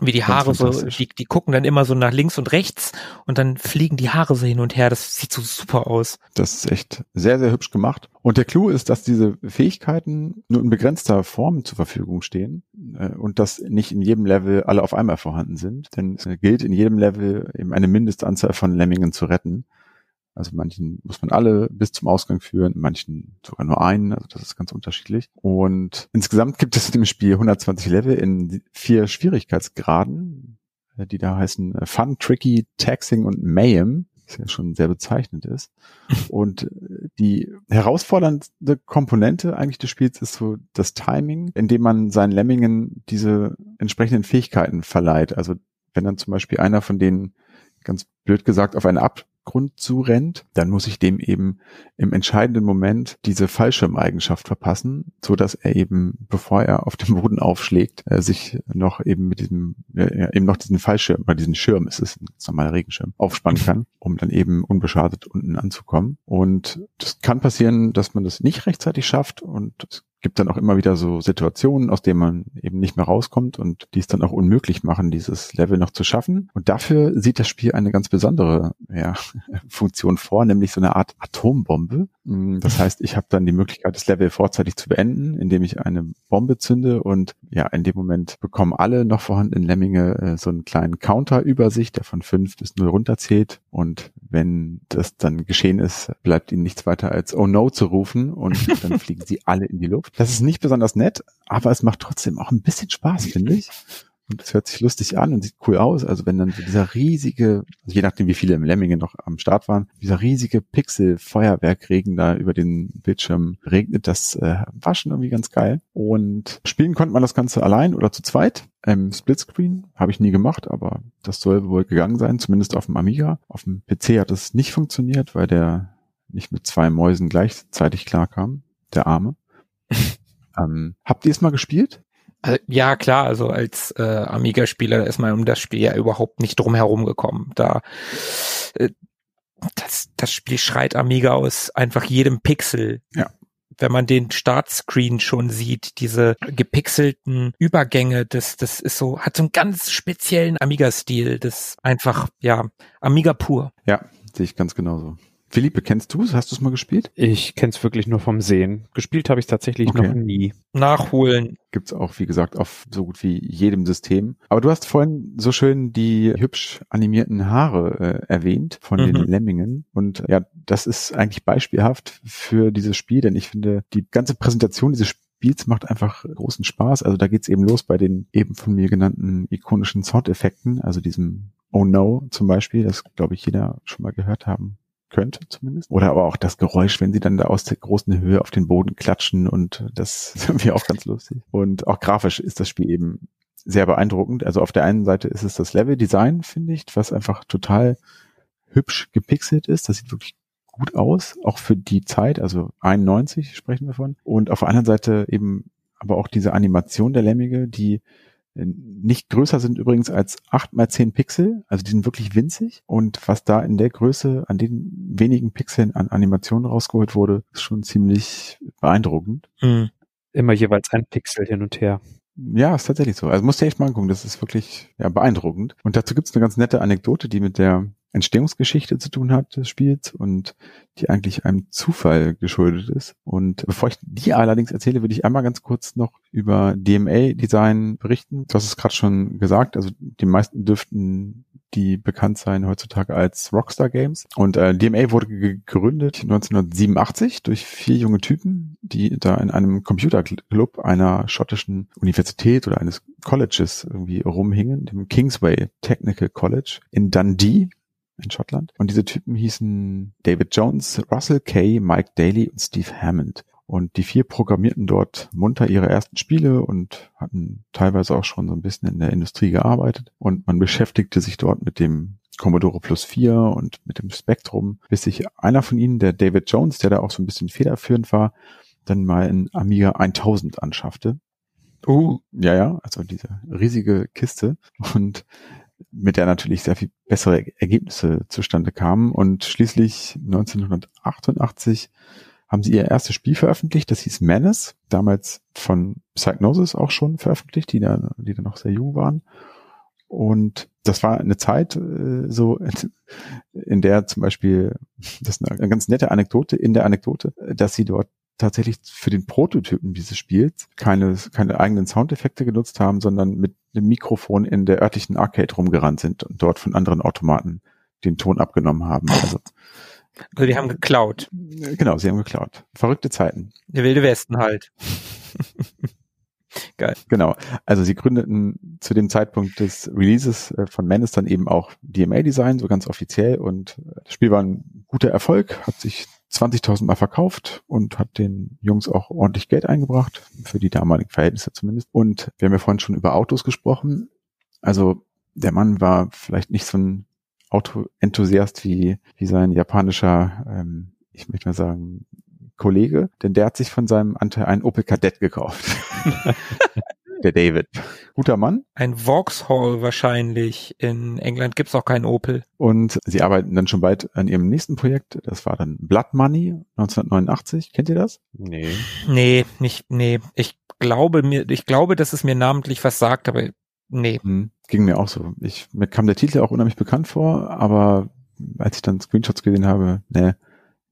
Wie die Haare so, die, die gucken dann immer so nach links und rechts und dann fliegen die Haare so hin und her. Das sieht so super aus. Das ist echt sehr, sehr hübsch gemacht. Und der Clou ist, dass diese Fähigkeiten nur in begrenzter Form zur Verfügung stehen äh, und dass nicht in jedem Level alle auf einmal vorhanden sind. Denn es gilt in jedem Level eben eine Mindestanzahl von Lemmingen zu retten. Also manchen muss man alle bis zum Ausgang führen, manchen sogar nur einen, also das ist ganz unterschiedlich. Und insgesamt gibt es in dem Spiel 120 Level in vier Schwierigkeitsgraden, äh, die da heißen äh, Fun, Tricky, Taxing und Mayhem, was ja schon sehr bezeichnend ist. Und äh, die herausfordernde Komponente eigentlich des Spiels ist so das Timing, indem man seinen Lemmingen diese entsprechenden Fähigkeiten verleiht. Also wenn dann zum Beispiel einer von denen ganz blöd gesagt auf eine Ab Grund zurennt, dann muss ich dem eben im entscheidenden Moment diese Fallschirmeigenschaft verpassen, so dass er eben, bevor er auf dem Boden aufschlägt, äh, sich noch eben mit diesem, äh, eben noch diesen Fallschirm, oder diesen Schirm, es ist ein normaler Regenschirm, aufspannen kann, um dann eben unbeschadet unten anzukommen. Und das kann passieren, dass man das nicht rechtzeitig schafft und gibt dann auch immer wieder so Situationen, aus denen man eben nicht mehr rauskommt und die es dann auch unmöglich machen, dieses Level noch zu schaffen. Und dafür sieht das Spiel eine ganz besondere ja, Funktion vor, nämlich so eine Art Atombombe. Mm, das heißt, ich habe dann die Möglichkeit, das Level vorzeitig zu beenden, indem ich eine Bombe zünde und ja, in dem Moment bekommen alle noch vorhandenen Lemminge äh, so einen kleinen Counter über sich, der von fünf bis null runterzählt. Und wenn das dann geschehen ist, bleibt ihnen nichts weiter als Oh no zu rufen und dann fliegen sie alle in die Luft. Das ist nicht besonders nett, aber es macht trotzdem auch ein bisschen Spaß, finde ich. Und es hört sich lustig an und sieht cool aus. Also wenn dann so dieser riesige, also je nachdem wie viele im Lemmingen noch am Start waren, dieser riesige Pixel-Feuerwerkregen da über den Bildschirm regnet, das äh, war schon irgendwie ganz geil. Und spielen konnte man das Ganze allein oder zu zweit. Ähm, Splitscreen habe ich nie gemacht, aber das soll wohl gegangen sein, zumindest auf dem Amiga. Auf dem PC hat es nicht funktioniert, weil der nicht mit zwei Mäusen gleichzeitig klarkam, der Arme. ähm, habt ihr es mal gespielt? Also, ja, klar, also als äh, Amiga-Spieler ist man um das Spiel ja überhaupt nicht drum herum gekommen. Da äh, das, das Spiel schreit Amiga aus einfach jedem Pixel. Ja. Wenn man den Startscreen schon sieht, diese gepixelten Übergänge, das, das ist so, hat so einen ganz speziellen Amiga-Stil. Das einfach, ja, Amiga pur. Ja, sehe ich ganz genauso. Philippe, kennst du es? Hast du es mal gespielt? Ich kenne es wirklich nur vom Sehen. Gespielt habe ich tatsächlich okay. noch nie. Nachholen. Gibt's auch, wie gesagt, auf so gut wie jedem System. Aber du hast vorhin so schön die hübsch animierten Haare äh, erwähnt von mhm. den Lemmingen. Und ja, das ist eigentlich beispielhaft für dieses Spiel, denn ich finde, die ganze Präsentation dieses Spiels macht einfach großen Spaß. Also da geht's eben los bei den eben von mir genannten ikonischen Soundeffekten, also diesem Oh No zum Beispiel, das glaube ich jeder schon mal gehört haben könnte zumindest. Oder aber auch das Geräusch, wenn sie dann da aus der großen Höhe auf den Boden klatschen und das ist irgendwie auch ganz lustig. Und auch grafisch ist das Spiel eben sehr beeindruckend. Also auf der einen Seite ist es das Level-Design, finde ich, was einfach total hübsch gepixelt ist. Das sieht wirklich gut aus, auch für die Zeit, also 91 sprechen wir von. Und auf der anderen Seite eben aber auch diese Animation der Lemmige, die nicht größer sind übrigens als acht mal zehn Pixel, also die sind wirklich winzig. Und was da in der Größe an den wenigen Pixeln an Animationen rausgeholt wurde, ist schon ziemlich beeindruckend. Mhm. Immer jeweils ein Pixel hin und her. Ja, ist tatsächlich so. Also musst du echt mal angucken, das ist wirklich ja, beeindruckend. Und dazu gibt's eine ganz nette Anekdote, die mit der Entstehungsgeschichte zu tun hat des Spiels und die eigentlich einem Zufall geschuldet ist. Und bevor ich die allerdings erzähle, würde ich einmal ganz kurz noch über DMA-Design berichten. Du hast es gerade schon gesagt, also die meisten dürften die bekannt sein heutzutage als Rockstar Games. Und äh, DMA wurde gegründet 1987 durch vier junge Typen, die da in einem Computerclub einer schottischen Universität oder eines Colleges irgendwie rumhingen, dem Kingsway Technical College in Dundee in Schottland. Und diese Typen hießen David Jones, Russell Kay, Mike Daly und Steve Hammond. Und die vier programmierten dort munter ihre ersten Spiele und hatten teilweise auch schon so ein bisschen in der Industrie gearbeitet. Und man beschäftigte sich dort mit dem Commodore Plus 4 und mit dem Spectrum, bis sich einer von ihnen, der David Jones, der da auch so ein bisschen federführend war, dann mal ein Amiga 1000 anschaffte. Uh, ja, ja, also diese riesige Kiste. Und mit der natürlich sehr viel bessere Ergebnisse zustande kamen. Und schließlich 1988 haben sie ihr erstes Spiel veröffentlicht, das hieß Menace, damals von Psychnosis auch schon veröffentlicht, die da, die da noch sehr jung waren. Und das war eine Zeit äh, so, in der zum Beispiel, das ist eine ganz nette Anekdote, in der Anekdote, dass sie dort tatsächlich für den Prototypen dieses Spiels keine, keine eigenen Soundeffekte genutzt haben, sondern mit einem Mikrofon in der örtlichen Arcade rumgerannt sind und dort von anderen Automaten den Ton abgenommen haben. Also, also die haben geklaut. Genau, sie haben geklaut. Verrückte Zeiten. Der wilde Westen halt. Geil. Genau. Also sie gründeten zu dem Zeitpunkt des Releases äh, von Menace dann eben auch DMA Design, so ganz offiziell. Und das Spiel war ein guter Erfolg, hat sich 20.000 Mal verkauft und hat den Jungs auch ordentlich Geld eingebracht, für die damaligen Verhältnisse zumindest. Und wir haben ja vorhin schon über Autos gesprochen. Also der Mann war vielleicht nicht so ein Auto-Enthusiast wie, wie sein japanischer, ähm, ich möchte mal sagen, Kollege, denn der hat sich von seinem Anteil einen Opel Kadett gekauft. der David. Guter Mann. Ein Vauxhall wahrscheinlich. In England gibt's auch keinen Opel. Und sie arbeiten dann schon bald an ihrem nächsten Projekt. Das war dann Blood Money 1989. Kennt ihr das? Nee. Nee, nicht, nee. Ich glaube mir, ich glaube, dass es mir namentlich was sagt, aber nee. Hm, ging mir auch so. Ich, mir kam der Titel auch unheimlich bekannt vor, aber als ich dann Screenshots gesehen habe, nee,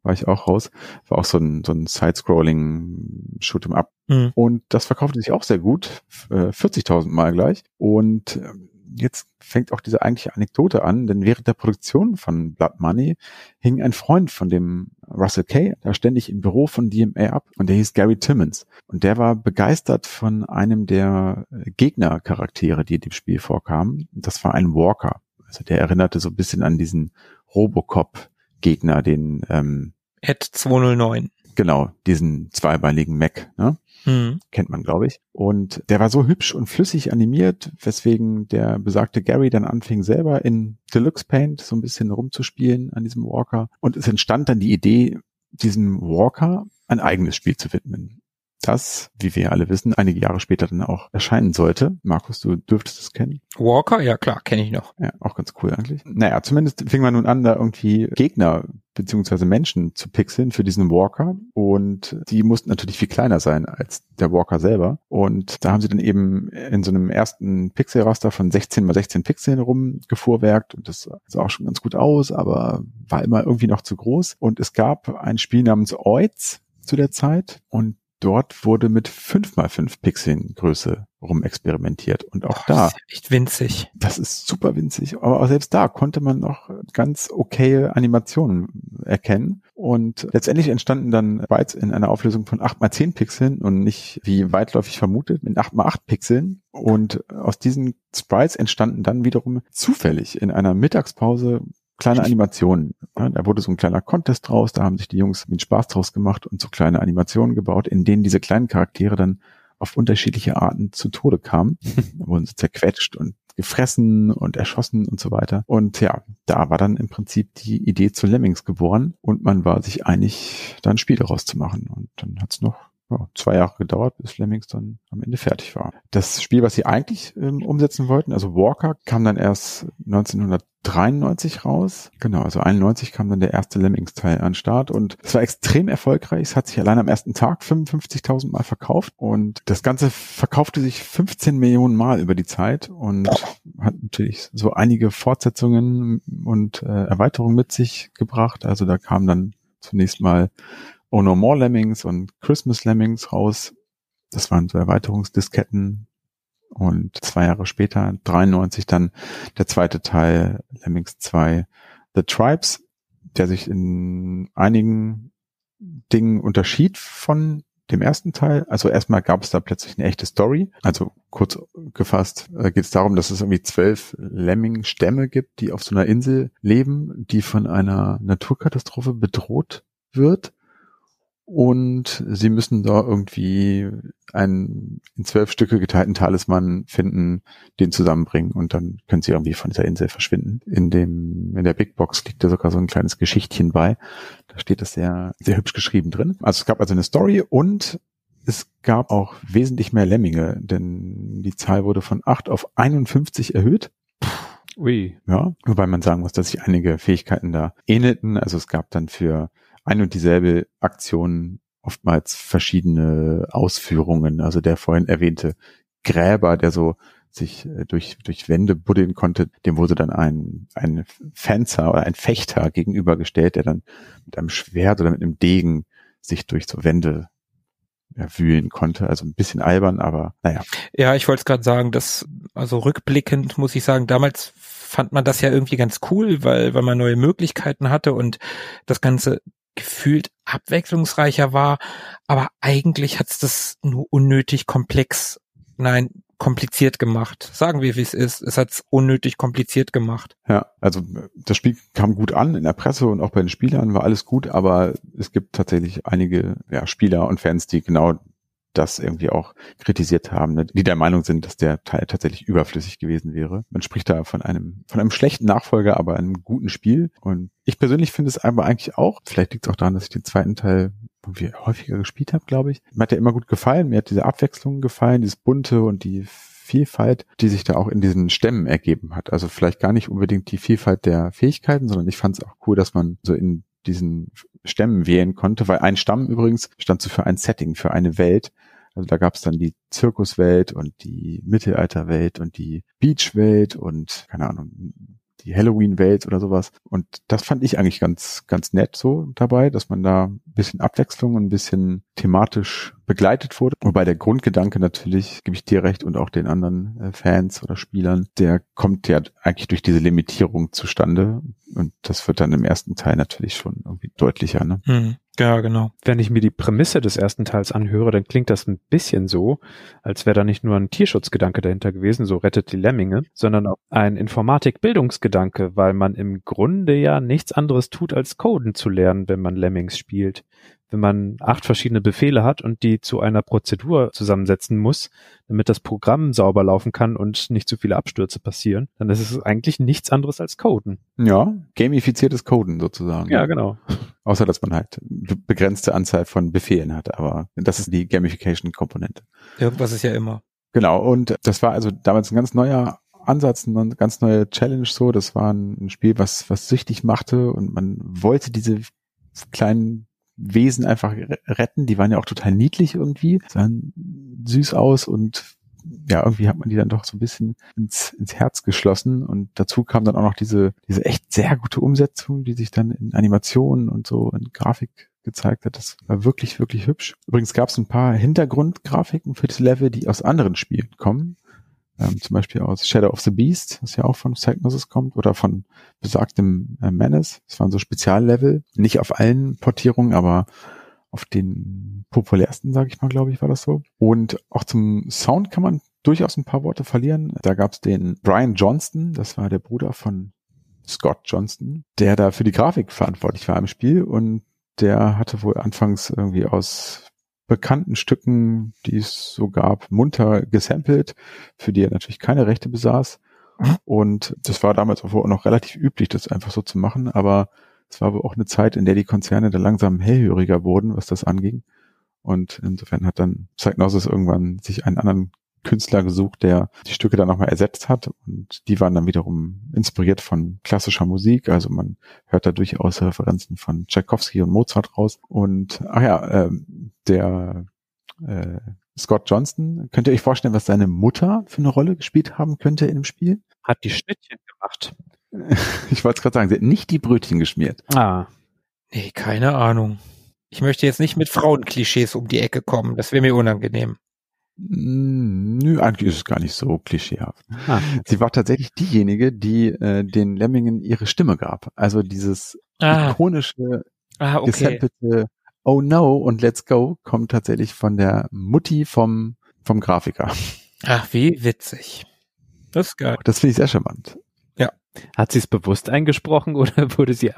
war ich auch raus. War auch so ein, so ein Side-Scrolling Shoot'em Up. Mhm. Und das verkaufte sich auch sehr gut, äh, 40.000 Mal gleich. Und ähm, jetzt fängt auch diese eigentliche Anekdote an, denn während der Produktion von Blood Money hing ein Freund von dem Russell Kay da ständig im Büro von DMA ab und der hieß Gary Timmons und der war begeistert von einem der äh, Gegnercharaktere, die in dem Spiel vorkamen. Das war ein Walker. Also der erinnerte so ein bisschen an diesen Robocop Gegner, den ähm, Ed 209. Genau, diesen zweibeinigen Mac, ne? Hm. Kennt man, glaube ich. Und der war so hübsch und flüssig animiert, weswegen der besagte Gary dann anfing, selber in Deluxe Paint so ein bisschen rumzuspielen an diesem Walker. Und es entstand dann die Idee, diesem Walker ein eigenes Spiel zu widmen das, wie wir alle wissen, einige Jahre später dann auch erscheinen sollte. Markus, du dürftest es kennen. Walker, ja klar, kenne ich noch. Ja, auch ganz cool eigentlich. Naja, zumindest fing man nun an, da irgendwie Gegner beziehungsweise Menschen zu pixeln für diesen Walker und die mussten natürlich viel kleiner sein als der Walker selber und da haben sie dann eben in so einem ersten Pixelraster von 16 mal 16 Pixeln rumgefuhrwerkt und das sah auch schon ganz gut aus, aber war immer irgendwie noch zu groß und es gab ein Spiel namens Oids zu der Zeit und dort wurde mit 5 mal 5 Pixeln Größe rumexperimentiert. Und auch Boah, da, ist ja echt winzig. das ist super winzig, aber auch selbst da konnte man noch ganz okaye Animationen erkennen. Und letztendlich entstanden dann Bytes in einer Auflösung von 8 mal 10 Pixeln und nicht wie weitläufig vermutet mit 8 mal 8 Pixeln. Und aus diesen Sprites entstanden dann wiederum zufällig in einer Mittagspause kleine Animationen. Da wurde so ein kleiner Contest draus, da haben sich die Jungs den Spaß draus gemacht und so kleine Animationen gebaut, in denen diese kleinen Charaktere dann auf unterschiedliche Arten zu Tode kamen. da wurden sie zerquetscht und gefressen und erschossen und so weiter. Und ja, da war dann im Prinzip die Idee zu Lemmings geboren und man war sich einig, da ein Spiel daraus zu machen. Und dann hat's noch ja, zwei Jahre gedauert, bis Lemmings dann am Ende fertig war. Das Spiel, was sie eigentlich ähm, umsetzen wollten, also Walker, kam dann erst 1993 raus. Genau, also 91 kam dann der erste Lemmings-Teil an Start und es war extrem erfolgreich. Es hat sich allein am ersten Tag 55.000 Mal verkauft und das Ganze verkaufte sich 15 Millionen Mal über die Zeit und hat natürlich so einige Fortsetzungen und äh, Erweiterungen mit sich gebracht. Also da kam dann zunächst mal Oh No More Lemmings und Christmas Lemmings raus. Das waren so Erweiterungsdisketten. Und zwei Jahre später, 93, dann der zweite Teil, Lemmings 2, The Tribes, der sich in einigen Dingen unterschied von dem ersten Teil. Also erstmal gab es da plötzlich eine echte Story. Also kurz gefasst äh, geht es darum, dass es irgendwie zwölf Lemming-Stämme gibt, die auf so einer Insel leben, die von einer Naturkatastrophe bedroht wird und sie müssen da irgendwie einen in zwölf Stücke geteilten Talisman finden, den zusammenbringen und dann können sie irgendwie von dieser Insel verschwinden. In dem, in der Big Box liegt da sogar so ein kleines Geschichtchen bei. Da steht das sehr, sehr hübsch geschrieben drin. Also es gab also eine Story und es gab auch wesentlich mehr Lemminge, denn die Zahl wurde von acht auf 51 erhöht. Ui. Ja, wobei man sagen muss, dass sich einige Fähigkeiten da ähnelten. Also es gab dann für ein und dieselbe Aktion oftmals verschiedene Ausführungen. Also der vorhin erwähnte Gräber, der so sich äh, durch, durch Wände buddeln konnte, dem wurde dann ein, ein Fencer oder ein Fechter gegenübergestellt, der dann mit einem Schwert oder mit einem Degen sich durch so Wände ja, wühlen konnte. Also ein bisschen albern, aber naja. Ja, ich wollte es gerade sagen, dass, also rückblickend muss ich sagen, damals fand man das ja irgendwie ganz cool, weil, weil man neue Möglichkeiten hatte und das Ganze gefühlt abwechslungsreicher war, aber eigentlich hat's das nur unnötig komplex, nein, kompliziert gemacht. Sagen wir, wie es ist. Es hat's unnötig kompliziert gemacht. Ja, also das Spiel kam gut an in der Presse und auch bei den Spielern war alles gut, aber es gibt tatsächlich einige ja, Spieler und Fans, die genau das irgendwie auch kritisiert haben, ne, die der Meinung sind, dass der Teil tatsächlich überflüssig gewesen wäre. Man spricht da von einem, von einem schlechten Nachfolger, aber einem guten Spiel. Und ich persönlich finde es aber eigentlich auch, vielleicht liegt es auch daran, dass ich den zweiten Teil irgendwie häufiger gespielt habe, glaube ich. Mir hat der immer gut gefallen, mir hat diese Abwechslung gefallen, dieses Bunte und die Vielfalt, die sich da auch in diesen Stämmen ergeben hat. Also vielleicht gar nicht unbedingt die Vielfalt der Fähigkeiten, sondern ich fand es auch cool, dass man so in diesen Stämmen wählen konnte, weil ein Stamm übrigens stand so für ein Setting, für eine Welt. Also da gab es dann die Zirkuswelt und die Mittelalterwelt und die Beachwelt und keine Ahnung, die Halloween-Welt oder sowas. Und das fand ich eigentlich ganz, ganz nett so dabei, dass man da ein bisschen Abwechslung und ein bisschen thematisch begleitet wurde. Wobei der Grundgedanke natürlich, gebe ich dir recht und auch den anderen äh, Fans oder Spielern, der kommt ja eigentlich durch diese Limitierung zustande. Und das wird dann im ersten Teil natürlich schon irgendwie deutlicher. Ne? Hm. Ja, genau. Wenn ich mir die Prämisse des ersten Teils anhöre, dann klingt das ein bisschen so, als wäre da nicht nur ein Tierschutzgedanke dahinter gewesen, so rettet die Lemminge, sondern auch ein Informatik-Bildungsgedanke, weil man im Grunde ja nichts anderes tut, als Coden zu lernen, wenn man Lemmings spielt wenn man acht verschiedene Befehle hat und die zu einer Prozedur zusammensetzen muss, damit das Programm sauber laufen kann und nicht zu viele Abstürze passieren, dann ist es eigentlich nichts anderes als Coden. Ja, gamifiziertes Coden sozusagen. Ja, genau. Außer, dass man halt begrenzte Anzahl von Befehlen hat, aber das ist die Gamification-Komponente. Irgendwas ist ja immer. Genau, und das war also damals ein ganz neuer Ansatz, eine ganz neue Challenge so. Das war ein Spiel, was, was süchtig machte und man wollte diese kleinen Wesen einfach retten. Die waren ja auch total niedlich irgendwie, sahen süß aus und ja, irgendwie hat man die dann doch so ein bisschen ins, ins Herz geschlossen und dazu kam dann auch noch diese, diese echt sehr gute Umsetzung, die sich dann in Animationen und so in Grafik gezeigt hat. Das war wirklich, wirklich hübsch. Übrigens gab es ein paar Hintergrundgrafiken für das Level, die aus anderen Spielen kommen. Ähm, zum Beispiel aus Shadow of the Beast, was ja auch von Psychnosis kommt, oder von besagtem äh, Menace. Das waren so Speziallevel. Nicht auf allen Portierungen, aber auf den populärsten, sage ich mal, glaube ich, war das so. Und auch zum Sound kann man durchaus ein paar Worte verlieren. Da gab es den Brian Johnston, das war der Bruder von Scott Johnston, der da für die Grafik verantwortlich war im Spiel und der hatte wohl anfangs irgendwie aus bekannten Stücken, die es so gab, munter gesampelt, für die er natürlich keine Rechte besaß. Mhm. Und das war damals auch noch relativ üblich, das einfach so zu machen, aber es war wohl auch eine Zeit, in der die Konzerne da langsam hellhöriger wurden, was das anging. Und insofern hat dann Psychnosis irgendwann sich einen anderen Künstler gesucht, der die Stücke dann nochmal ersetzt hat. Und die waren dann wiederum inspiriert von klassischer Musik. Also man hört da durchaus Referenzen von Tchaikovsky und Mozart raus. Und ach ja, äh, der äh, Scott Johnston, könnt ihr euch vorstellen, was seine Mutter für eine Rolle gespielt haben könnte in dem Spiel? Hat die Schnittchen gemacht. Ich wollte es gerade sagen, sie hat nicht die Brötchen geschmiert. Ah. Nee, keine Ahnung. Ich möchte jetzt nicht mit Frauenklischees um die Ecke kommen. Das wäre mir unangenehm. Hm, nö, eigentlich ist es gar nicht so klischeehaft. Ah. Sie war tatsächlich diejenige, die äh, den Lemmingen ihre Stimme gab. Also dieses ah. ikonische, ah, okay. gesampelte Oh no und Let's Go kommt tatsächlich von der Mutti vom, vom Grafiker. Ach, wie witzig. Das ist geil. Das finde ich sehr charmant. Hat sie es bewusst eingesprochen oder wurde sie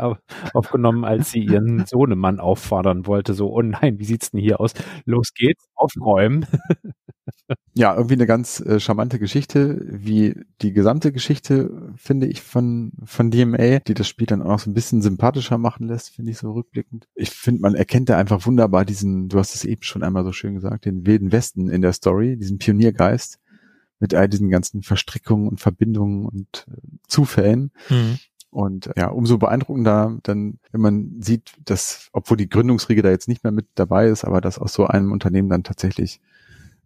aufgenommen, als sie ihren Sohnemann auffordern wollte? So, oh nein, wie sieht's denn hier aus? Los geht's, aufräumen. Ja, irgendwie eine ganz äh, charmante Geschichte, wie die gesamte Geschichte, finde ich, von, von DMA, die das Spiel dann auch noch so ein bisschen sympathischer machen lässt, finde ich so rückblickend. Ich finde, man erkennt da einfach wunderbar diesen, du hast es eben schon einmal so schön gesagt, den wilden Westen in der Story, diesen Pioniergeist mit all diesen ganzen Verstrickungen und Verbindungen und äh, Zufällen. Mhm. Und ja, umso beeindruckender dann, wenn man sieht, dass, obwohl die Gründungsriege da jetzt nicht mehr mit dabei ist, aber dass aus so einem Unternehmen dann tatsächlich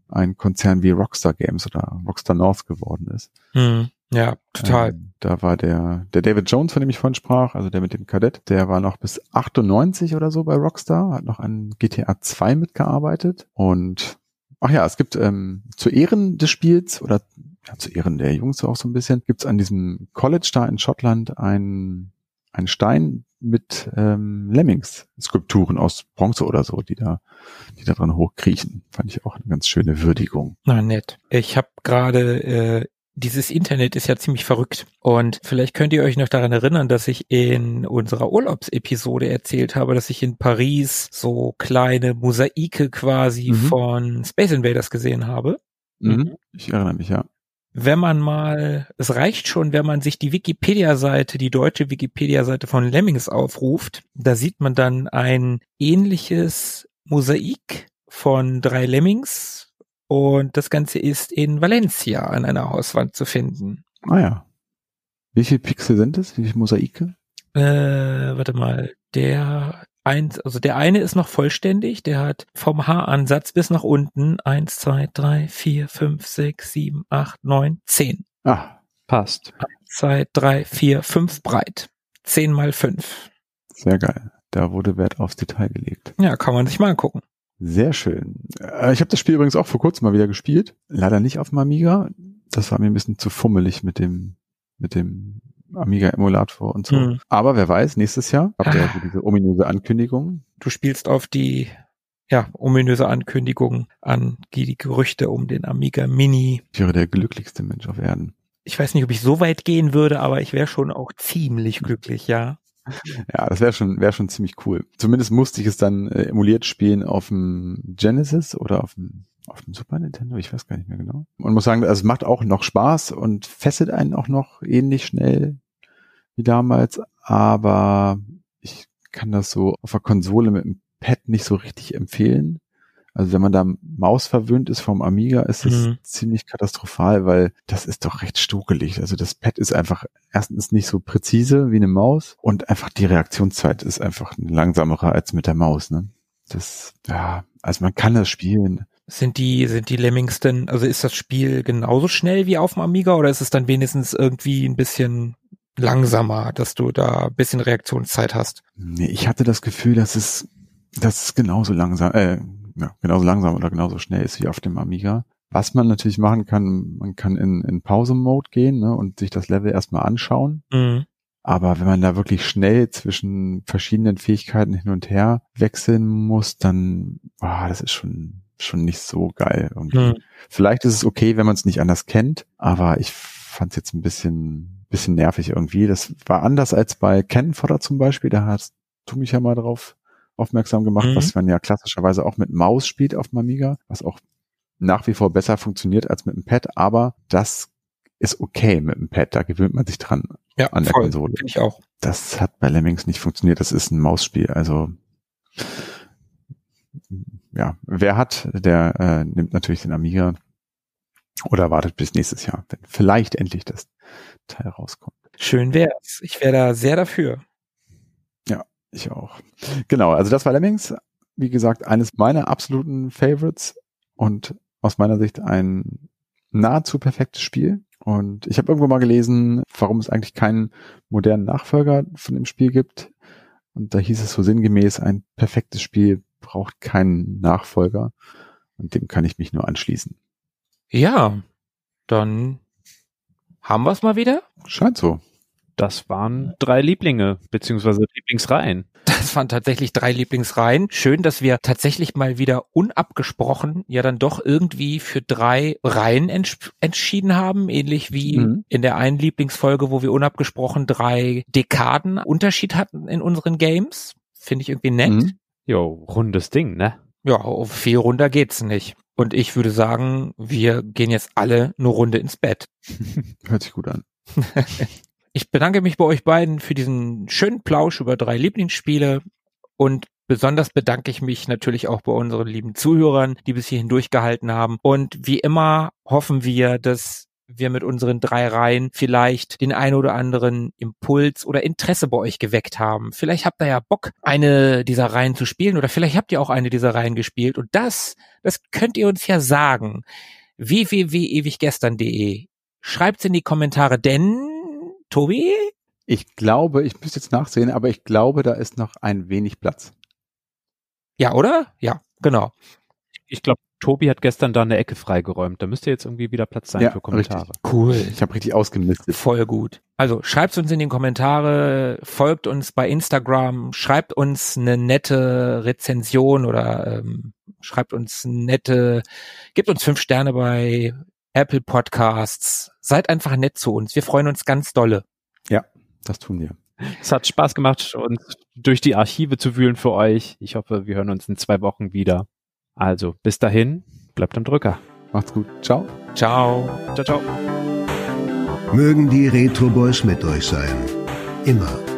ein Konzern wie Rockstar Games oder Rockstar North geworden ist. Mhm. Ja, total. Ähm, da war der, der David Jones, von dem ich vorhin sprach, also der mit dem Kadett, der war noch bis 98 oder so bei Rockstar, hat noch an GTA 2 mitgearbeitet und Ach ja, es gibt ähm, zu Ehren des Spiels oder ja, zu Ehren der Jungs auch so ein bisschen, gibt es an diesem College da in Schottland ein, ein Stein mit ähm, Lemmings-Skulpturen aus Bronze oder so, die da, die da dran hochkriechen. Fand ich auch eine ganz schöne Würdigung. Na nett. Ich habe gerade äh, dieses Internet ist ja ziemlich verrückt. Und vielleicht könnt ihr euch noch daran erinnern, dass ich in unserer Urlaubsepisode erzählt habe, dass ich in Paris so kleine Mosaike quasi mhm. von Space Invaders gesehen habe. Mhm. Ich erinnere mich, ja. Wenn man mal, es reicht schon, wenn man sich die Wikipedia-Seite, die deutsche Wikipedia-Seite von Lemmings aufruft, da sieht man dann ein ähnliches Mosaik von drei Lemmings und das Ganze ist in Valencia an einer Hauswand zu finden. Ah ja. Wie viele Pixel sind es? Wie viele Mosaike? Äh, warte mal. Der eins, also der eine ist noch vollständig, der hat vom Haaransatz bis nach unten eins, zwei, drei, vier, fünf, sechs, sieben, acht, neun, zehn. Ah, passt. Eins, zwei, drei, vier, fünf breit. Zehn mal fünf. Sehr geil. Da wurde Wert aufs Detail gelegt. Ja, kann man sich mal angucken. Sehr schön. Äh, ich habe das Spiel übrigens auch vor kurzem mal wieder gespielt. Leider nicht auf dem Amiga. Das war mir ein bisschen zu fummelig mit dem, mit dem Amiga-Emulator und so. Mhm. Aber wer weiß, nächstes Jahr habt ihr ah. diese ominöse Ankündigung. Du spielst auf die ja, ominöse Ankündigung an die Gerüchte um den Amiga Mini. Ich wäre der glücklichste Mensch auf Erden. Ich weiß nicht, ob ich so weit gehen würde, aber ich wäre schon auch ziemlich glücklich, ja. Ja, das wäre schon, wäre schon ziemlich cool. Zumindest musste ich es dann äh, emuliert spielen auf dem Genesis oder auf dem, auf dem Super Nintendo, ich weiß gar nicht mehr genau. Und muss sagen, also es macht auch noch Spaß und fesselt einen auch noch ähnlich schnell wie damals, aber ich kann das so auf der Konsole mit dem Pad nicht so richtig empfehlen. Also wenn man da Maus verwöhnt ist vom Amiga, ist es mhm. ziemlich katastrophal, weil das ist doch recht stugelig. Also das Pad ist einfach erstens nicht so präzise wie eine Maus und einfach die Reaktionszeit ist einfach langsamer als mit der Maus. Ne? Das, ja, also man kann das spielen. Sind die, sind die Lemmings denn, also ist das Spiel genauso schnell wie auf dem Amiga oder ist es dann wenigstens irgendwie ein bisschen langsamer, dass du da ein bisschen Reaktionszeit hast? Nee, ich hatte das Gefühl, dass es Das ist genauso langsam, äh, ja, genauso langsam oder genauso schnell ist wie auf dem Amiga. Was man natürlich machen kann, man kann in, in Pause-Mode gehen ne, und sich das Level erstmal anschauen. Mhm. Aber wenn man da wirklich schnell zwischen verschiedenen Fähigkeiten hin und her wechseln muss, dann, ah, das ist schon, schon nicht so geil. Irgendwie. Mhm. Vielleicht ist es okay, wenn man es nicht anders kennt, aber ich fand es jetzt ein bisschen, bisschen nervig irgendwie. Das war anders als bei Fodder zum Beispiel. Da hast du mich ja mal drauf aufmerksam gemacht, Mhm. was man ja klassischerweise auch mit Maus spielt auf dem Amiga, was auch nach wie vor besser funktioniert als mit dem Pad, aber das ist okay mit dem Pad, da gewöhnt man sich dran Ja, an der voll. Konsole. Ich auch. Das hat bei Lemmings nicht funktioniert, das ist ein Mausspiel, also ja, wer hat, der äh, nimmt natürlich den Amiga oder wartet bis nächstes Jahr, wenn vielleicht endlich das Teil rauskommt. Schön wär's. Ich wäre da sehr dafür. Ich auch. Genau, also das war Lemmings. Wie gesagt, eines meiner absoluten Favorites und aus meiner Sicht ein nahezu perfektes Spiel. Und ich habe irgendwo mal gelesen, warum es eigentlich keinen modernen Nachfolger von dem Spiel gibt. Und da hieß es so sinngemäß, ein perfektes Spiel braucht keinen Nachfolger. Und dem kann ich mich nur anschließen. Ja, dann haben wir's mal wieder. Scheint so. Das waren drei Lieblinge, beziehungsweise Lieblingsreihen. Das waren tatsächlich drei Lieblingsreihen. Schön, dass wir tatsächlich mal wieder unabgesprochen ja dann doch irgendwie für drei Reihen ents entschieden haben, ähnlich wie Mhm. in der einen Lieblingsfolge, wo wir unabgesprochen drei Dekaden Unterschied hatten in unseren Games. Finde ich irgendwie nett. Mhm. Jo, rundes Ding, ne? Ja, viel runter geht's nicht. Und ich würde sagen, wir gehen jetzt alle eine Runde ins Bett. Hört sich gut an. Ich bedanke mich bei euch beiden für diesen schönen Plausch über drei Lieblingsspiele und besonders bedanke ich mich natürlich auch bei unseren lieben Zuhörern, die bis hierhin durchgehalten haben. Und wie immer hoffen wir, dass wir mit unseren drei Reihen vielleicht den ein oder anderen Impuls oder Interesse bei euch geweckt haben. Vielleicht habt ihr ja Bock, eine dieser Reihen zu spielen oder vielleicht habt ihr auch eine dieser Reihen gespielt und das, das könnt ihr uns ja sagen. www.ewiggestern.de Schreibt's in die Kommentare, denn Tobi? Ich glaube, ich müsste jetzt nachsehen, aber ich glaube, da ist noch ein wenig Platz. Ja, oder? Ja, genau. Ich glaube, Tobi hat gestern da eine Ecke freigeräumt. Da müsste jetzt irgendwie wieder Platz sein Ja, für Kommentare. Cool. Ich habe richtig ausgemistet. Voll gut. Also schreibt uns in den Kommentare, folgt uns bei Instagram, schreibt uns eine nette Rezension oder ähm, schreibt uns nette, gebt uns fünf Sterne bei Apple Podcasts. Seid einfach nett zu uns. Wir freuen uns ganz dolle. Das tun wir. Es hat Spaß gemacht, uns durch die Archive zu wühlen für euch. Ich hoffe, wir hören uns in zwei Wochen wieder. Also, bis dahin, bleibt am Drücker. Macht's gut. Ciao. Ciao. Ciao, ciao. Mögen die Retro Boys mit euch sein. Immer.